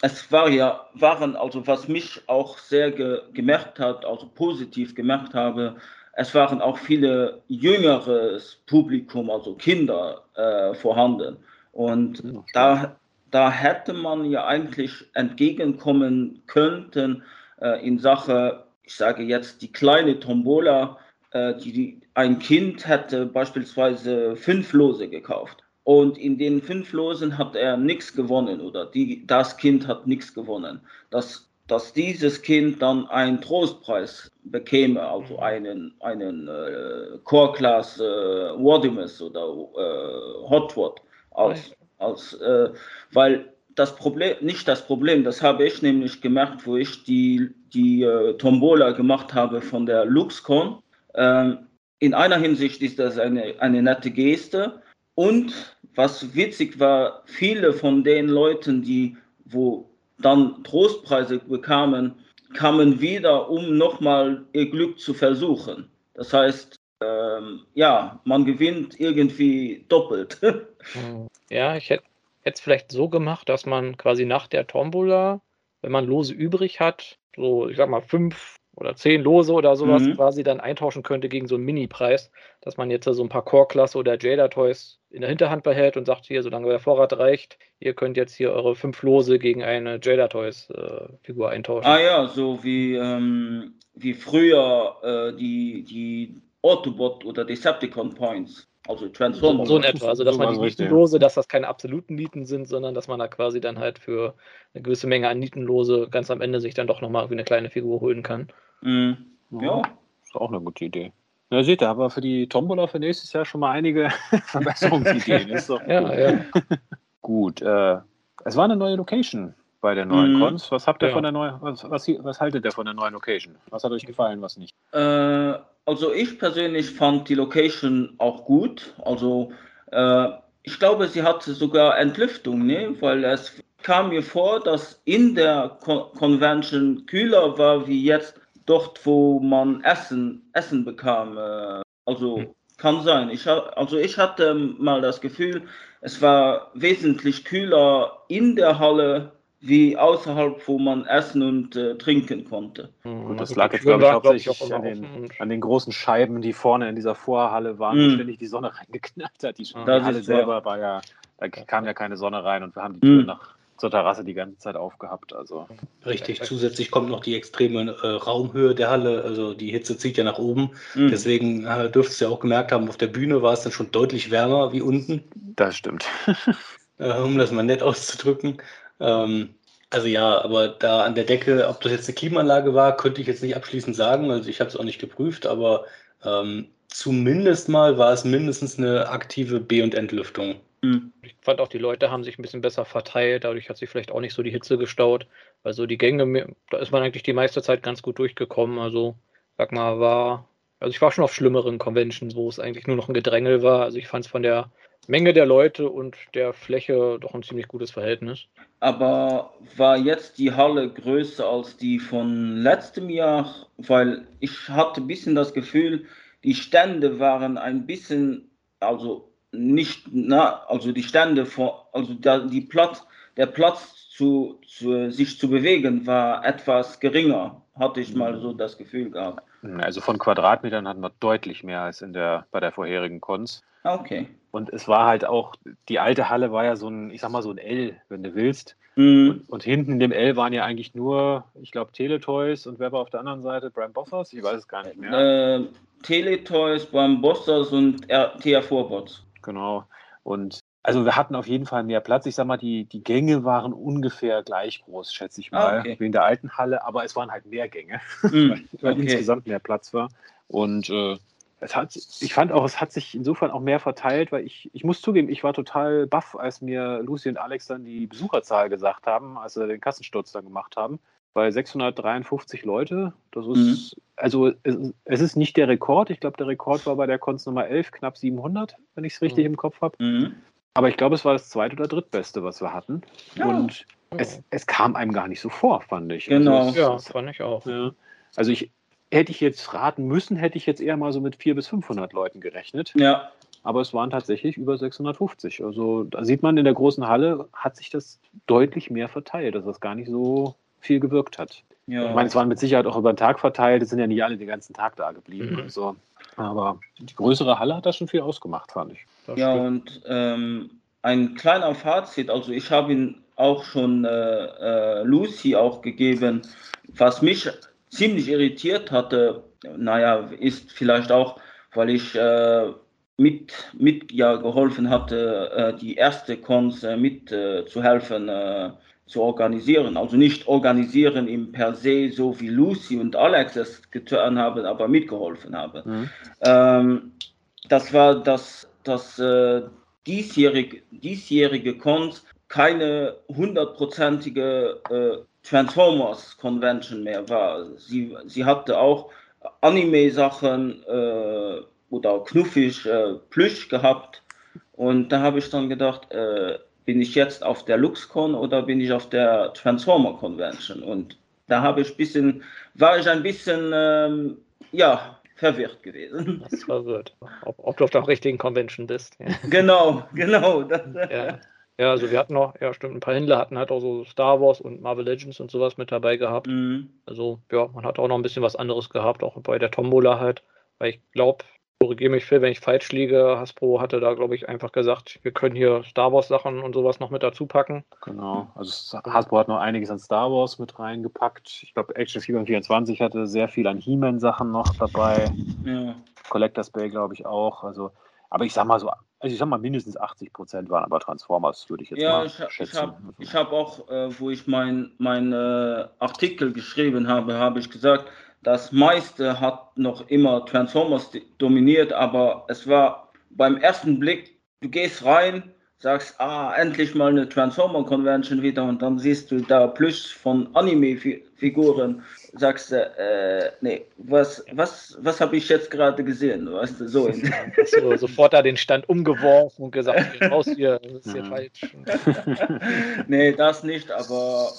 Es war ja, waren, also was mich auch sehr ge gemerkt hat, also positiv gemerkt habe, es waren auch viele jüngeres Publikum, also Kinder äh, vorhanden. Und okay. da, da hätte man ja eigentlich entgegenkommen könnten äh, in Sache, ich sage jetzt die kleine Tombola, äh, die, die, ein Kind hätte beispielsweise fünf Lose gekauft und in den fünf Losen hat er nichts gewonnen oder die, das Kind hat nichts gewonnen. Dass, dass dieses Kind dann einen Trostpreis bekäme, also mhm. einen, einen äh, Core Class äh, Wardimus oder äh, Hotword, als, als, äh, weil das Problem, nicht das Problem, das habe ich nämlich gemerkt, wo ich die, die äh, Tombola gemacht habe von der LuxCon. Ähm, in einer Hinsicht ist das eine, eine nette Geste und was witzig war, viele von den Leuten, die wo dann Trostpreise bekamen, kamen wieder, um nochmal ihr Glück zu versuchen. Das heißt, ähm, ja, man gewinnt irgendwie doppelt. ja, ich hätte es vielleicht so gemacht, dass man quasi nach der Tombola, wenn man Lose übrig hat, so, ich sag mal, fünf oder zehn Lose oder sowas mhm. quasi dann eintauschen könnte gegen so einen Mini-Preis, dass man jetzt so ein paar Core-Klasse oder Jada-Toys in der Hinterhand behält und sagt, hier, solange der Vorrat reicht, ihr könnt jetzt hier eure fünf Lose gegen eine Jada-Toys-Figur äh, eintauschen. Ah ja, so wie, ähm, wie früher äh, die, die Autobot oder Decepticon Points. Also Transformer. So, so in etwa. Also, dass so man die Nietenlose, dass das keine absoluten Nieten sind, sondern dass man da quasi dann halt für eine gewisse Menge an Nietenlose ganz am Ende sich dann doch nochmal eine kleine Figur holen kann. Mhm. Ja. Ist auch eine gute Idee. Na, seht ihr, aber für die Tombola für nächstes Jahr schon mal einige Verbesserungsideen. Ist doch ja, ja. Gut. Äh, es war eine neue Location bei der neuen mhm. Cons. Was habt ihr ja. von der neuen, was, was, was, haltet ihr von der neuen Location? Was hat euch gefallen, was nicht? Äh, also ich persönlich fand die Location auch gut. Also äh, ich glaube, sie hatte sogar Entlüftung, ne? weil es kam mir vor, dass in der Con Convention kühler war wie jetzt dort, wo man Essen, Essen bekam. Äh, also hm. kann sein. Ich, also ich hatte mal das Gefühl, es war wesentlich kühler in der Halle wie außerhalb, wo man essen und äh, trinken konnte. Mhm. Gut, das lag jetzt, glaube ich, hauptsächlich an den, an den, großen Scheiben, die vorne in dieser Vorhalle waren, mhm. wo ständig die Sonne reingeknallt hat. Die, die Halle selber war ja, da kam ja keine Sonne rein und wir haben die Tür mhm. nach zur Terrasse die ganze Zeit aufgehabt. Also. Richtig, zusätzlich kommt noch die extreme äh, Raumhöhe der Halle, also die Hitze zieht ja nach oben. Mhm. Deswegen äh, dürftest du ja auch gemerkt haben, auf der Bühne war es dann schon deutlich wärmer wie unten. Das stimmt. äh, um das mal nett auszudrücken. Ähm, also ja, aber da an der Decke, ob das jetzt eine Klimaanlage war, könnte ich jetzt nicht abschließend sagen. Also ich habe es auch nicht geprüft, aber ähm, zumindest mal war es mindestens eine aktive B- und Entlüftung. Hm. Ich fand auch, die Leute haben sich ein bisschen besser verteilt, dadurch hat sich vielleicht auch nicht so die Hitze gestaut. Also die Gänge, da ist man eigentlich die meiste Zeit ganz gut durchgekommen. Also, sag mal, war. Also ich war schon auf schlimmeren Conventions, wo es eigentlich nur noch ein Gedrängel war. Also ich fand es von der Menge der Leute und der Fläche doch ein ziemlich gutes Verhältnis. Aber war jetzt die Halle größer als die von letztem Jahr? Weil ich hatte ein bisschen das Gefühl, die Stände waren ein bisschen, also nicht, na, also die Stände, vor, also da, die Platz, der Platz zu, zu, sich zu bewegen war etwas geringer, hatte ich mal so das Gefühl gehabt. Also von Quadratmetern hatten wir deutlich mehr als in der, bei der vorherigen Cons. Ah, okay. Und es war halt auch, die alte Halle war ja so ein, ich sag mal so ein L, wenn du willst. Mhm. Und, und, hinten in dem L waren ja eigentlich nur, ich glaube, Teletoys und wer war auf der anderen Seite? Brian Bossers? Ich weiß es gar nicht mehr. Äh, Teletoys, Brian Bossers und TR4-Bots. Genau. Und also wir hatten auf jeden Fall mehr Platz. Ich sag mal, die, die Gänge waren ungefähr gleich groß, schätze ich mal, ah, okay. wie in der alten Halle, aber es waren halt mehr Gänge, mm, weil, weil okay. insgesamt mehr Platz war. Und äh, es hat, ich fand auch, es hat sich insofern auch mehr verteilt, weil ich, ich muss zugeben, ich war total baff, als mir Lucy und Alex dann die Besucherzahl gesagt haben, als sie den Kassensturz dann gemacht haben. Bei 653 Leute, das ist, mhm. also es, es, ist nicht der Rekord. Ich glaube, der Rekord war bei der Konz Nummer 11 knapp 700, wenn ich es richtig mhm. im Kopf habe. Mhm. Aber ich glaube, es war das zweit- oder drittbeste, was wir hatten. Ja. Und es, es, kam einem gar nicht so vor, fand ich. Also genau, also ja, fand ich auch. Ja. Also ich, hätte ich jetzt raten müssen, hätte ich jetzt eher mal so mit 400 bis 500 Leuten gerechnet. Ja. Aber es waren tatsächlich über 650. Also da sieht man in der großen Halle, hat sich das deutlich mehr verteilt, das gar nicht so viel gewirkt hat. Ja. Ich meine, es waren mit Sicherheit auch über den Tag verteilt, es sind ja nicht alle den ganzen Tag da geblieben. Mhm. Also, aber die größere Halle hat das schon viel ausgemacht, fand ich. Das ja, stimmt. und ähm, ein kleiner Fazit, also ich habe ihn auch schon äh, äh, Lucy auch gegeben, was mich ziemlich irritiert hatte, naja, ist vielleicht auch, weil ich äh, mit, mit ja, geholfen hatte, äh, die erste Cons äh, mit äh, zu helfen äh, zu organisieren. Also nicht organisieren im per se, so wie Lucy und Alex es getan haben, aber mitgeholfen haben. Mhm. Ähm, das war das, das äh, diesjährige, diesjährige Cons keine hundertprozentige äh, Transformers Convention mehr war. Sie, sie hatte auch Anime-Sachen äh, oder knuffig äh, Plüsch gehabt. Und da habe ich dann gedacht, äh, bin ich jetzt auf der LuxCon oder bin ich auf der Transformer Convention? Und da habe ich bisschen, war ich ein bisschen, ähm, ja, verwirrt gewesen. Das verwirrt. Ob, ob, du auf der richtigen Convention bist. Ja. Genau, genau. ja. ja, also wir hatten noch, ja stimmt, ein paar Händler hatten halt auch so Star Wars und Marvel Legends und sowas mit dabei gehabt. Mhm. Also ja, man hat auch noch ein bisschen was anderes gehabt, auch bei der Tombola halt. Weil ich glaube, korrigiere mich Phil, wenn ich falsch liege. Hasbro hatte da, glaube ich, einfach gesagt, wir können hier Star Wars Sachen und sowas noch mit dazu packen. Genau, also Hasbro hat noch einiges an Star Wars mit reingepackt. Ich glaube, Action 24 hatte sehr viel an He-Man Sachen noch dabei. Ja. Collectors Bay, glaube ich, auch. Also, aber ich sag mal so, also ich sag mal, mindestens 80 Prozent waren aber Transformers, würde ich jetzt ja, mal ich, schätzen. Ja, ich habe hab auch, äh, wo ich meinen mein, äh, Artikel geschrieben habe, habe ich gesagt, das meiste hat noch immer Transformers dominiert, aber es war beim ersten Blick, du gehst rein, sagst, ah, endlich mal eine Transformer Convention wieder und dann siehst du da Plus von Anime-Figuren, sagst du, äh, nee, was, was, was habe ich jetzt gerade gesehen? Weißt du, so. so. Sofort da den Stand umgeworfen und gesagt, raus hier, das ist hier falsch. nee, das nicht, aber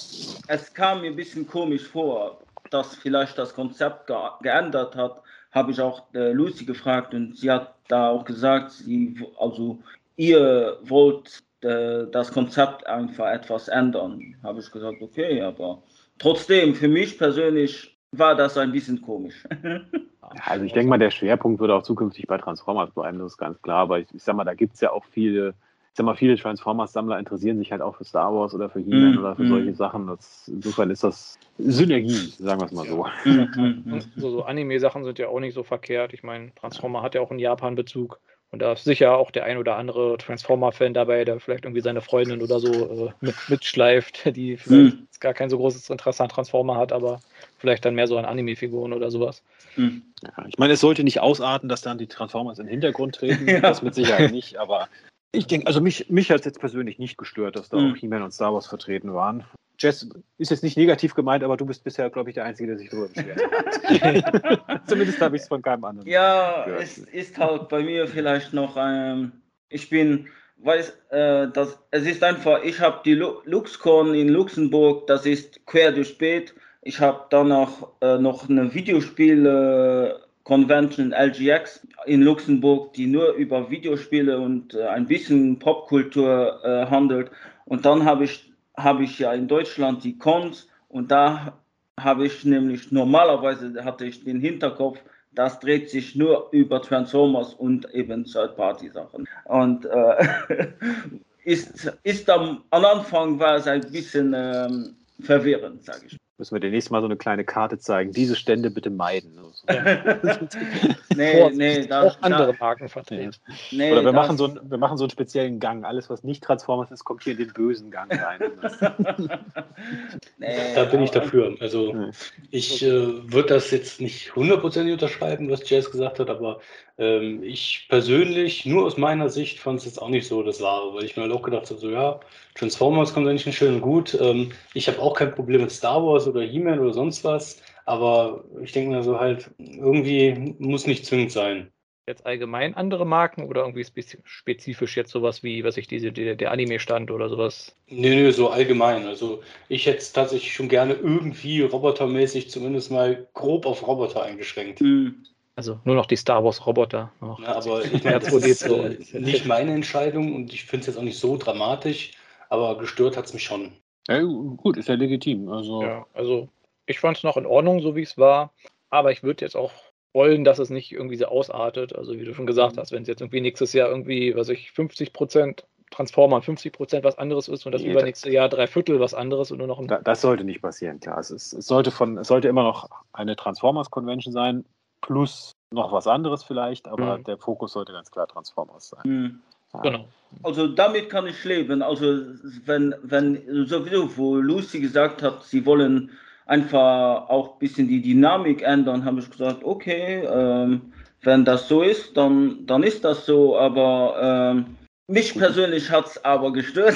es kam mir ein bisschen komisch vor dass vielleicht das Konzept ge geändert hat, habe ich auch äh, Lucy gefragt und sie hat da auch gesagt, sie, also ihr wollt äh, das Konzept einfach etwas ändern. Habe ich gesagt, okay, aber trotzdem, für mich persönlich war das ein bisschen komisch. also ich denke mal, der Schwerpunkt wird auch zukünftig bei Transformers bleiben, das ist ganz klar, aber ich, ich sag mal, da gibt es ja auch viele sag mal, viele Transformers-Sammler interessieren sich halt auch für Star Wars oder für He-Man mm, oder für mm. solche Sachen. Das, insofern ist das Synergie, sagen wir es mal so. Mm, so, so Anime-Sachen sind ja auch nicht so verkehrt. Ich meine, Transformer hat ja auch einen Japan-Bezug. Und da ist sicher auch der ein oder andere Transformer-Fan dabei, der vielleicht irgendwie seine Freundin oder so äh, mit, mitschleift, die vielleicht mm. gar kein so großes Interesse an Transformer hat, aber vielleicht dann mehr so an Anime-Figuren oder sowas. Mm. Ja, ich meine, es sollte nicht ausarten, dass dann die Transformers in den Hintergrund treten. ja. Das mit Sicherheit nicht, aber ich denke, also mich, mich hat es jetzt persönlich nicht gestört, dass da mhm. auch He-Man und Star Wars vertreten waren. Jess ist jetzt nicht negativ gemeint, aber du bist bisher, glaube ich, der Einzige, der sich darüber beschwert hat. Zumindest habe ich es von keinem anderen. Ja, gehört. es ist halt bei mir vielleicht noch, ähm, ich bin, weiß, äh, dass, es ist einfach, ich habe die LuxCon in Luxemburg, das ist quer durch Beet. Ich habe danach äh, noch eine Videospiel- äh, Convention LGX in Luxemburg, die nur über Videospiele und äh, ein bisschen Popkultur äh, handelt. Und dann habe ich, hab ich ja in Deutschland die Cons und da habe ich nämlich normalerweise hatte ich den Hinterkopf, das dreht sich nur über Transformers und eben Third-Party-Sachen. Und äh, ist, ist am, am Anfang war es ein bisschen ähm, verwirrend, sage ich. Müssen wir demnächst mal so eine kleine Karte zeigen. Diese Stände bitte meiden. nee, nee, das, auch andere Marken vertreten. Nee, Oder wir machen, so einen, wir machen so einen speziellen Gang. Alles, was nicht Transformers ist, kommt hier in den bösen Gang rein. nee, da bin ich dafür. Also ich äh, würde das jetzt nicht hundertprozentig unterschreiben, was Jazz gesagt hat, aber ähm, ich persönlich, nur aus meiner Sicht, fand es jetzt auch nicht so das Wahre, weil ich mir halt auch gedacht habe, so ja, Transformers kommt eigentlich schön und gut. Ähm, ich habe auch kein Problem mit Star Wars oder He-Man oder sonst was, aber ich denke mir so halt, irgendwie muss nicht zwingend sein. Jetzt allgemein andere Marken oder irgendwie spezifisch jetzt sowas wie, was ich diese, der, der Anime-Stand oder sowas? Nee, nee, so allgemein. Also ich hätte es tatsächlich schon gerne irgendwie robotermäßig zumindest mal grob auf Roboter eingeschränkt. Mhm. Also nur noch die Star Wars Roboter. Ja, aber ich meine, das ist äh, nicht meine Entscheidung und ich finde es jetzt auch nicht so dramatisch, aber gestört hat es mich schon. Ja, gut, ist ja legitim. Also, ja, also ich fand es noch in Ordnung, so wie es war, aber ich würde jetzt auch wollen, dass es nicht irgendwie so ausartet. Also wie du schon gesagt mhm. hast, wenn es jetzt irgendwie nächstes Jahr irgendwie, was ich, 50 Prozent Transformer 50 Prozent was anderes ist und das nee, übernächste Jahr drei Viertel was anderes und nur noch ein. Das sollte nicht passieren, klar. Es, ist, es sollte von, es sollte immer noch eine Transformers Convention sein, plus noch was anderes vielleicht, aber mhm. der Fokus sollte ganz klar Transformers sein. Mhm. Genau. Also damit kann ich leben. Also wenn, wenn sowieso, wo Lucy gesagt hat, sie wollen einfach auch ein bisschen die Dynamik ändern, habe ich gesagt, okay, ähm, wenn das so ist, dann, dann ist das so, aber ähm, mich persönlich hat es aber gestört.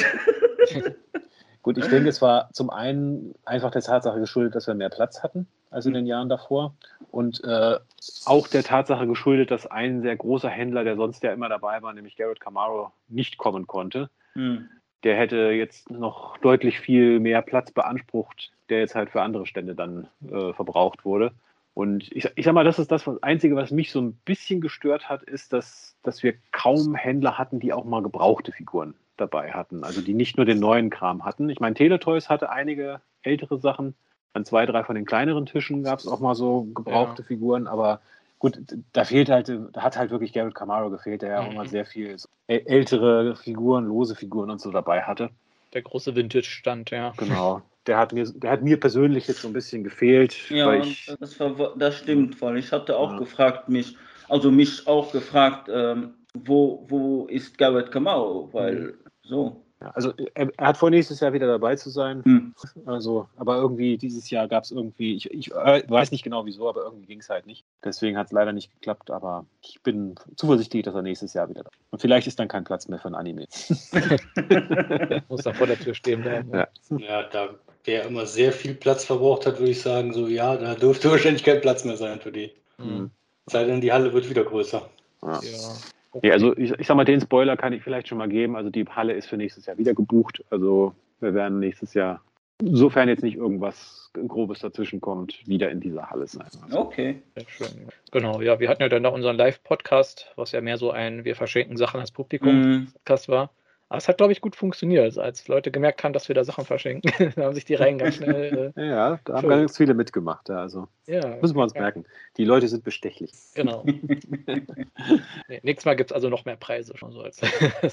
Gut, ich denke, es war zum einen einfach der Tatsache geschuldet, dass wir mehr Platz hatten als in den Jahren davor. Und äh, auch der Tatsache geschuldet, dass ein sehr großer Händler, der sonst ja immer dabei war, nämlich Garrett Camaro, nicht kommen konnte. Mhm. der hätte jetzt noch deutlich viel mehr Platz beansprucht, der jetzt halt für andere Stände dann äh, verbraucht wurde. Und ich, ich sag mal, das ist das was Einzige, was mich so ein bisschen gestört hat, ist, dass, dass wir kaum Händler hatten, die auch mal gebrauchte Figuren dabei hatten. Also die nicht nur den neuen Kram hatten. Ich meine, Teletoys hatte einige ältere Sachen. An zwei, drei von den kleineren Tischen gab es auch mal so gebrauchte ja. Figuren, aber gut, da fehlt halt, da hat halt wirklich Garrett Camaro gefehlt, der ja mhm. auch mal sehr viel so ältere Figuren, lose Figuren und so dabei hatte. Der große Vintage-Stand, ja. Genau. Der hat, mir, der hat mir persönlich jetzt so ein bisschen gefehlt. Ja, ich, das, war, das stimmt, weil ich hatte auch ja. gefragt, mich, also mich auch gefragt, ähm, wo, wo ist Garrett Camaro? Weil mhm. so. Ja, also er, er, hat vor, nächstes Jahr wieder dabei zu sein. Hm. Also, aber irgendwie dieses Jahr gab es irgendwie, ich, ich äh, weiß nicht genau wieso, aber irgendwie ging es halt nicht. Deswegen hat es leider nicht geklappt, aber ich bin zuversichtlich, dass er nächstes Jahr wieder da ist. Und vielleicht ist dann kein Platz mehr für ein Anime. Muss da vor der Tür stehen bleiben. Ja, ja da der immer sehr viel Platz verbraucht hat, würde ich sagen, so ja, da dürfte wahrscheinlich kein Platz mehr sein für die. Mhm. Sei denn, die Halle wird wieder größer. Ja. ja. Okay. Ja, also ich, ich sag mal, den Spoiler kann ich vielleicht schon mal geben. Also die Halle ist für nächstes Jahr wieder gebucht. Also wir werden nächstes Jahr, sofern jetzt nicht irgendwas Grobes dazwischen kommt, wieder in dieser Halle sein. Also. Okay. Sehr schön. Genau, ja, wir hatten ja dann noch unseren Live-Podcast, was ja mehr so ein Wir verschenken Sachen als Publikum-Podcast mm. war. Aber es hat, glaube ich, gut funktioniert. Also als Leute gemerkt haben, dass wir da Sachen verschenken, dann haben sich die Reihen ganz schnell. Äh, ja, da haben ganz viele mitgemacht. Also ja, müssen wir uns ja. merken. Die Leute sind bestechlich. Genau. nee, nächstes Mal gibt es also noch mehr Preise, schon so als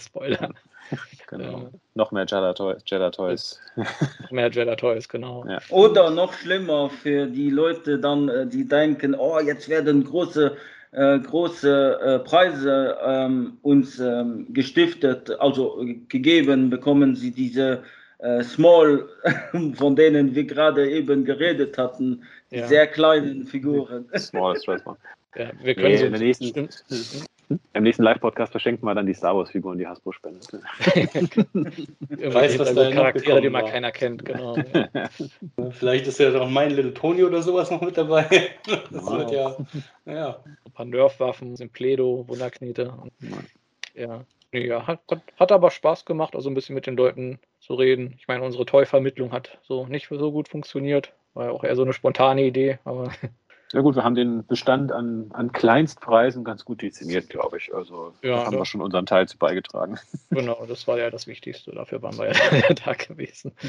Spoiler. Genau. Äh, noch mehr Jeddah Toys. Noch mehr Jeddah Toys, genau. Ja. Oder noch schlimmer für die Leute dann, äh, die denken, oh, jetzt werden große große äh, Preise ähm, uns ähm, gestiftet, also gegeben, bekommen sie diese äh, Small, von denen wir gerade eben geredet hatten, die ja. sehr kleinen Figuren. Small Stress Ja, wir können nee, so in der nächsten, im nächsten Live-Podcast verschenken wir dann die Star Wars-Figuren, die Hasbro spendet. weiß, was da Charaktere, die man keiner kennt, genau. Vielleicht ist ja doch mein Little Tony oder sowas noch mit dabei. Das wow. wird ja, ja. Ein paar Nerf-Waffen, Pledo, Wunderknete. Ja. Ja, hat, hat aber Spaß gemacht, also ein bisschen mit den Leuten zu reden. Ich meine, unsere Toy-Vermittlung hat so nicht so gut funktioniert. War ja auch eher so eine spontane Idee, aber ja gut, wir haben den Bestand an, an Kleinstpreisen ganz gut dezimiert, glaube ich. Also ja, da haben wir schon unseren Teil zu beigetragen. Genau, das war ja das Wichtigste. Dafür waren wir ja da gewesen.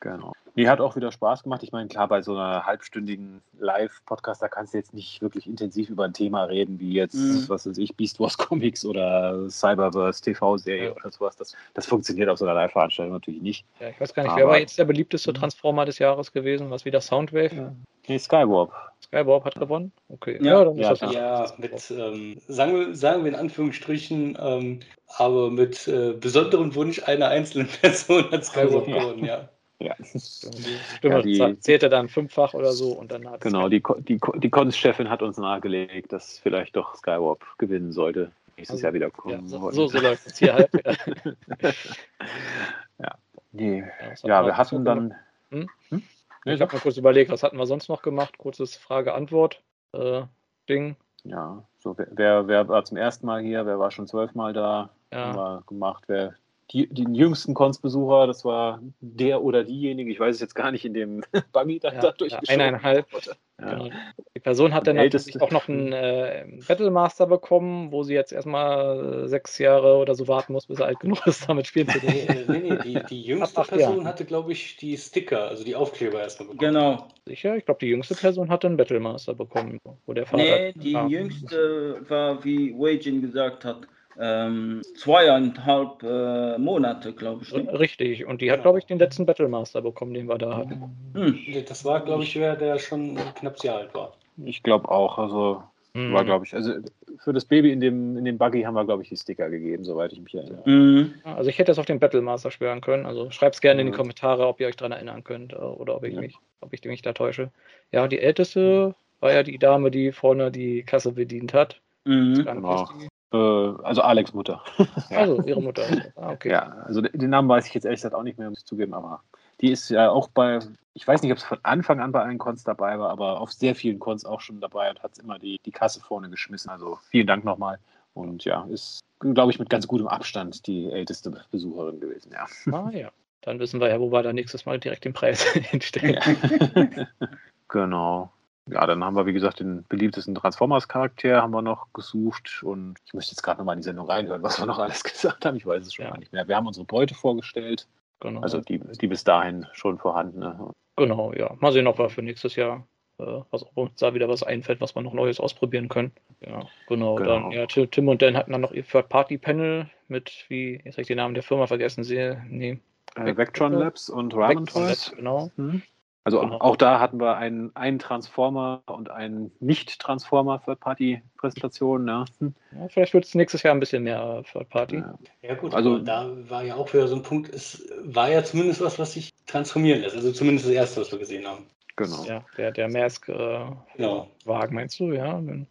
Genau. Mir hat auch wieder Spaß gemacht. Ich meine, klar, bei so einer halbstündigen Live-Podcast, da kannst du jetzt nicht wirklich intensiv über ein Thema reden, wie jetzt, mhm. was weiß ich, Beast Wars Comics oder Cyberverse TV-Serie ja. oder sowas. Das, das funktioniert auf so einer Live-Veranstaltung natürlich nicht. Ja, ich weiß gar nicht, Aber, wer war jetzt der beliebteste Transformer des Jahres gewesen? Was wieder Soundwave? Ja. Nee, Skywarp. Skywarp hat gewonnen? Okay. Ja, ja dann ist ja, das ja mit, ähm, sagen, wir, sagen wir in Anführungsstrichen, ähm, aber mit äh, besonderem Wunsch einer einzelnen Person hat Skywarp gewonnen, ja. Ja. Die Stimme ja, die, zählte dann fünffach oder so und dann hat Genau, die, die, die Cons-Chefin hat uns nahegelegt, dass vielleicht doch Skywarp gewinnen sollte. Nächstes also, Jahr wieder kommen. Ja, so, so, so läuft es hier halt ja. Nee. Ja, wir hatten dann. Hm? Hm? ich habe mal kurz überlegt, was hatten wir sonst noch gemacht? Kurzes Frage-Antwort-Ding. Äh, ja, so wer, wer war zum ersten Mal hier, wer war schon zwölfmal da? Ja. Haben wir gemacht, wer die, den jüngsten Konsbesucher, das war der oder diejenige, ich weiß es jetzt gar nicht, in dem Buggy da, ja, da durchgeschoben ja, Eineinhalb. Ja. Genau. Die Person hat dann natürlich auch noch einen äh, Battlemaster bekommen, wo sie jetzt erstmal sechs Jahre oder so warten muss, bis er alt genug ist, damit spielen zu dürfen. nee, nee, die, die jüngste Ach, Person ja. hatte, glaube ich, die Sticker, also die Aufkleber erstmal bekommen. Genau. Sicher? Ich glaube, die jüngste Person hatte einen Battlemaster bekommen, wo der Vater. Nee, die jüngste war, wie Wajin gesagt hat, ähm, zweieinhalb äh, Monate, glaube ich. Ne? Richtig, und die hat, glaube ich, den letzten Battlemaster bekommen, den wir da hatten. Hm. Das war, glaube ich, wer der schon knapp sehr alt war. Ich glaube auch, also hm. war, glaube ich, also für das Baby in dem, in dem Buggy haben wir, glaube ich, die Sticker gegeben, soweit ich mich erinnere. Mhm. Also ich hätte es auf den Battlemaster schwören können, also schreibt es gerne in die Kommentare, ob ihr euch daran erinnern könnt äh, oder ob ich, ja. mich, ob ich mich da täusche. Ja, die älteste war ja die Dame, die vorne die Kasse bedient hat. Mhm. Genau. Äh, also Alex Mutter. ja. Also ihre Mutter. Ah, okay. Ja, also den Namen weiß ich jetzt ehrlich gesagt auch nicht mehr, muss ich zugeben, aber die ist ja auch bei, ich weiß nicht, ob es von Anfang an bei allen Cons dabei war, aber auf sehr vielen Cons auch schon dabei und hat immer die, die Kasse vorne geschmissen. Also vielen Dank nochmal. Und ja, ist, glaube ich, mit ganz gutem Abstand die älteste Besucherin gewesen, ja. Ah ja. Dann wissen wir ja, wo wir da nächstes Mal direkt den Preis hinstellen. Ja. genau. Ja, dann haben wir, wie gesagt, den beliebtesten Transformers-Charakter haben wir noch gesucht und ich möchte jetzt gerade nochmal in die Sendung reinhören, was wir noch alles gesagt haben. Ich weiß es schon Ja. gar nicht mehr. Wir haben unsere Beute vorgestellt, Genau. also die, die bis dahin schon vorhandene. Genau, ja. Mal sehen, ob wir für nächstes Jahr, äh, was, ob uns da wieder was einfällt, was wir noch Neues ausprobieren können. Ja, genau. Genau. Dann, ja, Ti- Tim und Dan hatten dann noch ihr Third-Party-Panel mit, wie, jetzt habe ich den Namen der Firma vergessen, sie, nee, Äh, Vectron Labs und Ramen Vectron Labs, Toys. Genau. Mhm. Also Genau. auch da hatten wir einen, einen Transformer und einen Nicht-Transformer Third-Party-Präsentation. Ja. Hm. Ja, vielleicht wird es nächstes Jahr ein bisschen mehr Third-Party. Ja. Ja gut, Also- da war ja auch wieder so ein Punkt, es war ja zumindest was, was sich transformieren lässt. Also zumindest das erste, was wir gesehen haben. Genau. Ja, der, der Mask-Wagen, Genau. meinst du, ja? Wenn-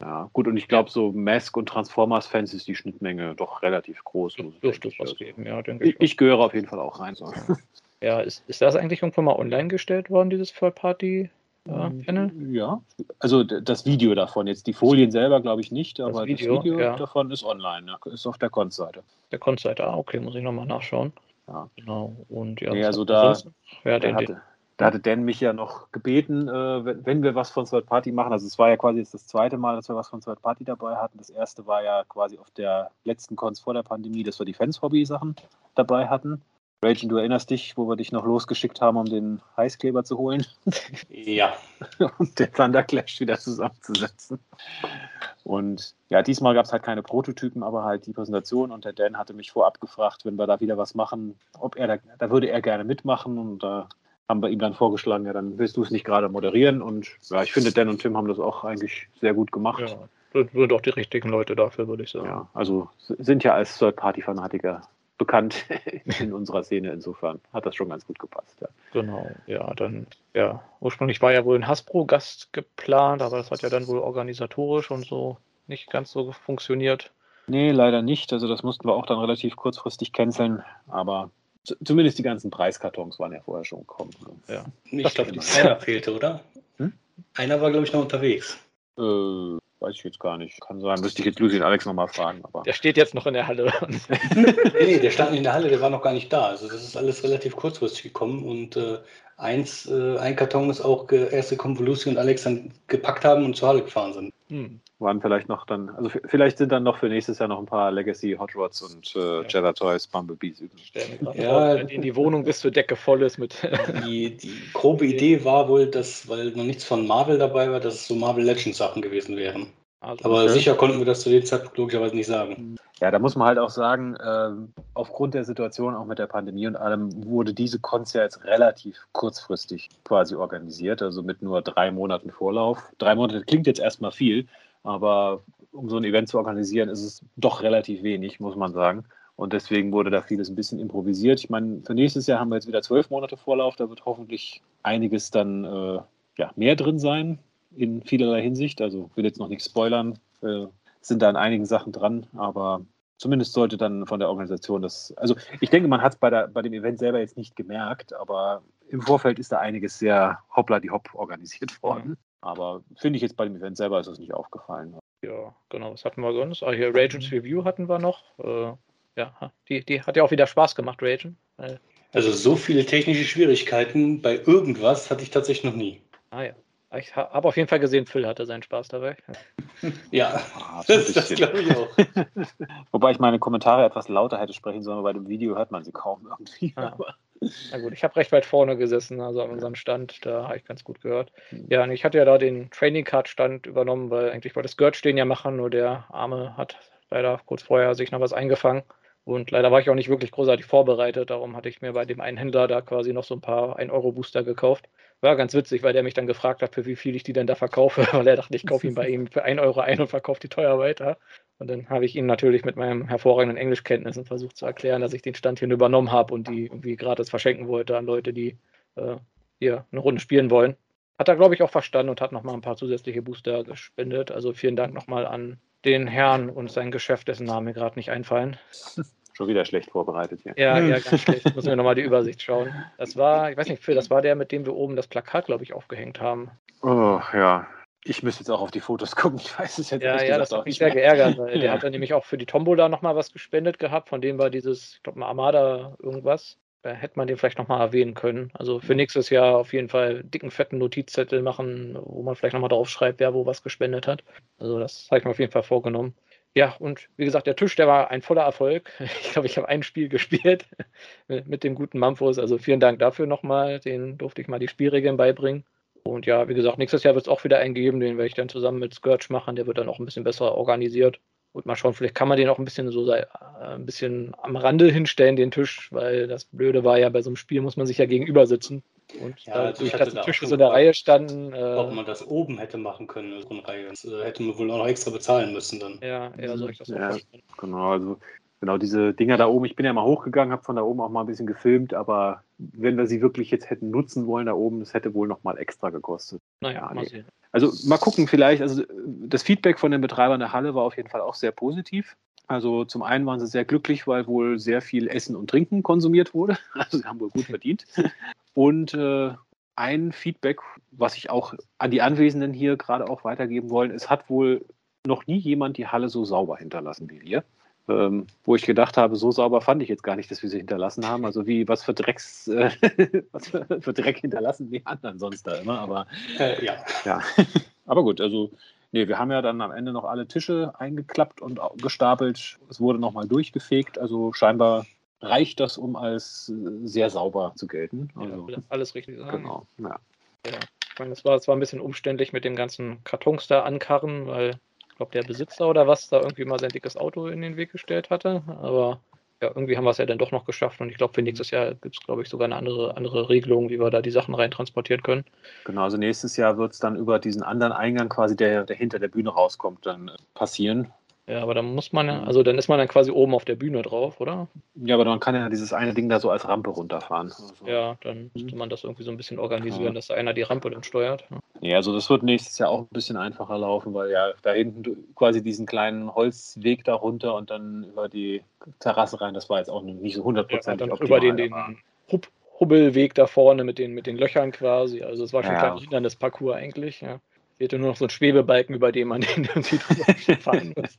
Ja, gut, und ich glaube, so Mask- und Transformers-Fans ist die Schnittmenge doch relativ groß. Dürfte es was geben, ja, denke Ich, ich. ich gehöre auf jeden Fall auch rein. So. Ja, ist, ist das eigentlich irgendwann mal online gestellt worden, dieses Third-Party-Panel? Ja, also das Video davon, jetzt die Folien selber glaube ich nicht, aber das Video, Video, ja. davon ist online, ja, ist auf der Konzseite. Der Konzert, ah, okay, muss ich nochmal nachschauen. Ja. Genau. Und ja, Nee, also da- ja, den, den, hatte, da hatte Dan mich ja noch gebeten, äh, wenn, wenn wir was von Third Party machen. Also es war ja quasi jetzt das zweite Mal, dass wir was von Third Party dabei hatten. Das erste war ja quasi auf der letzten Cons vor der Pandemie, dass wir die Fans-Hobby-Sachen dabei hatten. Rachel, du erinnerst dich, wo wir dich noch losgeschickt haben, um den Heißkleber zu holen Ja. und den Thunder Clash wieder zusammenzusetzen. Und ja, diesmal gab es halt keine Prototypen, aber halt die Präsentation. Und der Dan hatte mich vorab gefragt, wenn wir da wieder was machen, ob er da, da würde er gerne mitmachen. Und da haben wir ihm dann vorgeschlagen, ja, dann willst du es nicht gerade moderieren. Und ja, ich finde, Dan und Tim haben das auch eigentlich sehr gut gemacht. ja, sind auch die richtigen Leute dafür, würde ich sagen. Ja, also sind ja als Third-Party-Fanatiker bekannt in unserer Szene. Insofern hat das schon ganz gut gepasst. Ja. Genau, ja, dann, ja, ursprünglich war ja wohl ein Hasbro-Gast geplant, aber das hat ja dann wohl organisatorisch und so nicht ganz so funktioniert. Nee, leider nicht. Also das mussten wir auch dann relativ kurzfristig canceln. Aber zumindest die ganzen Preiskartons waren ja vorher schon gekommen. Ja. Ich glaube, einer fehlte, oder? Hm? Einer war, glaube ich, noch unterwegs. Äh, weiß ich jetzt gar nicht. Kann sein. Müsste ich jetzt Lucy und Alex nochmal fragen. Aber Der steht jetzt noch in der Halle. nee, nee, der stand nicht in der Halle, der war noch gar nicht da. Also das ist alles relativ kurzfristig gekommen und äh, eins, äh, ein Karton ist auch ge erst gekommen, wo Lucy und Alex dann gepackt haben und zur Halle gefahren sind. Hm. waren vielleicht noch dann, also vielleicht sind dann noch für nächstes Jahr noch ein paar Legacy Hot Rods und äh, Ja. Jedi Toys Bumblebees übrig. Ja. wenn in die Wohnung bis zur Decke voll ist mit. Die, die grobe Idee war wohl, dass, weil noch nichts von Marvel dabei war, dass es so Marvel Legends Sachen gewesen wären. Also, Aber Okay. sicher konnten wir das zu dem Zeitpunkt logischerweise nicht sagen. Ja, da muss man halt auch sagen, ähm, aufgrund der Situation, auch mit der Pandemie und allem, wurde diese ja jetzt relativ kurzfristig quasi organisiert, also mit nur drei Monaten Vorlauf. Drei Monate klingt jetzt erstmal viel, aber um so ein Event zu organisieren, ist es doch relativ wenig, muss man sagen. Und deswegen wurde da vieles ein bisschen improvisiert. Ich meine, für nächstes Jahr haben wir jetzt wieder zwölf Monate Vorlauf, da wird hoffentlich einiges dann äh, ja, mehr drin sein in vielerlei Hinsicht. Also ich will jetzt noch nichts spoilern, äh, sind da an einigen Sachen dran, aber zumindest sollte dann von der Organisation das, also ich denke, man hat es bei, der- bei dem Event selber jetzt nicht gemerkt, aber im Vorfeld ist da einiges sehr hoppla die hopp organisiert worden. Aber finde ich jetzt bei dem Event selber ist es nicht aufgefallen. Ja, genau. Was hatten wir sonst? Ah, hier Ragens Review hatten wir noch. Äh, ja, die, die hat ja auch wieder Spaß gemacht, Ragen. Äh, Also so viele technische Schwierigkeiten bei irgendwas hatte ich tatsächlich noch nie. ah ja. Ich ha- habe auf jeden Fall gesehen, Phil hatte seinen Spaß dabei. Ja, Ah, das, das glaube ich auch. Wobei ich meine Kommentare etwas lauter hätte sprechen sollen, bei dem Video hört man sie kaum irgendwie. Ah. Na gut, ich habe recht weit vorne gesessen, also an unserem Stand, da habe ich ganz gut gehört. Ja, und ich hatte ja da den Training Card Stand übernommen, weil eigentlich wollte das Gurt stehen ja machen, nur der Arme hat leider kurz vorher sich noch was eingefangen. Und leider war ich auch nicht wirklich großartig vorbereitet, darum hatte ich mir bei dem einen Händler da quasi noch so ein paar 1-Euro-Booster gekauft. War ganz witzig, weil der mich dann gefragt hat, für wie viel ich die denn da verkaufe, weil er dachte, ich kaufe ihn bei ihm für 1 Euro ein und verkaufe die teuer weiter. Und dann habe ich ihm natürlich mit meinen hervorragenden Englischkenntnissen versucht zu erklären, dass ich den Stand hier übernommen habe und die irgendwie gratis verschenken wollte an Leute, die äh, hier eine Runde spielen wollen. Hat er, glaube ich, auch verstanden und hat nochmal ein paar zusätzliche Booster gespendet. Also vielen Dank nochmal an den Herrn und sein Geschäft, dessen Name mir gerade nicht einfallen. Schon wieder schlecht vorbereitet hier. Ja, Hm. ja, ganz schlecht. Müssen wir nochmal die Übersicht schauen. Das war, ich weiß nicht, Phil, das war der, mit dem wir oben das Plakat, glaube ich, aufgehängt haben. Oh, ja. Ich müsste jetzt auch auf die Fotos gucken. Ich weiß es jetzt Ja, ja, das hat mich sehr geärgert, weil der hat dann nämlich auch für die Tombola nochmal was gespendet gehabt, von dem war dieses, ich glaube, Armada irgendwas. Da hätte man den vielleicht nochmal erwähnen können. Also für nächstes Jahr auf jeden Fall dicken, fetten Notizzettel machen, wo man vielleicht nochmal drauf schreibt, wer wo was gespendet hat. Also das habe ich mir auf jeden Fall vorgenommen. Ja, und wie gesagt, der Tisch, der war ein voller Erfolg. Ich glaube, ich habe ein Spiel gespielt mit dem guten Mamfos. Also vielen Dank dafür nochmal. Den durfte ich mal die Spielregeln beibringen. Und ja, wie gesagt, nächstes Jahr wird es auch wieder einen geben, den werde ich dann zusammen mit Scourge machen. Der wird dann auch ein bisschen besser organisiert. Und mal schauen, vielleicht kann man den auch ein bisschen so äh, ein bisschen am Rande hinstellen, den Tisch, weil das Blöde war ja, bei so einem Spiel muss man sich ja gegenüber sitzen. Und ja, dadurch, dass die Tische so in der Reihe standen. Äh, ob man das oben hätte machen können, so eine Reihe. Das äh, hätte man wohl auch noch extra bezahlen müssen dann. Ja, ja, soll ich das auch ja, Genau, also genau diese Dinger da oben. Ich bin ja mal hochgegangen, habe von da oben auch mal ein bisschen gefilmt, aber wenn wir sie wirklich jetzt hätten nutzen wollen da oben, das hätte wohl noch mal extra gekostet. Naja, ja, mal sehen. Also mal gucken vielleicht. Also das Feedback von den Betreibern der Halle war auf jeden Fall auch sehr positiv. Also zum einen waren sie sehr glücklich, weil wohl sehr viel Essen und Trinken konsumiert wurde. Also sie haben wohl gut verdient. Und äh, ein Feedback, was ich auch an die Anwesenden hier gerade auch weitergeben wollen, es hat wohl noch nie jemand die Halle so sauber hinterlassen wie wir ähm, wo ich gedacht habe, so sauber fand ich jetzt gar nicht, dass wir sie hinterlassen haben. Also wie, was für Drecks, äh, was für, für, Dreck hinterlassen die anderen sonst da immer, aber äh, ja. ja. aber gut, also nee, wir haben ja dann am Ende noch alle Tische eingeklappt und gestapelt. Es wurde nochmal durchgefegt, also scheinbar reicht das, um als sehr sauber zu gelten. Also, ja, alles richtig sagen. Genau, ja. ja. Ich meine, es war zwar ein bisschen umständlich mit den ganzen Kartons da ankarren, weil glaube, der Besitzer oder was da irgendwie mal sein dickes Auto in den Weg gestellt hatte. Aber ja, irgendwie haben wir es ja dann doch noch geschafft und ich glaube, für nächstes Jahr gibt es, glaube ich, sogar eine andere, andere Regelung, wie wir da die Sachen rein transportieren können. Genau, also nächstes Jahr wird es dann über diesen anderen Eingang quasi, der, der hinter der Bühne rauskommt, dann passieren. Ja, aber dann muss man ja, also dann ist man dann quasi oben auf der Bühne drauf, oder? Ja, aber man kann ja dieses eine Ding da so als Rampe runterfahren. Also. Ja, dann müsste man das irgendwie so ein bisschen organisieren, ja. dass da einer die Rampe dann steuert. Ja, also das wird nächstes Jahr auch ein bisschen einfacher laufen, weil ja da hinten quasi diesen kleinen Holzweg da runter und dann über die Terrasse rein, das war jetzt auch nicht so hundertprozentig ja. Über den, den Hub Hubbelweg da vorne mit den, mit den Löchern quasi. Also es war schon ja. ein kleines Hindernisparcours eigentlich, ja. Fehlte nur noch so ein Schwebebalken, über den man den irgendwie fahren muss.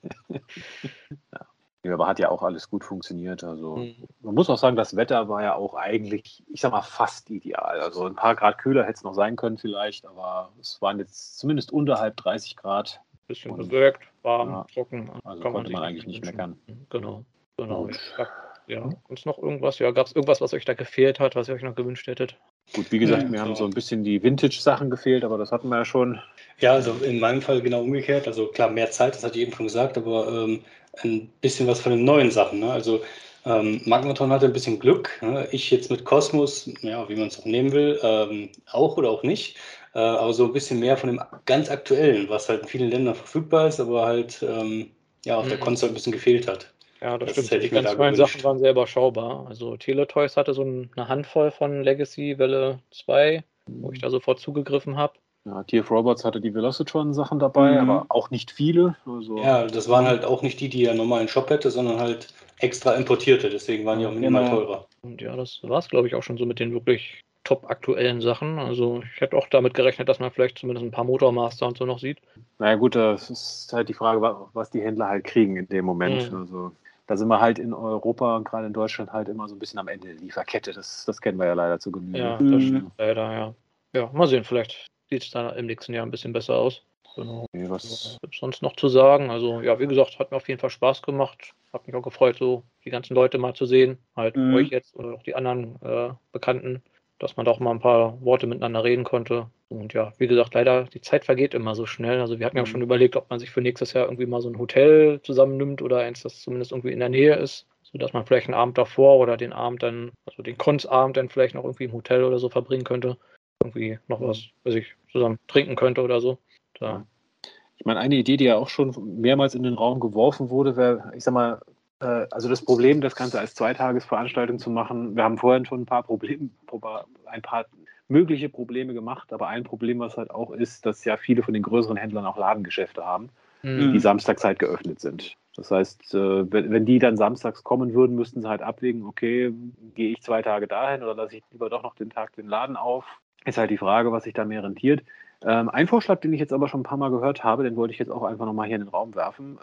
Ja. aber hat ja auch alles gut funktioniert. Also mhm. man muss auch sagen, das Wetter war ja auch eigentlich, ich sag mal, fast ideal. Also ein paar Grad kühler hätte es noch sein können vielleicht, aber es waren jetzt zumindest unterhalb 30 Grad. Bisschen bewölkt, warm, ja, trocken. Also Kann konnte man, man eigentlich nicht meckern. Genau, genau. ja, uns noch irgendwas? Ja, gab es irgendwas, was euch da gefehlt hat, was ihr euch noch gewünscht hättet? Gut, wie gesagt, mir haben so ein bisschen die Vintage-Sachen gefehlt, aber das hatten wir ja schon. Ja, also in meinem Fall genau umgekehrt. Also klar, mehr Zeit, das hatte ich eben schon gesagt, aber ähm, ein bisschen was von den neuen Sachen. Ne? Also ähm, Magmaton hatte ein bisschen Glück. Ne? Ich jetzt mit Kosmos, ja, wie man es auch nehmen will, ähm, auch oder auch nicht. Äh, aber so ein bisschen mehr von dem ganz Aktuellen, was halt in vielen Ländern verfügbar ist, aber halt ähm, ja, auf mhm. der Konsole ein bisschen gefehlt hat. Ja, das, das stimmt. Die ganz neuen Sachen waren sehr überschaubar. Also Teletoys hatte so eine Handvoll von Legacy Welle 2, wo ich da sofort zugegriffen habe. Ja, TF Robots hatte die Velocitron-Sachen dabei, mhm. aber auch nicht viele. Also ja, das waren halt auch nicht die, die er normal in Shop hätte, sondern halt extra importierte. Deswegen waren die auch minimal genau. teurer. Und ja, das war es, glaube ich, auch schon so mit den wirklich top aktuellen Sachen. Also ich hätte auch damit gerechnet, dass man vielleicht zumindest ein paar Motormaster und so noch sieht. Naja gut, das ist halt die Frage, was die Händler halt kriegen in dem Moment. Mhm. Also da sind wir halt in Europa und gerade in Deutschland halt immer so ein bisschen am Ende der Lieferkette. Das, das kennen wir ja leider zu Genüge. Ja, das mhm. stimmt leider, ja. Ja, mal sehen, vielleicht sieht es dann im nächsten Jahr ein bisschen besser aus. Genau. Okay, was gibt sonst noch zu sagen? Also, ja, wie gesagt, hat mir auf jeden Fall Spaß gemacht. Hat mich auch gefreut, so die ganzen Leute mal zu sehen. Halt mhm. euch jetzt oder auch die anderen äh, Bekannten dass man doch mal ein paar Worte miteinander reden konnte. Und ja, wie gesagt, leider, die Zeit vergeht immer so schnell. Also wir hatten ja mhm. schon überlegt, ob man sich für nächstes Jahr irgendwie mal so ein Hotel zusammennimmt oder eins, das zumindest irgendwie in der Nähe ist, sodass man vielleicht einen Abend davor oder den Abend dann, also den Konsabend dann vielleicht noch irgendwie im Hotel oder so verbringen könnte. Irgendwie noch was, was ich zusammen trinken könnte oder so. Da. Ich meine, eine Idee, die ja auch schon mehrmals in den Raum geworfen wurde, wäre, ich sag mal, also das Problem, das Ganze als Zweitagesveranstaltung zu machen, wir haben vorhin schon ein paar Probleme, ein paar mögliche Probleme gemacht, aber ein Problem, was halt auch ist, dass ja viele von den größeren Händlern auch Ladengeschäfte haben, mhm. die samstags halt geöffnet sind. Das heißt, äh, wenn die dann samstags kommen würden, müssten sie halt abwägen, okay, gehe ich zwei Tage dahin oder lasse ich lieber doch noch den Tag den Laden auf? Ist halt die Frage, was sich da mehr rentiert. Ähm, ein Vorschlag, den ich jetzt aber schon ein paar Mal gehört habe, den wollte ich jetzt auch einfach nochmal hier in den Raum werfen,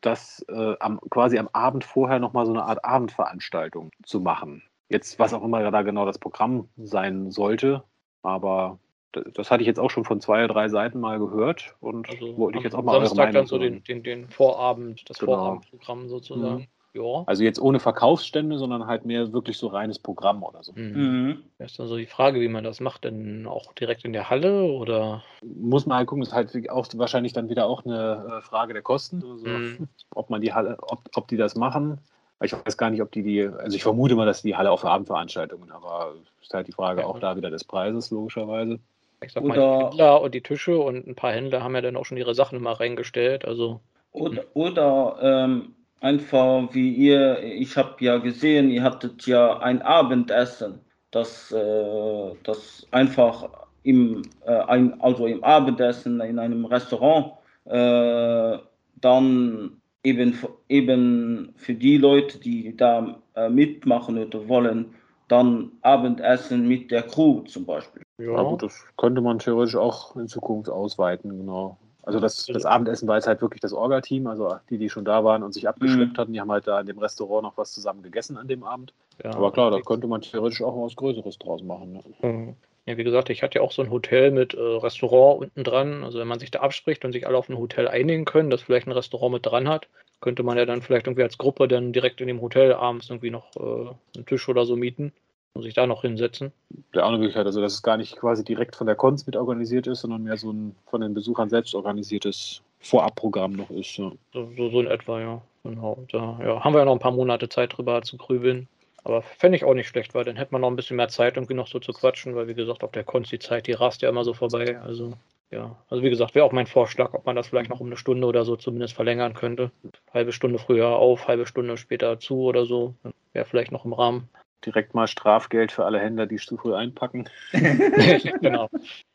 dass äh, am, quasi am Abend vorher nochmal so eine Art Abendveranstaltung zu machen. Jetzt, was auch immer da genau das Programm sein sollte, aber das hatte ich jetzt auch schon von zwei oder drei Seiten mal gehört und also wollte ich jetzt auch mal Samstag eure Meinung dann so den, den, den, Vorabend, das genau. Vorabendprogramm sozusagen. Mhm. Ja. Also jetzt ohne Verkaufsstände, sondern halt mehr wirklich so reines Programm oder so. Mhm. mhm. Das ist dann so die Frage, wie man das macht, denn auch direkt in der Halle oder? Muss man halt gucken, ist halt auch wahrscheinlich dann wieder auch eine äh, Frage der Kosten, also, mhm. ob man die Halle, ob, ob die das machen. Ich weiß gar nicht, ob die die, also ich vermute mal, dass die Halle auch für Abendveranstaltungen, aber ist halt die Frage ja. auch da wieder des Preises, logischerweise. Ich sag mal, oder, die Händler und die Tische und ein paar Händler haben ja dann auch schon ihre Sachen immer reingestellt, also. Oder, oder ähm, einfach wie ihr, ich habe ja gesehen, ihr hattet ja ein Abendessen, das, äh, das einfach im, äh, ein, also im Abendessen in einem Restaurant äh, dann eben, eben für die Leute, die da äh, mitmachen oder wollen, dann Abendessen mit der Crew zum Beispiel. Ja, ja gut, das könnte man theoretisch auch in Zukunft ausweiten, genau. Also das, das Abendessen war jetzt halt wirklich das Orga-Team, also die, die schon da waren und sich abgeschleppt mhm. hatten, die haben halt da in dem Restaurant noch was zusammen gegessen an dem Abend. Ja, Aber klar, da könnte man theoretisch auch was Größeres draus machen. Ne? Mhm. Ja, wie gesagt, ich hatte ja auch so ein Hotel mit äh, Restaurant unten dran. Also wenn man sich da abspricht und sich alle auf ein Hotel einigen können, das vielleicht ein Restaurant mit dran hat, könnte man ja dann vielleicht irgendwie als Gruppe dann direkt in dem Hotel abends irgendwie noch äh, einen Tisch oder so mieten und sich da noch hinsetzen. Der andere Möglichkeit, also dass es gar nicht quasi direkt von der Cons mit organisiert ist, sondern mehr so ein von den Besuchern selbst organisiertes Vorabprogramm noch ist. Ja. So, so, so in etwa, ja. Genau. Da ja, haben wir ja noch ein paar Monate Zeit drüber zu grübeln. Aber fände ich auch nicht schlecht, weil dann hätte man noch ein bisschen mehr Zeit, irgendwie noch so zu quatschen, weil wie gesagt, auf der Cons die Zeit, die rast ja immer so vorbei. Also ja, also wie gesagt, wäre auch mein Vorschlag, ob man das vielleicht noch um eine Stunde oder so zumindest verlängern könnte. Halbe Stunde früher auf, halbe Stunde später zu oder so. Wäre vielleicht noch im Rahmen direkt mal Strafgeld für alle Händler, die zu früh einpacken. genau.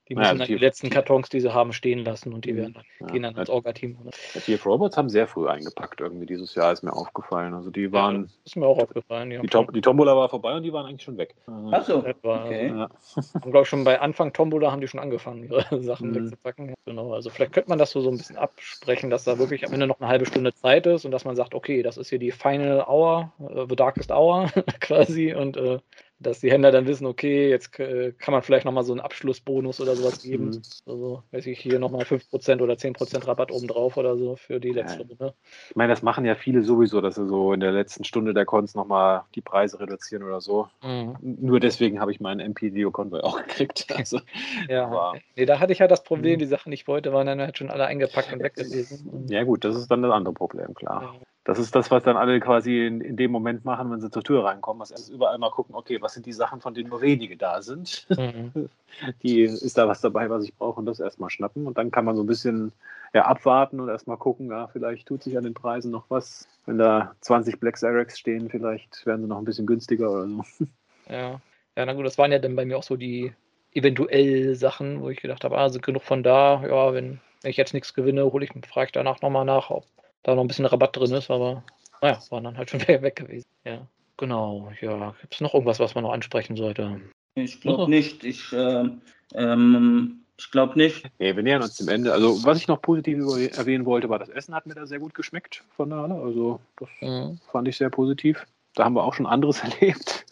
Die müssen ja, dann die letzten Kartons, die sie haben, stehen lassen und die mhm. werden dann, ja, gehen dann ins Orga-Team. Die Robots haben sehr früh eingepackt irgendwie dieses Jahr, ist mir aufgefallen. Also die waren. Ja, ist mir auch aufgefallen. Die, die, Tom, die, Tombola war vorbei und die waren eigentlich schon weg. Achso, okay. Also, ja. Haben, glaube ich, schon bei Anfang Tombola haben die schon angefangen, ihre Sachen mhm. wegzupacken. Genau. Also vielleicht könnte man das so, so ein bisschen absprechen, dass da wirklich am Ende noch eine halbe Stunde Zeit ist und dass man sagt, okay, das ist hier die Final Hour, uh, the darkest hour quasi und uh, dass die Händler dann wissen, okay, jetzt äh, kann man vielleicht nochmal so einen Abschlussbonus oder sowas geben. Mhm. Also, weiß ich, hier nochmal 5% oder 10% Rabatt obendrauf oder so für die letzte ja. Runde. Ich meine, das machen ja viele sowieso, dass sie so in der letzten Stunde der Cons nochmal die Preise reduzieren oder so. Mhm. Nur deswegen habe ich meinen MP-Dio-Konvoi auch gekriegt. Also, ja, aber, nee, da hatte ich halt das Problem, mhm. die Sachen, die ich wollte, waren dann halt schon alle eingepackt und weg gewesen. Ja, gut, das ist dann das andere Problem, klar. Ja. Das ist das, was dann alle quasi in, in, dem Moment machen, wenn sie zur Tür reinkommen. Was erst überall mal gucken, okay, was sind die Sachen, von denen nur wenige da sind? Mhm. Die ist da was dabei, was ich brauche und das erstmal schnappen. Und dann kann man so ein bisschen ja, abwarten und erstmal gucken, ja, vielleicht tut sich an den Preisen noch was. Wenn da 20 Black Xerox stehen, vielleicht werden sie noch ein bisschen günstiger oder so. Ja. Ja, na gut, das waren ja dann bei mir auch so die eventuell Sachen, wo ich gedacht habe, ah, sind genug von da, ja, wenn, wenn ich jetzt nichts gewinne, hole ich, frage ich danach nochmal nach, ob da noch ein bisschen Rabatt drin ist, aber naja, war dann halt schon wieder weg gewesen. Ja, genau. Ja, gibt es noch irgendwas, was man noch ansprechen sollte? Ich glaube nicht. Ich, äh, ähm, ich glaube nicht. Nee, wir nähern uns dem Ende. Also, was ich noch positiv erwähnen wollte, war das Essen hat mir da sehr gut geschmeckt von der Halle. Also, das mhm. fand ich sehr positiv. Da haben wir auch schon anderes erlebt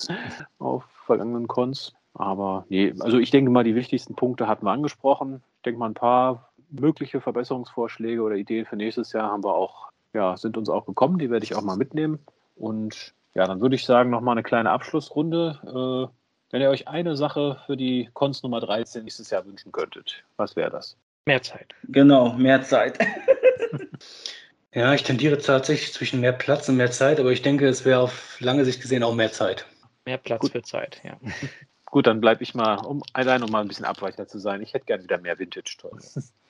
auf vergangenen Cons. Aber nee, also ich denke mal, die wichtigsten Punkte hatten wir angesprochen. Ich denke mal, ein paar mögliche Verbesserungsvorschläge oder Ideen für nächstes Jahr haben wir auch, ja, sind uns auch gekommen. Die werde ich auch mal mitnehmen. Und ja, dann würde ich sagen, nochmal eine kleine Abschlussrunde. Äh, wenn ihr euch eine Sache für die Cons Nummer 13 nächstes Jahr wünschen könntet, was wäre das? Mehr Zeit. Genau, mehr Zeit. ja, ich tendiere tatsächlich zwischen mehr Platz und mehr Zeit, aber ich denke, es wäre auf lange Sicht gesehen auch mehr Zeit. Mehr Platz Gut. für Zeit, ja. Gut, dann bleibe ich mal, um allein um mal ein bisschen abweichender zu sein. Ich hätte gerne wieder mehr Vintage-Toys.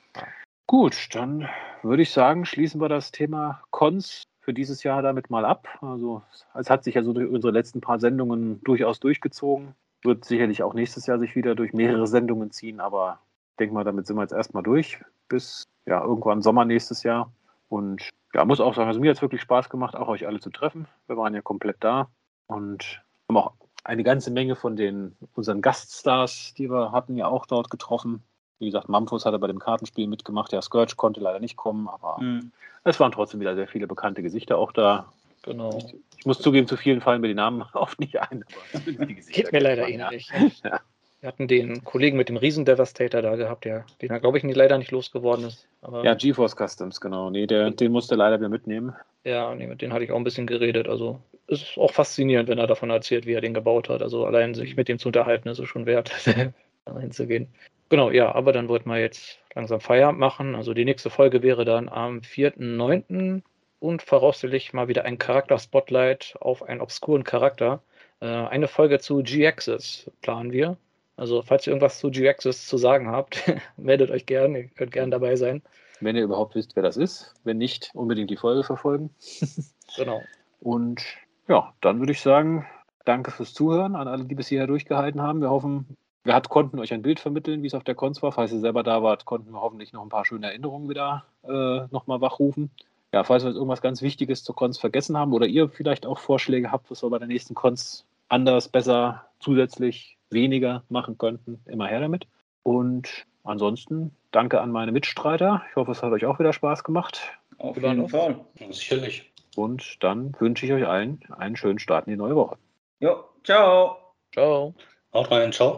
Gut, dann würde ich sagen, schließen wir das Thema Cons für dieses Jahr damit mal ab. Also es hat sich ja so durch unsere letzten paar Sendungen durchaus durchgezogen. Wird sicherlich auch nächstes Jahr sich wieder durch mehrere Sendungen ziehen, aber ich denke mal, damit sind wir jetzt erstmal durch bis ja irgendwann Sommer nächstes Jahr. Und ja, muss auch sagen, also mir hat es wirklich Spaß gemacht, auch euch alle zu treffen. Wir waren ja komplett da und haben auch eine ganze Menge von den unseren Gaststars, die wir hatten, ja auch dort getroffen. Wie gesagt, Mamfus hatte bei dem Kartenspiel mitgemacht. Ja, Scourge konnte leider nicht kommen, aber mhm. es waren trotzdem wieder sehr viele bekannte Gesichter auch da. Genau. Ich, ich muss zugeben, zu vielen fallen mir die Namen oft nicht ein. Geht mir leider ähnlich. Ja. Wir hatten den Kollegen mit dem Riesen-Devastator da gehabt, der, den er, glaube ich, nicht, leider nicht losgeworden ist. Aber ja, GeForce Customs, genau. Nee, der, den musste leider wieder mitnehmen. Ja, nee, mit denen hatte ich auch ein bisschen geredet. Also es ist auch faszinierend, wenn er davon erzählt, wie er den gebaut hat. Also allein sich mit dem zu unterhalten, ist es schon wert, da hinzugehen. Genau, ja, aber dann wollten wir jetzt langsam Feierabend machen. Also die nächste Folge wäre dann am 4.9. und voraussichtlich mal wieder ein Charakter-Spotlight auf einen obskuren Charakter. Äh, eine Folge zu G-Axis planen wir. Also, falls ihr irgendwas zu G-Axis zu sagen habt, meldet euch gerne. Ihr könnt gerne dabei sein. Wenn ihr überhaupt wisst, wer das ist. Wenn nicht, unbedingt die Folge verfolgen. genau. Und ja, dann würde ich sagen, danke fürs Zuhören an alle, die bis hierher durchgehalten haben. Wir hoffen, wir hat, konnten euch ein Bild vermitteln, wie es auf der Cons war. Falls ihr selber da wart, konnten wir hoffentlich noch ein paar schöne Erinnerungen wieder äh, nochmal wachrufen. Ja, falls wir jetzt irgendwas ganz Wichtiges zur Cons vergessen haben oder ihr vielleicht auch Vorschläge habt, was wir bei der nächsten Cons anders, besser, zusätzlich weniger machen könnten, immer her damit. Und ansonsten danke an meine Mitstreiter. Ich hoffe, es hat euch auch wieder Spaß gemacht. Auf jeden Fall. Sicherlich. Und dann wünsche ich euch allen einen schönen Start in die neue Woche. Jo, ciao. Ciao. Haut rein, ciao.